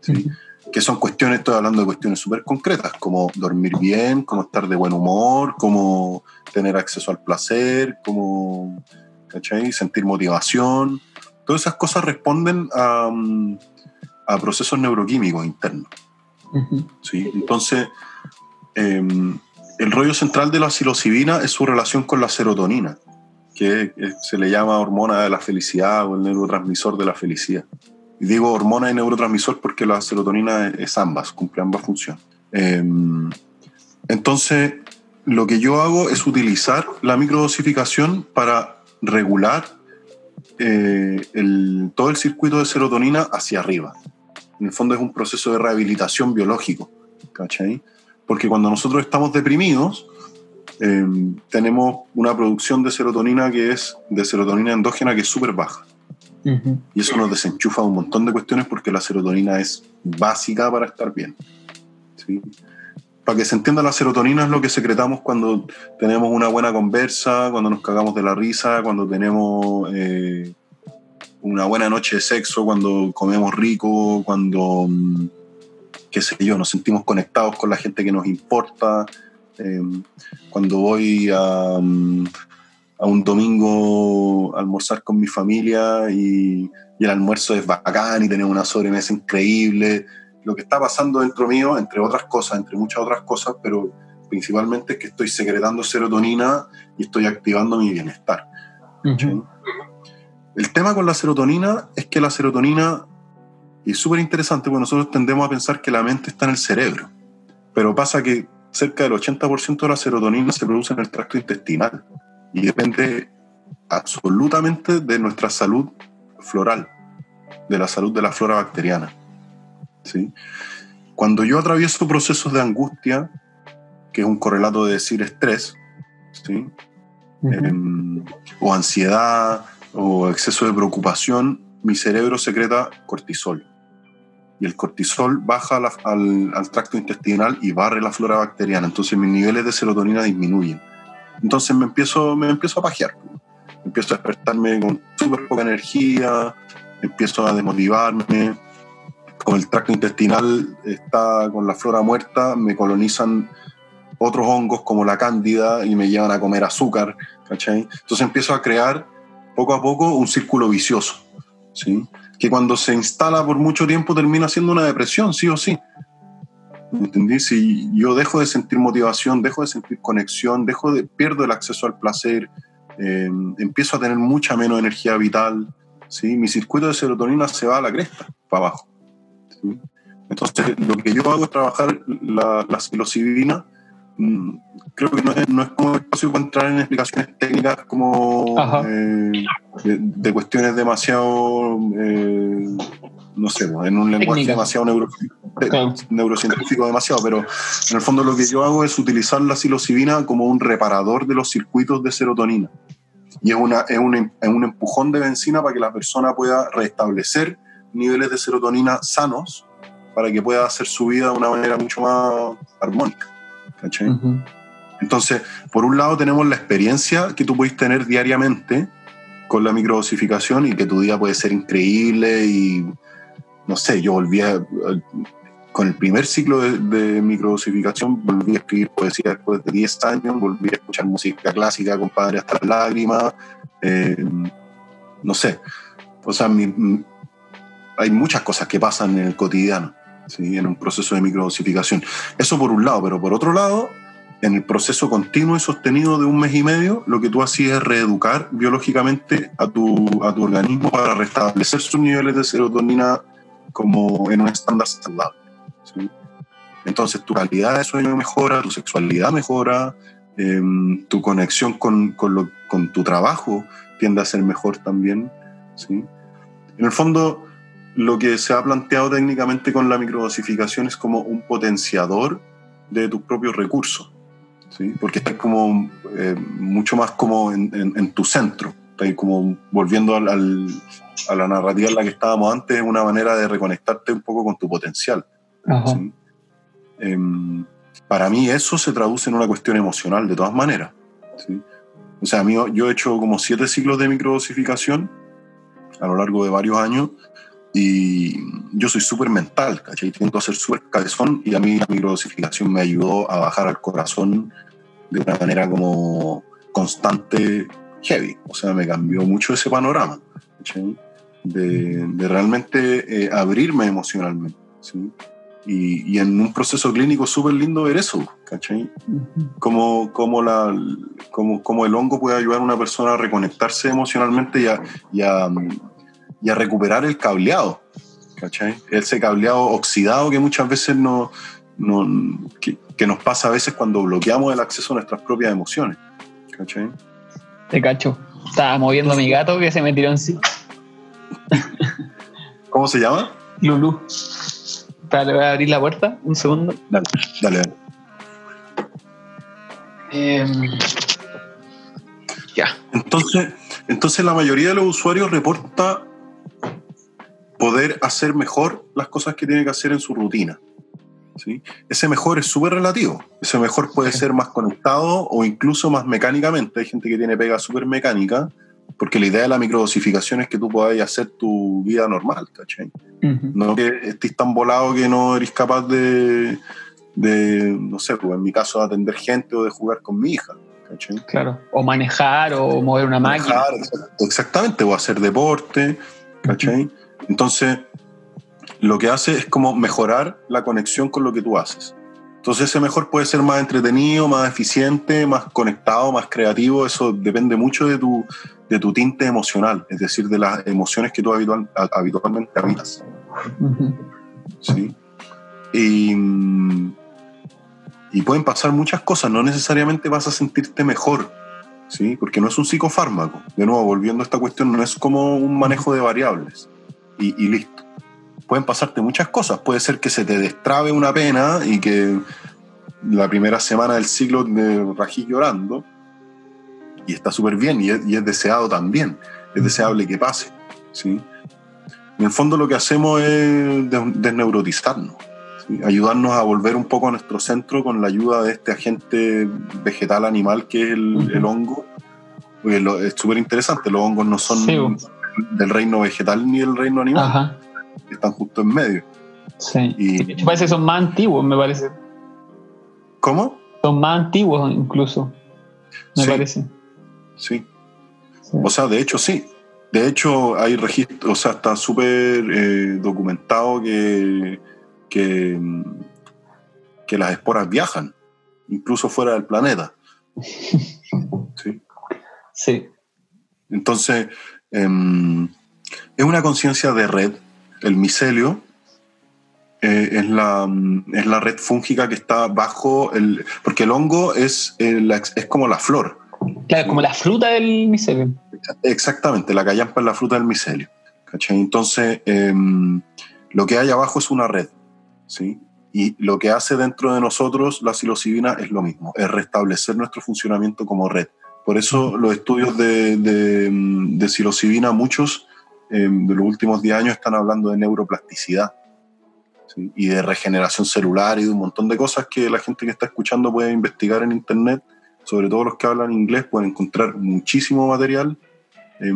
¿sí? Uh -huh que son cuestiones, estoy hablando de cuestiones súper concretas, como dormir bien, como estar de buen humor, como tener acceso al placer, como ¿cachai? sentir motivación. Todas esas cosas responden a, a procesos neuroquímicos internos. Uh -huh. ¿sí? Entonces, eh, el rollo central de la psilocibina es su relación con la serotonina, que se le llama hormona de la felicidad o el neurotransmisor de la felicidad. Y digo hormona y neurotransmisor porque la serotonina es ambas, cumple ambas funciones. Eh, entonces, lo que yo hago es utilizar la microdosificación para regular eh, todo el circuito de serotonina hacia arriba. En el fondo es un proceso de rehabilitación biológico, ¿cachai? Porque cuando nosotros estamos deprimidos, eh, tenemos una producción de serotonina que es de serotonina endógena que es súper baja. Y eso nos desenchufa un montón de cuestiones porque la serotonina es básica para estar bien. Para que se entienda, la serotonina es lo que secretamos cuando tenemos una buena conversa, cuando nos cagamos de la risa, cuando tenemos eh, una buena noche de sexo, cuando comemos rico, cuando, mm, qué sé yo, nos sentimos conectados con la gente que nos importa. Eh, cuando voy a, mm, a un domingo almorzar con mi familia y, y, el almuerzo es bacán y tenemos una sobremesa increíble. Lo que está pasando dentro mío, entre otras cosas, entre muchas otras cosas, pero principalmente es que estoy secretando serotonina y estoy activando mi bienestar. Uh -huh. El tema con la serotonina es que la serotonina, y es súper interesante, porque nosotros tendemos a pensar que la mente está en el cerebro, pero pasa que cerca del 80% de la serotonina se produce en el tracto intestinal y depende absolutamente de nuestra salud floral, de la salud de la flora bacteriana. ¿sí? Cuando yo atravieso procesos de angustia, que es un correlato de decir estrés, ¿sí? Uh -huh. eh, o ansiedad, o exceso de preocupación, mi cerebro secreta cortisol. Y el cortisol baja la, al, al tracto intestinal y barre la flora bacteriana. Entonces mis niveles de serotonina disminuyen entonces me empiezo, me empiezo a pajear. Empiezo a despertarme con súper poca energía, empiezo a desmotivarme. Con el tracto intestinal está con la flora muerta, me colonizan otros hongos como la cándida y me llevan a comer azúcar. ¿cachai? Entonces empiezo a crear poco a poco un círculo vicioso. ¿sí? Que cuando se instala por mucho tiempo termina siendo una depresión, sí o sí. ¿Entendí? Si yo dejo de sentir motivación, dejo de sentir conexión, dejo de, pierdo el acceso al placer, eh, empiezo a tener mucha menos energía vital, ¿sí? mi circuito de serotonina se va a la cresta, para abajo. Entonces, lo que yo hago es trabajar la, la. Mm, creo que no es, no es como espacio para entrar en explicaciones técnicas como eh, de, de, cuestiones demasiado eh, no sé, en un lenguaje Técnica. demasiado neuro, claro. neurocientífico demasiado, pero en el fondo lo que yo hago es utilizar la psilocibina como un reparador de los circuitos de serotonina. Y es, una, es, un, es un empujón de benzina para que la persona pueda restablecer niveles de serotonina sanos para que pueda hacer su vida de una manera mucho más armónica. ¿Cachai? Uh -huh. Entonces, por un lado tenemos la experiencia que tú puedes tener diariamente con la microdosificación y que tu día puede ser increíble y, no sé, yo volví a, con el primer ciclo de, microdosificación, volví a escribir poesía después de 10 años, volví a escuchar música clásica, compadre, hasta lágrimas, eh, no sé, o sea, hay muchas cosas que pasan en el cotidiano, ¿sí? en un proceso de microdosificación. Eso por un lado, pero por otro lado, en el proceso continuo y sostenido de un mes y medio, lo que tú hacías es reeducar biológicamente a tu, a tu organismo para restablecer sus niveles de serotonina como en un estándar saludable. Entonces tu calidad de sueño mejora, tu sexualidad mejora, em, tu conexión con, con, con, tu trabajo tiende a ser mejor también. ¿sí? En el fondo, lo que se ha planteado técnicamente con la microdosificación es como un potenciador de tus propios recursos porque estás como eh, mucho más como en, tu centro, estás como volviendo a la narrativa en la que estábamos antes, una manera de reconectarte un poco con tu potencial. Em, para mí eso se traduce en una cuestión emocional de todas maneras. O sea, a mí, yo he hecho como siete ciclos de microdosificación a lo largo de varios años y yo soy súper mental, ¿cachai? Tiendo a ser súper cabezón y a mí la microdosificación me ayudó a bajar al corazón de una manera como constante, heavy. O sea, me cambió mucho ese panorama, de, de, realmente eh, abrirme emocionalmente. ¿sí? Y, y, en un proceso clínico súper lindo ver eso, ¿cachai? Como, como, la, como, como, el hongo puede ayudar a una persona a reconectarse emocionalmente y a, y a, y a recuperar el cableado, ¿cachai? Ese cableado oxidado que muchas veces no, no que, que nos pasa a veces cuando bloqueamos el acceso a nuestras propias emociones. ¿Cachai? Te cacho. Estaba moviendo a mi gato que se me tiró en sí. (laughs) ¿Cómo se llama? Lulu. le voy a abrir la puerta. Un segundo. Dale, dale. Em, ya. Entonces, entonces la mayoría de los usuarios reporta poder hacer mejor las cosas que tiene que hacer en su rutina. Ese mejor es súper relativo. Ese mejor puede ser más conectado o incluso más mecánicamente. Hay gente que tiene pega súper mecánica, porque la idea de la microdosificación es que tú puedas hacer tu vida normal, ¿cachai? No que estés tan volado que no eres capaz de, de, no sé, pues en mi caso, de atender gente o de jugar con mi hija. ¿cachai? Claro, o manejar o mover una máquina. Exactamente, o hacer deporte, ¿cachai? Entonces, lo que hace es como mejorar la conexión con lo que tú haces. Entonces ese mejor puede ser más entretenido, más eficiente, más conectado, más creativo. Eso depende mucho de tu, de tu tinte emocional, es decir, de las emociones que tú habitual, habitualmente habitas. ¿Sí? Y, y, pueden pasar muchas cosas, no necesariamente vas a sentirte mejor, ¿sí? porque no es un psicofármaco. De nuevo, volviendo a esta cuestión, no es como un manejo de variables y, y listo pueden pasarte muchas cosas. Puede ser que se te destrabe una pena y que la primera semana del ciclo de rají llorando y está súper bien y es, deseado también. Es deseable que pase. ¿sí? En el fondo lo que hacemos es desneurotizarnos, ayudarnos a volver un poco a nuestro centro con la ayuda de este agente vegetal animal que es el, hongo. es súper interesante, los hongos no son del reino vegetal ni del reino animal están justo en medio. Sí. Y, parece que son más antiguos, me parece. ¿Cómo? Son más antiguos incluso, me parece. Sí. O sea, de hecho sí. De hecho hay registros, o sea, está súper eh, documentado que, que, que las esporas viajan, incluso fuera del planeta. (laughs) Sí. Sí. Entonces, em, es una conciencia de red el micelio eh, es, la, es la red fúngica que está bajo el... Porque el hongo es, eh, es como la flor. Claro, como la fruta del micelio. Exactamente, la callampa es la fruta del micelio. Entonces, em, lo que hay abajo es una red. ¿sí? Y lo que hace dentro de nosotros la psilocibina es lo mismo, es restablecer nuestro funcionamiento como red. Por eso los estudios de, de, de psilocibina, muchos Em, de los últimos 10 años están hablando de neuroplasticidad. ¿sí? y de regeneración celular y de un montón de cosas que la gente que está escuchando puede investigar en Internet, sobre todo los que hablan inglés, pueden encontrar muchísimo material eh,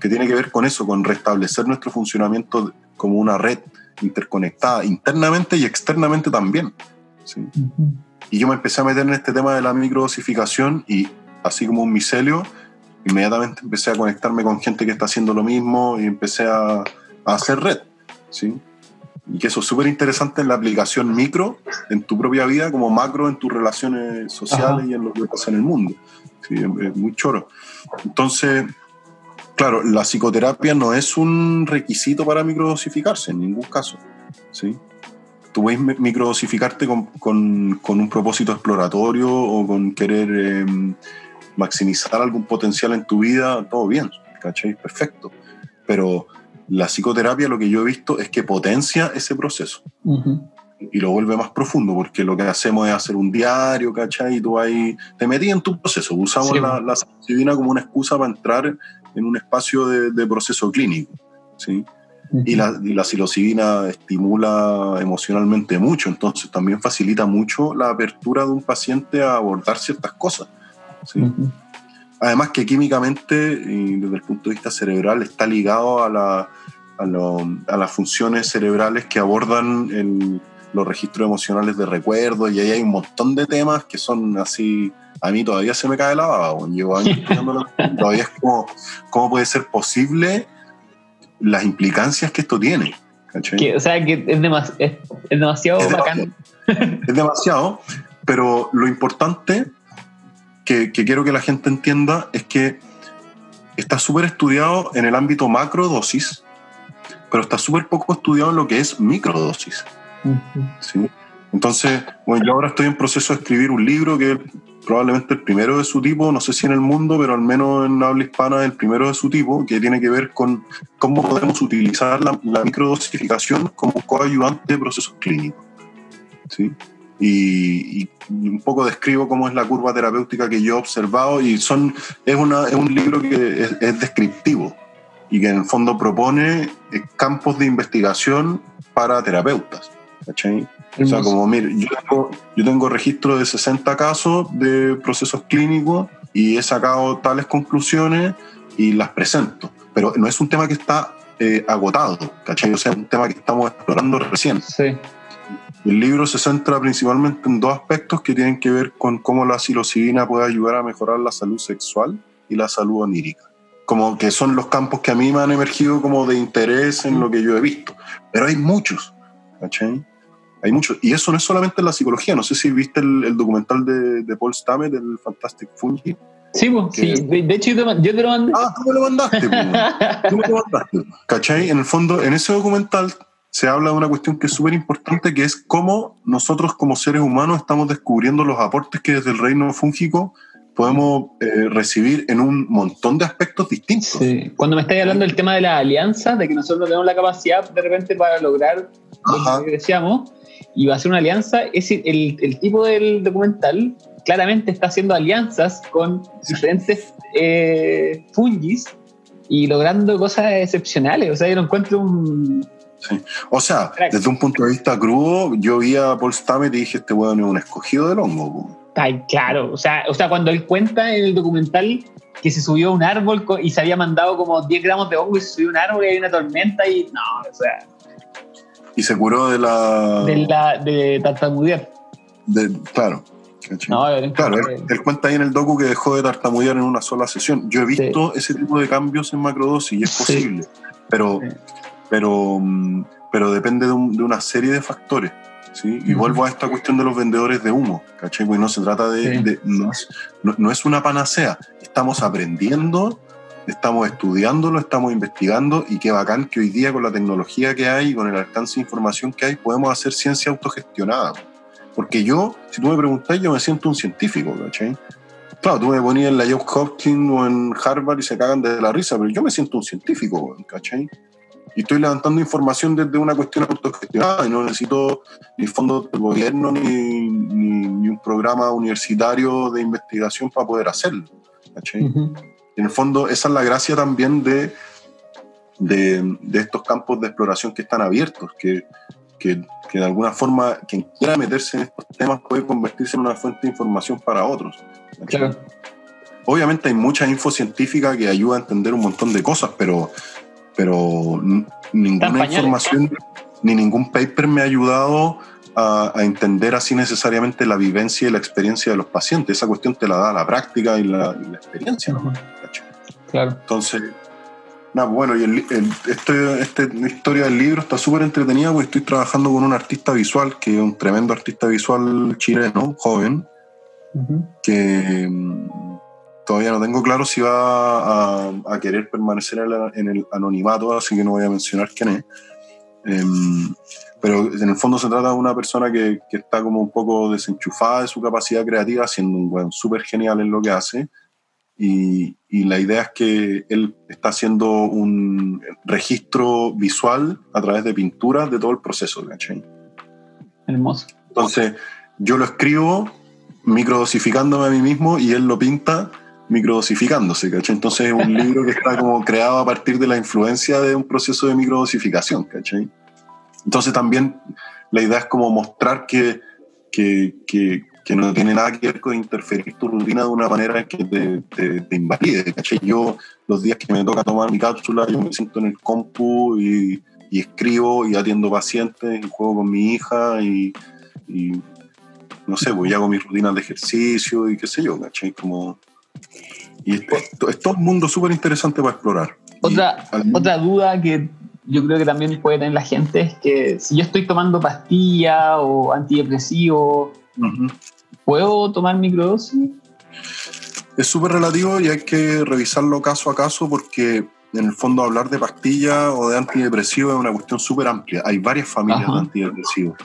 que tiene que ver con eso, con restablecer nuestro funcionamiento como una red interconectada internamente y externamente también. ¿sí? Y yo me empecé a meter en este tema de la microdosificación y así como un micelio, inmediatamente empecé a conectarme con gente que está haciendo lo mismo y empecé a, a hacer red. ¿sí? Y que eso es súper interesante en la aplicación micro en tu propia vida, como macro en tus relaciones sociales Ajá. y en lo que pasa en el mundo. Sí, es muy choro. Entonces, claro, la psicoterapia no es un requisito para microdosificarse en ningún caso. ¿sí? Tú puedes microdosificarte con, con, con, un propósito exploratorio o con querer eh, maximizar algún potencial en tu vida, todo bien, ¿cachai? Perfecto. Pero la psicoterapia lo que yo he visto es que potencia ese proceso. Uh -huh. Y lo vuelve más profundo, porque lo que hacemos es hacer un diario, ¿cachai? Y tú ahí te metí en tu proceso. Usamos sí. la, la como una excusa para entrar en un espacio de, de proceso clínico, ¿sí? Uh -huh. y, la, y la psilocibina estimula emocionalmente mucho, entonces también facilita mucho la apertura de un paciente a abordar ciertas cosas. ¿Sí? Uh -huh. Además que químicamente, y desde el punto de vista cerebral, está ligado a, la, a, lo, a las funciones cerebrales que abordan el, los registros emocionales de recuerdos, y ahí hay un montón de temas que son así, a mí todavía se me cae la baba, llevo años (laughs) estudiándolo, todavía es como, ¿cómo puede ser posible las implicancias que esto tiene? Que, o sea, que es, demas es, es demasiado es bacán. Demasiado, es demasiado, pero lo importante que, que, quiero que la gente entienda es que está súper estudiado en el ámbito macrodosis, pero está súper poco estudiado en lo que es microdosis. Uh -huh. ¿sí? Entonces, bueno, yo ahora estoy en proceso de escribir un libro que es probablemente el primero de su tipo, no sé si en el mundo, pero al menos en habla hispana el primero de su tipo, que tiene que ver con cómo podemos utilizar la, la microdosificación como coayudante de procesos clínicos. ¿sí? Y, y, un poco describo cómo es la curva terapéutica que yo he observado y son, es, una, es un libro que es, es descriptivo y que en el fondo propone eh, campos de investigación para terapeutas. ¿cachai? O sea, como, mire, yo tengo, yo tengo registro de 60 casos de procesos clínicos y he sacado tales conclusiones y las presento. Pero no es un tema que está eh, agotado, ¿cachai? O sea, es un tema que estamos explorando recién. Sí. El libro se centra principalmente en dos aspectos que tienen que ver con cómo la psilocibina puede ayudar a mejorar la salud sexual y la salud onírica. Como que son los campos que a mí me han emergido como de interés en lo que yo he visto. Pero hay muchos, ¿cachai? Hay muchos. Y eso no es solamente en la psicología. No sé si viste el, el documental de, de, Paul Stamets, del Fantastic Fungi. Sí, pues, que... sí. De, de, hecho, yo te, yo te, lo mandé. Ah, tú me lo mandaste. (laughs) tú me lo mandaste. ¿Cachai? En el fondo, en ese documental se habla de una cuestión que es súper importante, que es cómo nosotros como seres humanos estamos descubriendo los aportes que desde el reino fúngico podemos eh, recibir en un montón de aspectos distintos. Sí. Cuando me estáis hablando del tema de la alianza, de que nosotros tenemos la capacidad de repente para lograr Ajá. lo que deseamos, y va a ser una alianza, es el, el tipo del documental claramente está haciendo alianzas con diferentes eh, fungis y logrando cosas excepcionales. O sea, yo lo encuentro un, Sí. O sea, desde un punto de vista crudo, yo vi a Paul Stamets y dije, este weón es un escogido del hongo. Ay, claro, o sea, o sea, cuando él cuenta en el documental que se subió a un árbol y se había mandado como 10 gramos de hongo y se subió a un árbol y hay una tormenta y no, o sea... Y se curó de la... De, la, de tartamudear. De, claro. No, claro, él, él, cuenta ahí en el docu que dejó de tartamudear en una sola sesión. Yo he visto sí. ese tipo de cambios en macrodosis y es posible, sí. pero... Sí pero, pero depende de, un, de, una serie de factores. ¿sí? Y uh -huh. vuelvo a esta cuestión de los vendedores de humo, ¿cachai? Porque no se trata de... Sí. de no, es, no, no, es, una panacea, estamos aprendiendo, estamos estudiándolo, estamos investigando y qué bacán que hoy día con la tecnología que hay, con el alcance de información que hay, podemos hacer ciencia autogestionada. Porque yo, si tú me preguntas, yo me siento un científico, ¿cachai? Claro, tú me ponías en la Johns Hopkins o en Harvard y se cagan de la risa, pero yo me siento un científico, ¿cachai? Y estoy levantando información desde una cuestión autogestionada y no necesito ni fondos del gobierno ni, ni, ni, un programa universitario de investigación para poder hacerlo. Uh -huh. En el fondo, esa es la gracia también de, de, de, estos campos de exploración que están abiertos, que que, que, de alguna forma quien quiera meterse en estos temas puede convertirse en una fuente de información para otros. Claro. Obviamente hay mucha info científica que ayuda a entender un montón de cosas, pero, pero ninguna información ni ningún paper me ha ayudado a, a, entender así necesariamente la vivencia y la experiencia de los pacientes. Esa cuestión te la da la práctica y la, y la experiencia. ¿no? Claro. Entonces, nada, bueno, y el, el, este, este, la historia del libro está súper entretenida porque estoy trabajando con un artista visual, que es un tremendo artista visual chileno, joven, uh -huh. que todavía no tengo claro si va a, a querer permanecer en el anonimato, así que no voy a mencionar quién es. Um, pero en el fondo se trata de una persona que, que, está como un poco desenchufada de su capacidad creativa, siendo un buen súper genial en lo que hace. Y, y, la idea es que él está haciendo un registro visual a través de pinturas de todo el proceso, ¿cachai? Hermoso. Entonces, yo lo escribo microdosificándome a mí mismo y él lo pinta microdosificándose, ¿cachai? Entonces es un libro que está como creado a partir de la influencia de un proceso de microdosificación, ¿cachai? Entonces también la idea es como mostrar que, que, que, que, no tiene nada que ver con interferir tu rutina de una manera que te, te, te, invalide, ¿cachai? Yo los días que me toca tomar mi cápsula, yo me siento en el compu y, y escribo y atiendo pacientes y juego con mi hija y, y no sé, pues hago mis rutinas de ejercicio y qué sé yo, ¿cachai? Como y es, es todo un mundo súper interesante para explorar. Otra, y, otra duda que yo creo que también puede tener la gente es que si yo estoy tomando pastilla o antidepresivo, uh -huh. ¿puedo tomar microdosis? Es súper relativo y hay que revisarlo caso a caso porque en el fondo hablar de pastilla o de antidepresivo es una cuestión súper amplia. Hay varias familias Ajá. de antidepresivos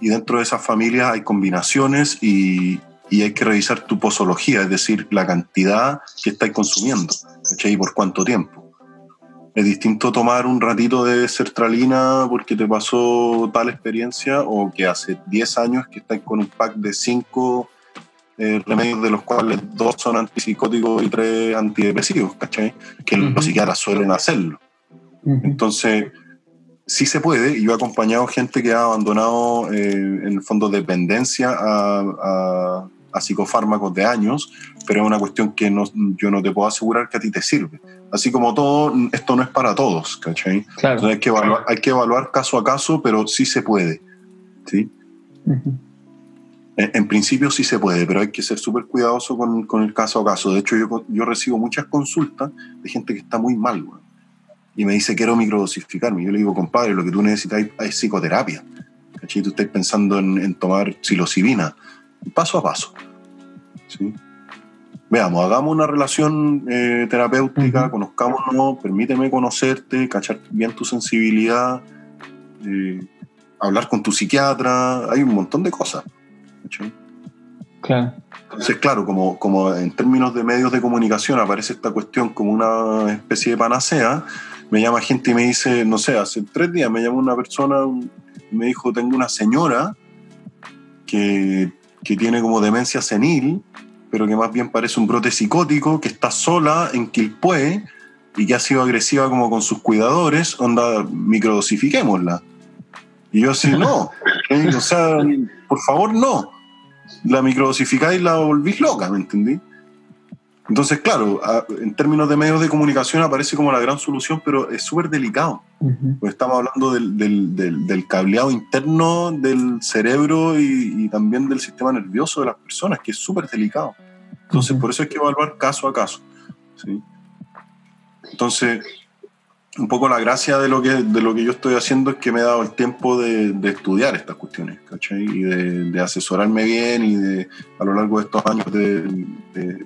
y dentro de esas familias hay combinaciones y, y hay que revisar tu posología, es decir, la cantidad que estáis consumiendo ¿cachai? y por cuánto tiempo. Es distinto tomar un ratito de sertralina porque te pasó tal experiencia o que hace 10 años que estáis con un pack de 5 eh, remedios de los cuales dos son antipsicóticos y tres antidepresivos, ¿cachai? Que uh -huh. los psiquiatras suelen hacerlo. Uh -huh. Entonces, sí se puede, y yo he acompañado gente que ha abandonado eh, en el fondo dependencia a, a a psicofármacos de años, pero es una cuestión que no, yo no te puedo asegurar que a ti te sirve. Así como todo, esto no es para todos, ¿cachai? Claro. Entonces hay que, evaluar, hay que evaluar caso a caso, pero sí se puede. ¿sí? Uh -huh. en, en, principio sí se puede, pero hay que ser súper cuidadoso con, con, el caso a caso. De hecho, yo, yo recibo muchas consultas de gente que está muy mal, güey, y me dice, quiero microdosificarme. Yo le digo, compadre, lo que tú necesitas es psicoterapia. ¿cachai? Tú estás pensando en, en tomar psilocibina paso a paso. ¿sí? Veamos, hagamos una relación eh, terapéutica, uh -huh. conozcámonos, permíteme conocerte, cachar bien tu sensibilidad, eh, hablar con tu psiquiatra, hay un montón de cosas. ¿sí? Claro. Entonces, claro, como, como en términos de medios de comunicación aparece esta cuestión como una especie de panacea, me llama gente y me dice, no sé, hace tres días me llamó una persona, me dijo, tengo una señora que que tiene como demencia senil, pero que más bien parece un brote psicótico, que está sola en Quilpué y que ha sido agresiva como con sus cuidadores, onda, microdosifiquémosla. Y yo así, no, o sea, por favor, no. La microdosificáis y la volvís loca, ¿me entendí? Entonces, claro, en términos de medios de comunicación aparece como la gran solución, pero es súper delicado. Uh -huh. pues estamos hablando del, del, del, del, cableado interno del cerebro y, y, también del sistema nervioso de las personas, que es súper delicado. Entonces, uh -huh. por eso hay que evaluar caso a caso. ¿sí? Entonces, un poco la gracia de lo, que, de lo que yo estoy haciendo es que me he dado el tiempo de, de estudiar estas cuestiones, ¿cachai? Y de, de, asesorarme bien y de, a lo largo de estos años de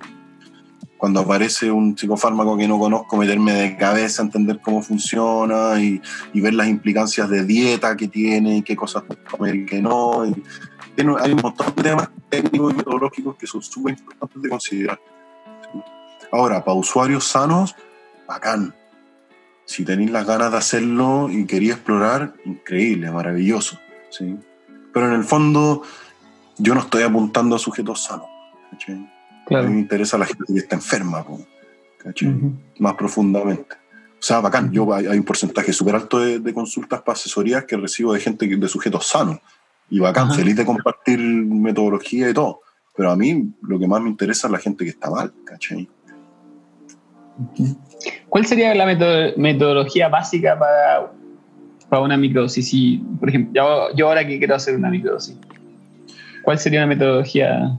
cuando aparece un psicofármaco que no conozco, meterme de cabeza, entender cómo funciona y, y ver las implicancias de dieta que tiene y qué cosas comer y qué no. Y hay un montón de temas técnicos y metodológicos que son súper importantes de considerar. Ahora, para usuarios sanos, bacán. Si tenéis las ganas de hacerlo y quería explorar, increíble, maravilloso. ¿sí? Pero en el fondo, yo no estoy apuntando a sujetos sanos. ¿sí? Claro. A mí me interesa la gente que está enferma, ¿cachai? Uh -huh. Más profundamente. O sea, bacán. Yo hay, un porcentaje súper alto de, de consultas para asesorías que recibo de gente, de sujetos sanos. Y bacán, Ajá. feliz de compartir metodología y todo. Pero a mí lo que más me interesa es la gente que está mal, ¿cachai? ¿Cuál sería la meto- metodología básica para, para una microdosis? Si, por ejemplo, yo, yo ahora que quiero hacer una microdosis, ¿cuál sería una metodología?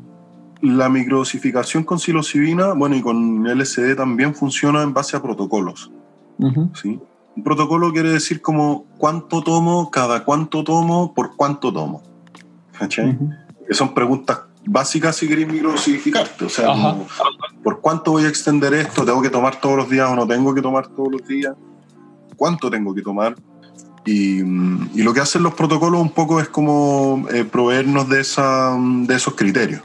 La microdosificación con psilocibina, bueno, y con LSD también funciona en base a protocolos. Ujú, ¿sí? Un protocolo quiere decir como cuánto tomo, cada cuánto tomo, por cuánto tomo. ¿Cachai? ujú. Que son preguntas básicas si queréis microdosificarte. O sea, como, ¿por cuánto voy a extender esto? ¿Tengo que tomar todos los días o no tengo que tomar todos los días? ¿Cuánto tengo que tomar? Y, mm, y lo que hacen los protocolos un poco es como eh, proveernos de, esa, mm, de esos criterios.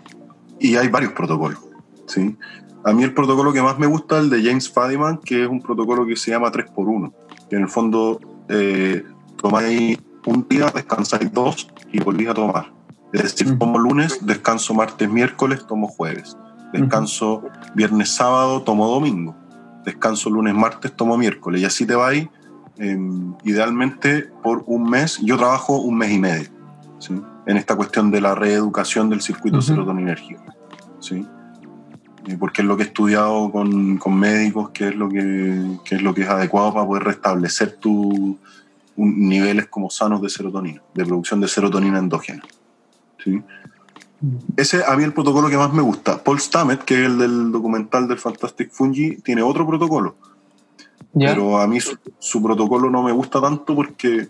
Y hay varios protocolos. ¿sí? A mí el protocolo que más me gusta es el de James Fadiman, que es un protocolo que se llama 3x1, que en el fondo eh, tomáis un día, descansáis dos y volvís a tomar. Es decir, tomo lunes, descanso martes, miércoles, tomo jueves. Descanso viernes, sábado, tomo domingo. Descanso lunes, martes, tomo miércoles. Y así te vais, eh, idealmente por un mes. Yo trabajo un mes y medio, ¿sí? En esta cuestión de la reeducación del circuito serotoninérgico, ¿sí? Eh, Porque es lo que he estudiado con, con médicos, que es, lo que, que es lo que es adecuado para poder restablecer tus niveles como sanos de serotonina, de producción de serotonina endógena. ¿sí? Ese a mí el protocolo que más me gusta. Paul Stamets, que es el del documental del Fantastic Fungi, tiene otro protocolo. ¿Ya? Pero a mí su, su protocolo no me gusta tanto porque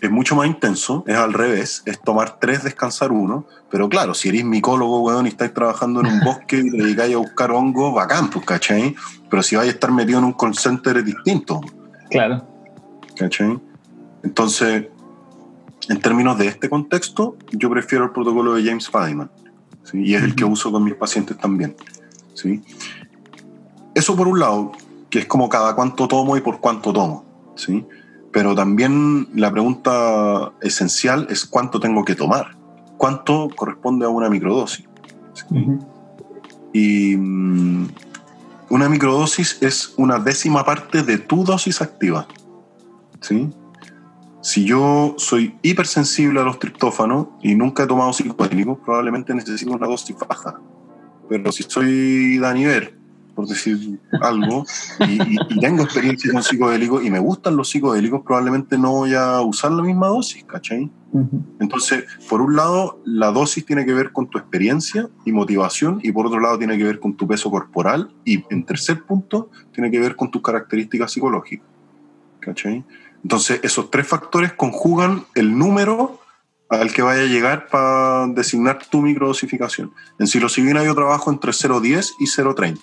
es mucho más intenso, es al revés, es tomar tres, descansar uno. Pero claro, si eres micólogo, weón, y estáis trabajando en un bosque y te dedicáis a buscar hongos, bacán, pues, ¿cachai? Pero si vais a estar metido en un call center es distinto. Claro. ¿cachai? Entonces, en términos de este contexto, yo prefiero el protocolo de James Fadiman, ¿sí? y es el que uso con mis pacientes también. ¿sí? Eso por un lado, que es como cada cuánto tomo y por cuánto tomo. ¿sí? Pero también la pregunta esencial es cuánto tengo que tomar, cuánto corresponde a una microdosis. Y mm, una microdosis es una décima parte de tu dosis activa. ¿Sí? Si yo soy hipersensible a los triptófanos y nunca he tomado psicodélicos, probablemente necesito una dosis baja. Pero si soy Daniver, por decir algo, y, y- y tengo experiencia con psicodélicos y me gustan los psicodélicos, probablemente no voy a usar la misma dosis, ¿cachai? Entonces, por un lado, la dosis tiene que ver con tu experiencia y motivación, y por otro lado, tiene que ver con tu peso corporal, y en tercer punto, tiene que ver con tus características psicológicas. ¿Cachai? Entonces, esos tres factores conjugan el número al que vaya a llegar para designar tu microdosificación. En psilocibina yo trabajo entre 0,10 y 0,30.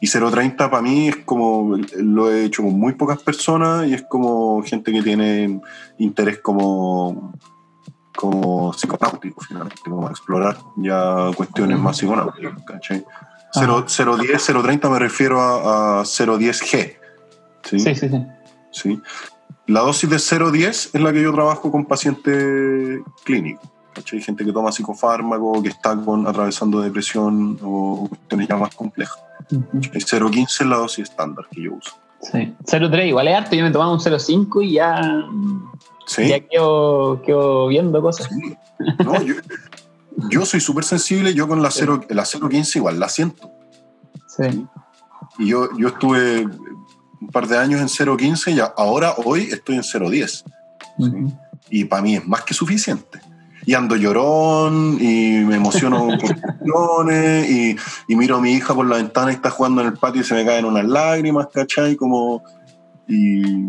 Y 0.30 para mí es como, lo he hecho con muy pocas personas y es como gente que tiene interés como, como psiconáutico, finalmente, como explorar ya cuestiones más psiconáuticas, ¿cachai? Ah. 0, 0.10, 0.30 me refiero a, a 0.10G, ¿sí? Sí, sí, sí. ¿sí? La dosis de 0.10 es la que yo trabajo con pacientes clínicos. ¿Cachai? Gente que toma psicofármaco, que está con, atravesando depresión o cuestiones ya más complejas. Ujú. El 0.15 es la dosis estándar que yo uso. Sí. 0.3 igual es harto, yo me tomaba un 0.5 y ya, ¿Sí? ya quedo, quedo viendo cosas. Sí. No, yo, yo soy súper sensible, yo con la 0, la 0.15 igual la siento. Sí. Y yo, yo estuve un par de años en 0.15 y ahora, hoy, estoy en 0.10. Ujú. Y para mí es más que suficiente. Y ando llorón y me emociono por (laughs) cuestiones y, y miro a mi hija por la ventana y está jugando en el patio y se me caen unas lágrimas, ¿cachai? Como, y,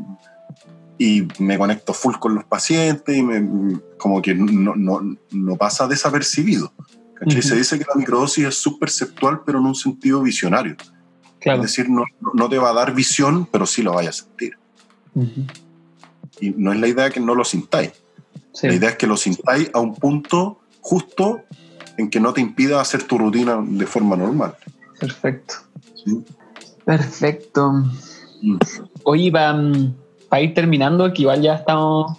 y me conecto full con los pacientes y me, como que no, no, no pasa desapercibido. ¿cachai? Ujú. Se dice que la microdosis es subperceptual, pero en un sentido visionario. Claro. Es decir, no, no te va a dar visión, pero sí lo vayas a sentir. Ujú. Y no es la idea que no lo sintáis. Sí. La idea es que lo sintáis a un punto justo en que no te impida hacer tu rutina de forma normal. Perfecto. ¿sí? Perfecto. Mm. Oye, para ir terminando, que igual ya estamos.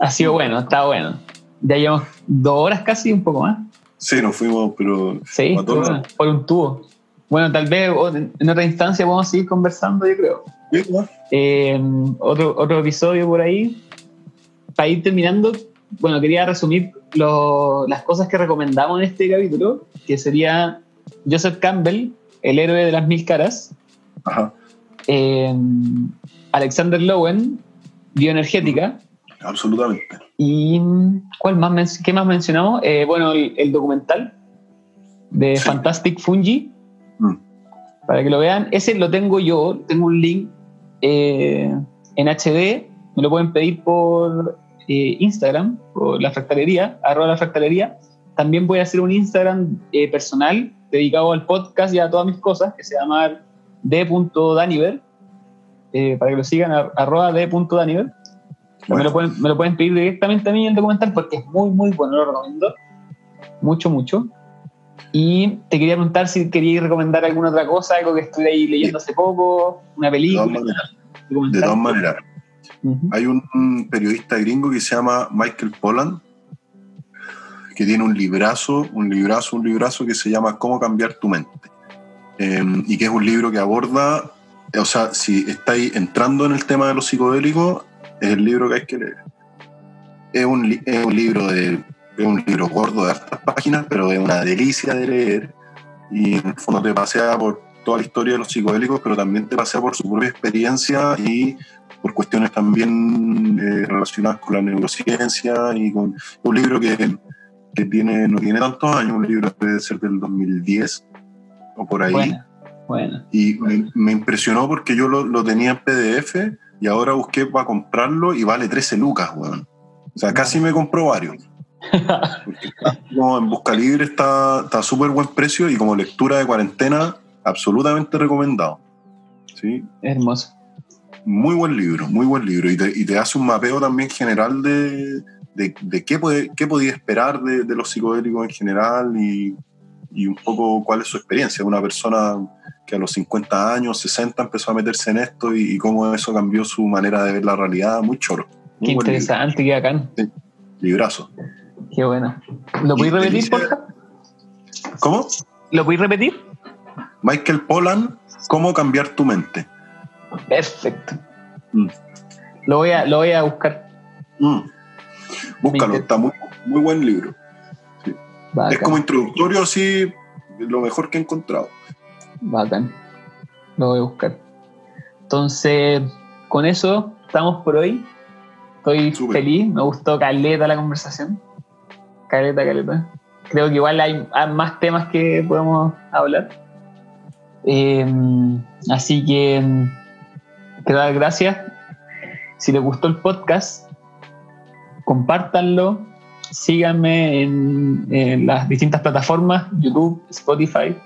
Ha sido bueno, está bueno. Ya llevamos dos horas casi, un poco más. Sí, nos fuimos, pero Sí, por, un tubo. Bueno, tal vez en otra instancia podemos seguir conversando, yo creo. Eh, otro, otro episodio por ahí. Para ir terminando, bueno, quería resumir las cosas que recomendamos en este capítulo, que sería Joseph Campbell, el héroe de las mil caras. Eh, Alexander Lowen, bioenergética. Absolutamente. ¿Y cuál más, qué más mencionamos? Eh, bueno, el, documental de Fantastic Fungi. Mm. Para que lo vean. Ese lo tengo yo. Tengo un link eh, en HD. Me lo pueden pedir por eh, Instagram, por la fractalería, arroba la fractalería. También voy a hacer un Instagram personal dedicado al podcast y a todas mis cosas, que se llama d.daniver. para que lo sigan, arroba d.daniver me, lo pueden, me lo pueden pedir directamente a mí el documental porque es muy, muy bueno, lo recomiendo. Mucho, mucho. Y te quería preguntar si querías recomendar alguna otra cosa, algo que estuve ahí leyendo hace poco, una película. De todas maneras. Hay un periodista gringo que se llama Michael Pollan, que tiene un librazo, un librazo, un librazo que se llama Cómo cambiar tu mente. Em, y que es un libro que aborda, o sea, si estáis entrando en el tema de los psicodélicos, es el libro que hay que leer. Es un, un libro de es un libro gordo de estas páginas, pero es una delicia de leer y en el fondo te pasea por toda la historia de los psicodélicos, pero también te pasea por su propia experiencia y por cuestiones también eh, relacionadas con la neurociencia y con un libro que, que, tiene, no tiene tantos años, un libro debe ser del 2010 o por ahí. Bueno, Y me, impresionó porque yo lo, lo tenía en PDF y ahora busqué para comprarlo y vale 13 lucas, weón. O sea, casi me compró varios. Porque en Busca Libre está súper buen precio y como lectura de cuarentena, absolutamente recomendado. ¿Sí? Hermoso. Muy buen libro, muy buen libro. Y te, hace un mapeo también general de, de, qué, puede, qué podía esperar de, de, los psicodélicos en general y, y un poco cuál es su experiencia. Una persona que a los 50 años, 60 empezó a meterse en esto y, cómo eso cambió su manera de ver la realidad, muy choro. qué interesante, qué bacán. librazo. Qué bueno. ¿Lo puedes repetir, por favor? ¿Cómo? ¿Lo puedes repetir? Michael Pollan, ¿Cómo cambiar tu mente? Perfecto. Mm. Lo, voy a, lo voy a buscar. Mm. Búscalo, está muy, muy buen libro. Es como introductorio, así, lo mejor que he encontrado. Bacán. Lo voy a buscar. Entonces, con eso estamos por hoy. Estoy feliz, me gustó caleta la conversación. Caleta, caleta. Creo que igual hay, más temas que podemos hablar. Em, así que quiero dar gracias. Si les gustó el podcast, compártanlo, síganme en, las distintas plataformas, YouTube, Spotify.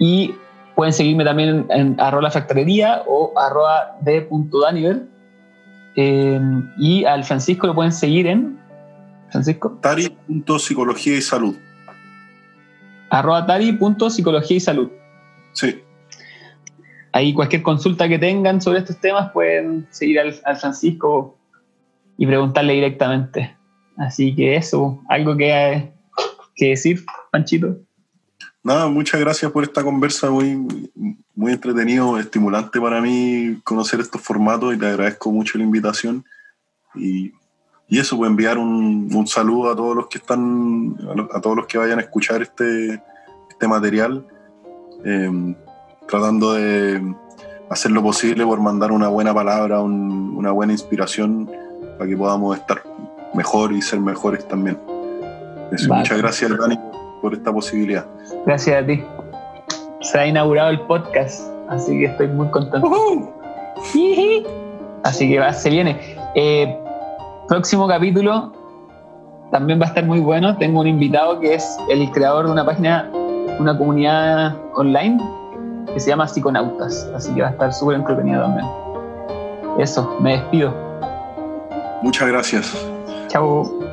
Y pueden seguirme también en, arroba factorería o arroba d.daniver. Eh, y al Francisco lo pueden seguir en Francisco. Tari.psicología y salud. Arroba tari.psicología y salud. Sí. Ahí cualquier consulta que tengan sobre estos temas pueden seguir al, al Francisco y preguntarle directamente. Así que eso, algo que, que decir, Panchito. Nada, muchas gracias por esta conversa, muy, muy entretenido, estimulante para mí conocer estos formatos y te agradezco mucho la invitación. Y, y eso, voy a enviar un, un, saludo a todos los que están, a, todos los que vayan a escuchar este, este material, em, tratando de hacer lo posible por mandar una buena palabra, una buena inspiración para que podamos estar mejor y ser mejores también. Muchas gracias, Dani, por esta posibilidad. Gracias a ti. Se ha inaugurado el podcast, así que estoy muy contento. Así que va, se viene. Eh, próximo capítulo también va a estar muy bueno. Tengo un invitado que es el creador de una página, una comunidad online que se llama Psiconautas. Así que va a estar súper entretenido también. Eso, me despido. Muchas gracias. Chao.